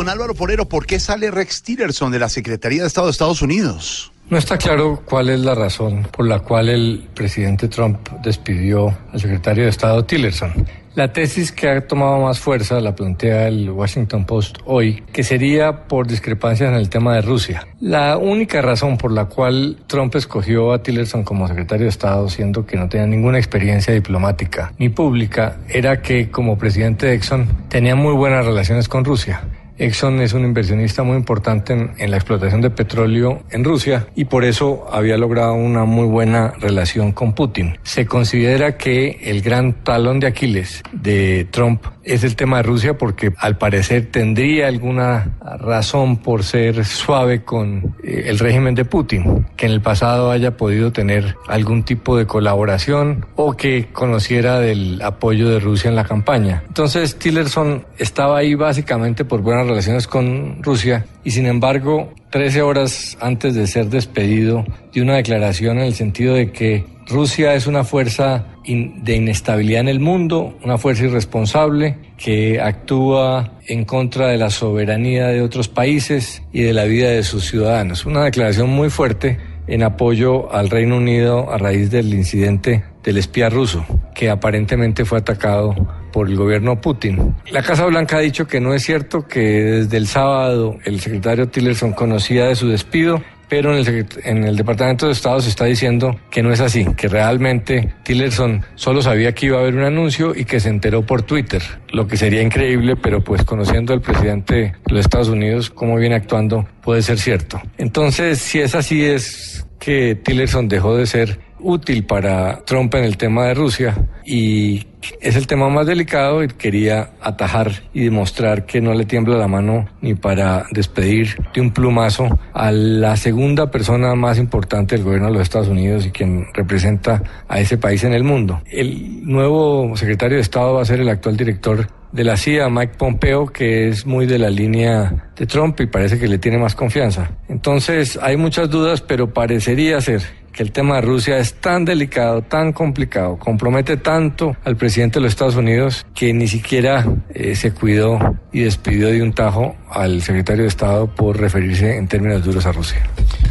Don Álvaro Porero, ¿por qué sale Rex Tillerson de la Secretaría de Estado de Estados Unidos? No está claro cuál es la razón por la cual el presidente Trump despidió al secretario de Estado Tillerson. La tesis que ha tomado más fuerza la plantea el Washington Post hoy, que sería por discrepancias en el tema de Rusia. La única razón por la cual Trump escogió a Tillerson como secretario de Estado, siendo que no tenía ninguna experiencia diplomática ni pública, era que como presidente de Exxon tenía muy buenas relaciones con Rusia. Exxon es un inversionista muy importante en, la explotación de petróleo en Rusia y por eso había logrado una muy buena relación con Putin. Se considera que el gran talón de Aquiles de Trump es el tema de Rusia porque al parecer tendría alguna razón por ser suave con eh, el régimen de Putin, que en el pasado haya podido tener algún tipo de colaboración o que conociera del apoyo de Rusia en la campaña. Entonces Tillerson estaba ahí básicamente por buenas relaciones con Rusia y sin embargo 13 horas antes de ser despedido dio una declaración en el sentido de que Rusia es una fuerza in- de inestabilidad en el mundo, una fuerza irresponsable que actúa en contra de la soberanía de otros países y de la vida de sus ciudadanos. Una declaración muy fuerte en apoyo al Reino Unido a raíz del incidente del espía ruso, que aparentemente fue atacado por el gobierno Putin. La Casa Blanca ha dicho que no es cierto, que desde el sábado el secretario Tillerson conocía de su despido, pero en el, en el Departamento de Estado se está diciendo que no es así, que realmente Tillerson solo sabía que iba a haber un anuncio y que se enteró por Twitter, lo que sería increíble, pero pues conociendo al presidente de los Estados Unidos, cómo viene actuando, puede ser cierto. Entonces, si es así, es que Tillerson dejó de ser útil para Trump en el tema de Rusia y es el tema más delicado y quería atajar y demostrar que no le tiembla la mano ni para despedir de un plumazo a la segunda persona más importante del gobierno de los Estados Unidos y quien representa a ese país en el mundo. El nuevo secretario de Estado va a ser el actual director de la CIA, Mike Pompeo, que es muy de la línea de Trump y parece que le tiene más confianza. Entonces hay muchas dudas, pero parecería ser que el tema de Rusia es tan delicado, tan complicado, compromete tanto al presidente de los Estados Unidos que ni siquiera eh, se cuidó y despidió de un tajo al secretario de Estado por referirse en términos duros a Rusia.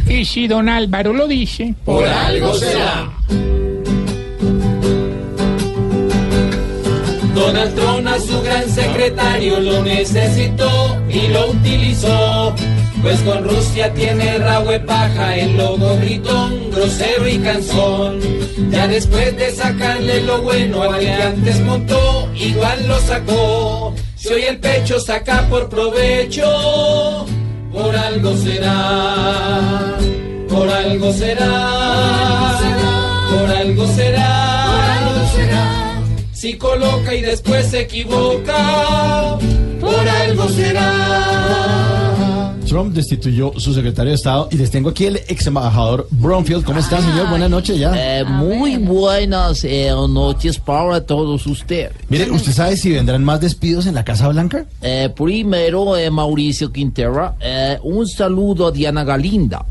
Y si don Álvaro lo dice, Por algo será. Donald Trump a su gran secretario lo necesitó y lo utilizó. Pues con Rusia tiene rabo paja, el logo gritón, grosero y cansón. Ya después de sacarle lo bueno al que antes montó, igual lo sacó. Si hoy el pecho saca por provecho, por algo será, por algo será, por algo será. Si coloca y después se equivoca, por algo será. Trump destituyó su secretario de Estado y les tengo aquí el ex embajador Bromfield. ¿Cómo está, señor? Buenas noches ya. Eh, muy buenas eh, noches para todos ustedes. Mire, ¿usted sabe si vendrán más despidos en la Casa Blanca? Eh, primero, eh, Mauricio Quintera, eh, un saludo a Diana Galinda,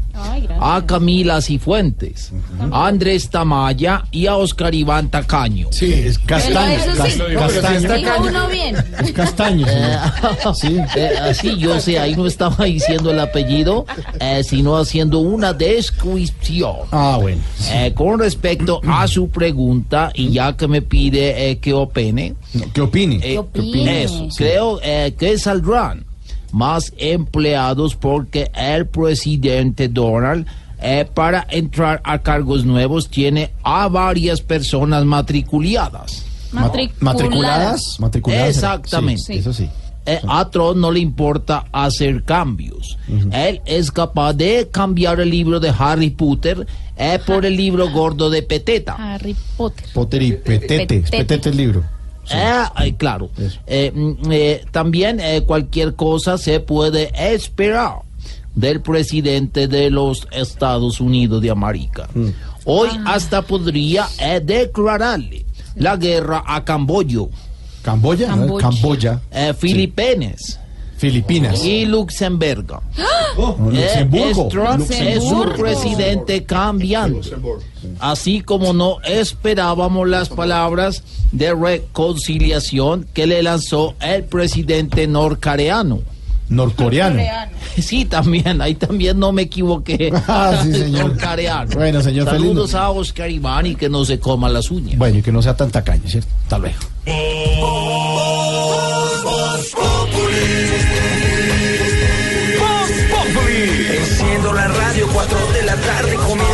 a Camila Cifuentes, a Andrés Tamaya y a Oscar Iván Tacaño. Sí, es Castaño, Eso sí. Cas- Castaño. Dijo uno bien. Es castaño. señor. sí. así yo sé, ahí no estaba diciendo el apellido, eh, sino haciendo una descripción. Ah, bueno. Eh, con respecto a su pregunta, y ya que me pide eh, que opine. ¿Qué opine? eh, opine? Eso, Sí. creo eh, que saldrán más empleados porque el presidente Donald, eh, para entrar a cargos nuevos, tiene a varias personas matriculadas. ¿Matriculadas? Matriculadas. Exactamente. Sí, eso sí. Eh, a Trump no le importa hacer cambios. Él es capaz de cambiar el libro de Harry Potter eh, por el libro gordo de Peteta. Harry Potter. Potter y Petete. Petete. Petete el libro. Eh, ay, claro. Eh, mm, eh, también eh, cualquier cosa se puede esperar del presidente de los Estados Unidos de América. Hoy hasta podría eh, declararle la guerra a Camboya. ¿Camboya? Camboya. Camboya. Eh, Filipinas. Filipinas. Y Luxemburgo. Oh, Eh, Luxemburgo. es Trump, es un presidente cambiante. Así como no esperábamos las palabras de reconciliación que le lanzó el presidente norcoreano. Norcoreano. Sí, también, ahí también no me equivoqué. Ah, sí, señor. Norcoreano. Bueno, señor, feliz Saludos a Oscar Iván y que no se coma las uñas. Bueno, y que no sea tan tacaño, ¿cierto? Hasta luego.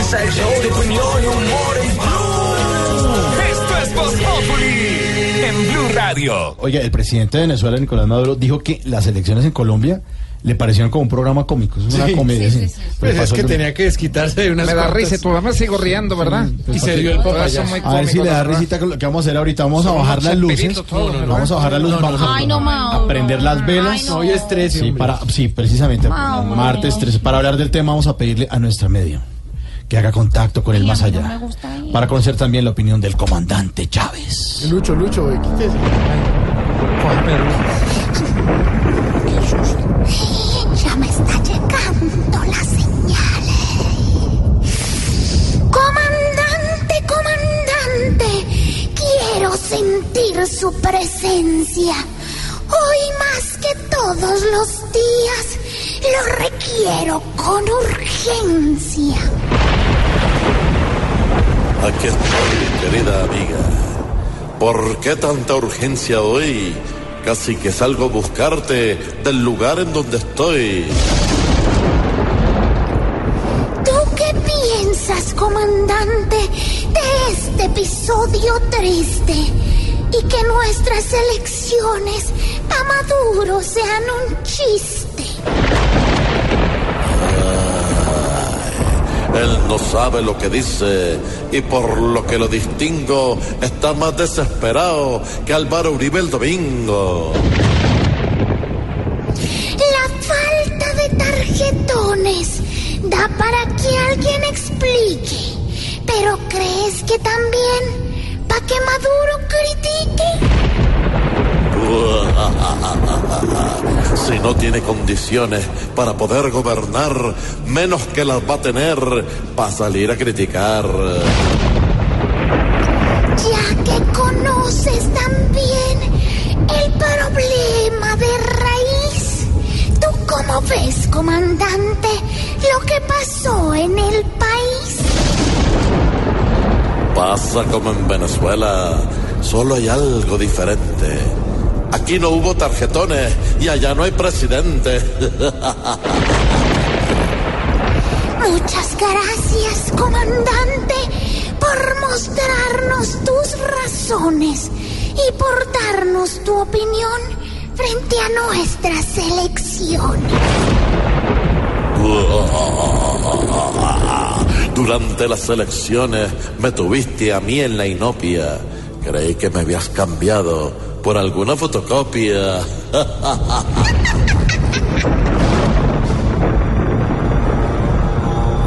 Comienza el show de opinión y humor en Blue. Esto es Voz Populi en Blue Radio. Oiga, el presidente de Venezuela, Nicolás Maduro, dijo que las elecciones en Colombia le parecieron como un programa cómico. Es una Sí, comedia. sí, sí. sí, sí. Pero Pues es que el- tenía que desquitarse de unas Me da risa, todavía me sigo riendo, ¿verdad? pues, Y se dio el muy A ver si le da risita con lo que vamos a hacer ahorita. Vamos a bajar las luces. ¿verdad? Vamos a bajar las luces. Vamos a, Ay, no, a prender las velas. Ay, no. Hoy es 13, Sí, para, sí, precisamente. Mauro. Martes 13. Para hablar del tema, vamos a pedirle a nuestra medio que haga contacto con el más no allá. me gusta ir. Para conocer también la opinión del comandante Chávez. Lucho, Lucho, eh, quítese. Ya me está llegando la señal. Comandante, comandante, quiero sentir su presencia. Hoy más que todos los días, lo requiero con urgencia. Aquí estoy, querida amiga. ¿Por qué tanta urgencia hoy? Casi que salgo a buscarte del lugar en donde estoy. ¿Tú qué piensas, comandante, de este episodio triste? Y que nuestras elecciones a Maduro sean un chiste. Él no sabe lo que dice y por lo que lo distingo está más desesperado que Álvaro Uribe el domingo. La falta de tarjetones da para que alguien explique. Pero ¿crees que también para que Maduro critique? Si no tiene condiciones para poder gobernar, menos que las va a tener para salir a criticar. Ya que conoces también el problema de raíz. ¿Tú cómo ves, comandante, lo que pasó en el país? Pasa como en Venezuela, solo hay algo diferente. Aquí no hubo tarjetones y allá no hay presidente. Muchas gracias, comandante, por mostrarnos tus razones y por darnos tu opinión frente a nuestras elecciones. Durante las elecciones me tuviste a mí en la inopia. Creí que me habías cambiado por alguna fotocopia.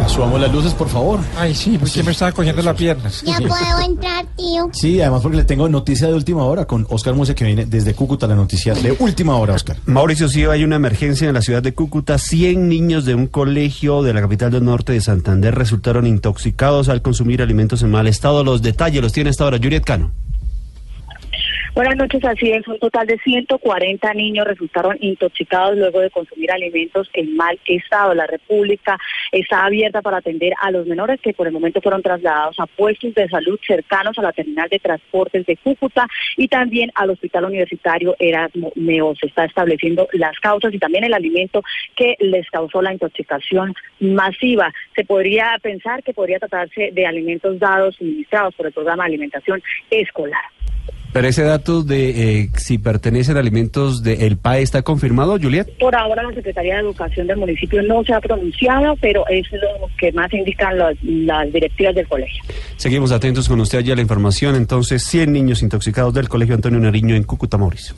subamos las luces, por favor. Ay, sí, porque me estaba cogiendo las piernas. Ya puedo entrar, tío. Sí, además porque le tengo noticia de última hora con Oscar Muse que viene desde Cúcuta, la noticia de última hora, Oscar. Mauricio, sí, hay una emergencia en la ciudad de Cúcuta. 100 niños de un colegio de la capital del norte de Santander resultaron intoxicados al consumir alimentos en mal estado. Los detalles los tiene esta hora Juliet Cano. Buenas noches, así es. Un total de 140 niños resultaron intoxicados luego de consumir alimentos en mal estado. La República está abierta para atender a los menores que por el momento fueron trasladados a puestos de salud cercanos a la terminal de transportes de Cúcuta y también al Hospital Universitario Erasmo Neo. Se está estableciendo las causas y también el alimento que les causó la intoxicación masiva. Se podría pensar que podría tratarse de alimentos dados, suministrados por el programa de alimentación escolar. Pero ese dato de eh, si pertenecen alimentos del PAE está confirmado, Juliet. Por ahora la Secretaría de Educación del municipio no se ha pronunciado, pero es lo que más indican las, las directivas del colegio. Seguimos atentos con usted allá a la información. Entonces, 100 niños intoxicados del Colegio Antonio Nariño en Cúcuta, Mauricio.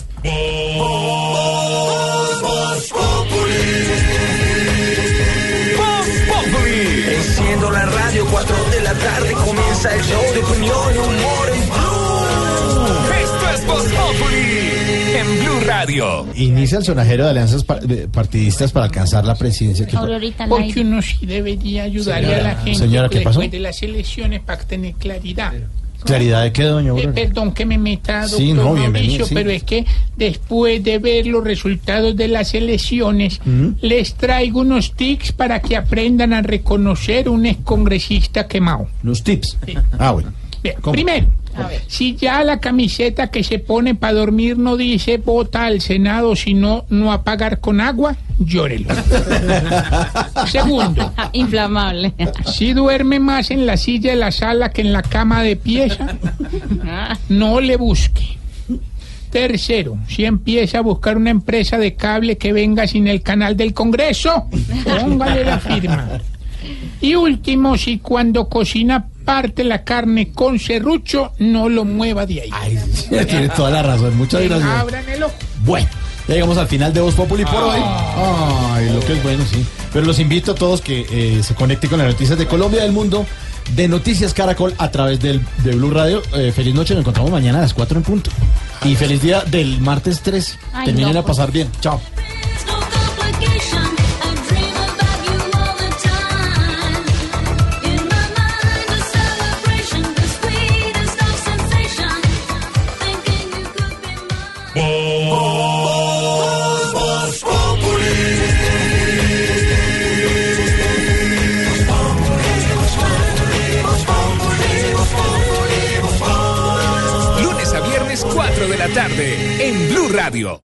Enciendo la radio, 4 de la tarde comienza el show de opinión y humor Voz Populi en Blue Radio. Inicia el sonajero de alianzas partidistas para alcanzar la presidencia. Porque uno sí debería ayudarle Señora, a la gente señora, ¿qué pasó? después de las elecciones para tener claridad. ¿Claridad de qué, doña Eh, perdón que me meta, doctor Sí, no, bienvenido, Mauricio, sí. pero es que después de ver los resultados de las elecciones, les traigo unos tics para que aprendan a reconocer un excongresista quemado. Los tips. Ah, bueno. Bien, primero, si ya la camiseta que se pone para dormir no dice vota al Senado, sino no apagar con agua, llórelo. Segundo, Inflamable. si duerme más en la silla de la sala que en la cama de pieza, no le busque. Tercero, si empieza a buscar una empresa de cable que venga sin el canal del Congreso, póngale la firma. Y último, si cuando cocina parte la carne con serrucho, no lo mueva de ahí. Tiene toda la razón. Muchas gracias. Abran el ojo. Bueno, ya llegamos al final de Voz Populi por hoy. Ay, lo que es bueno, sí. Pero los invito a todos que eh, se conecten con las noticias de Colombia y del mundo de Noticias Caracol a través del, de Blue Radio. Eh, feliz noche, nos encontramos mañana a las 4 en punto. Y feliz día del martes 3. Ay, Terminen no, a pasar bien. Chao. Radio.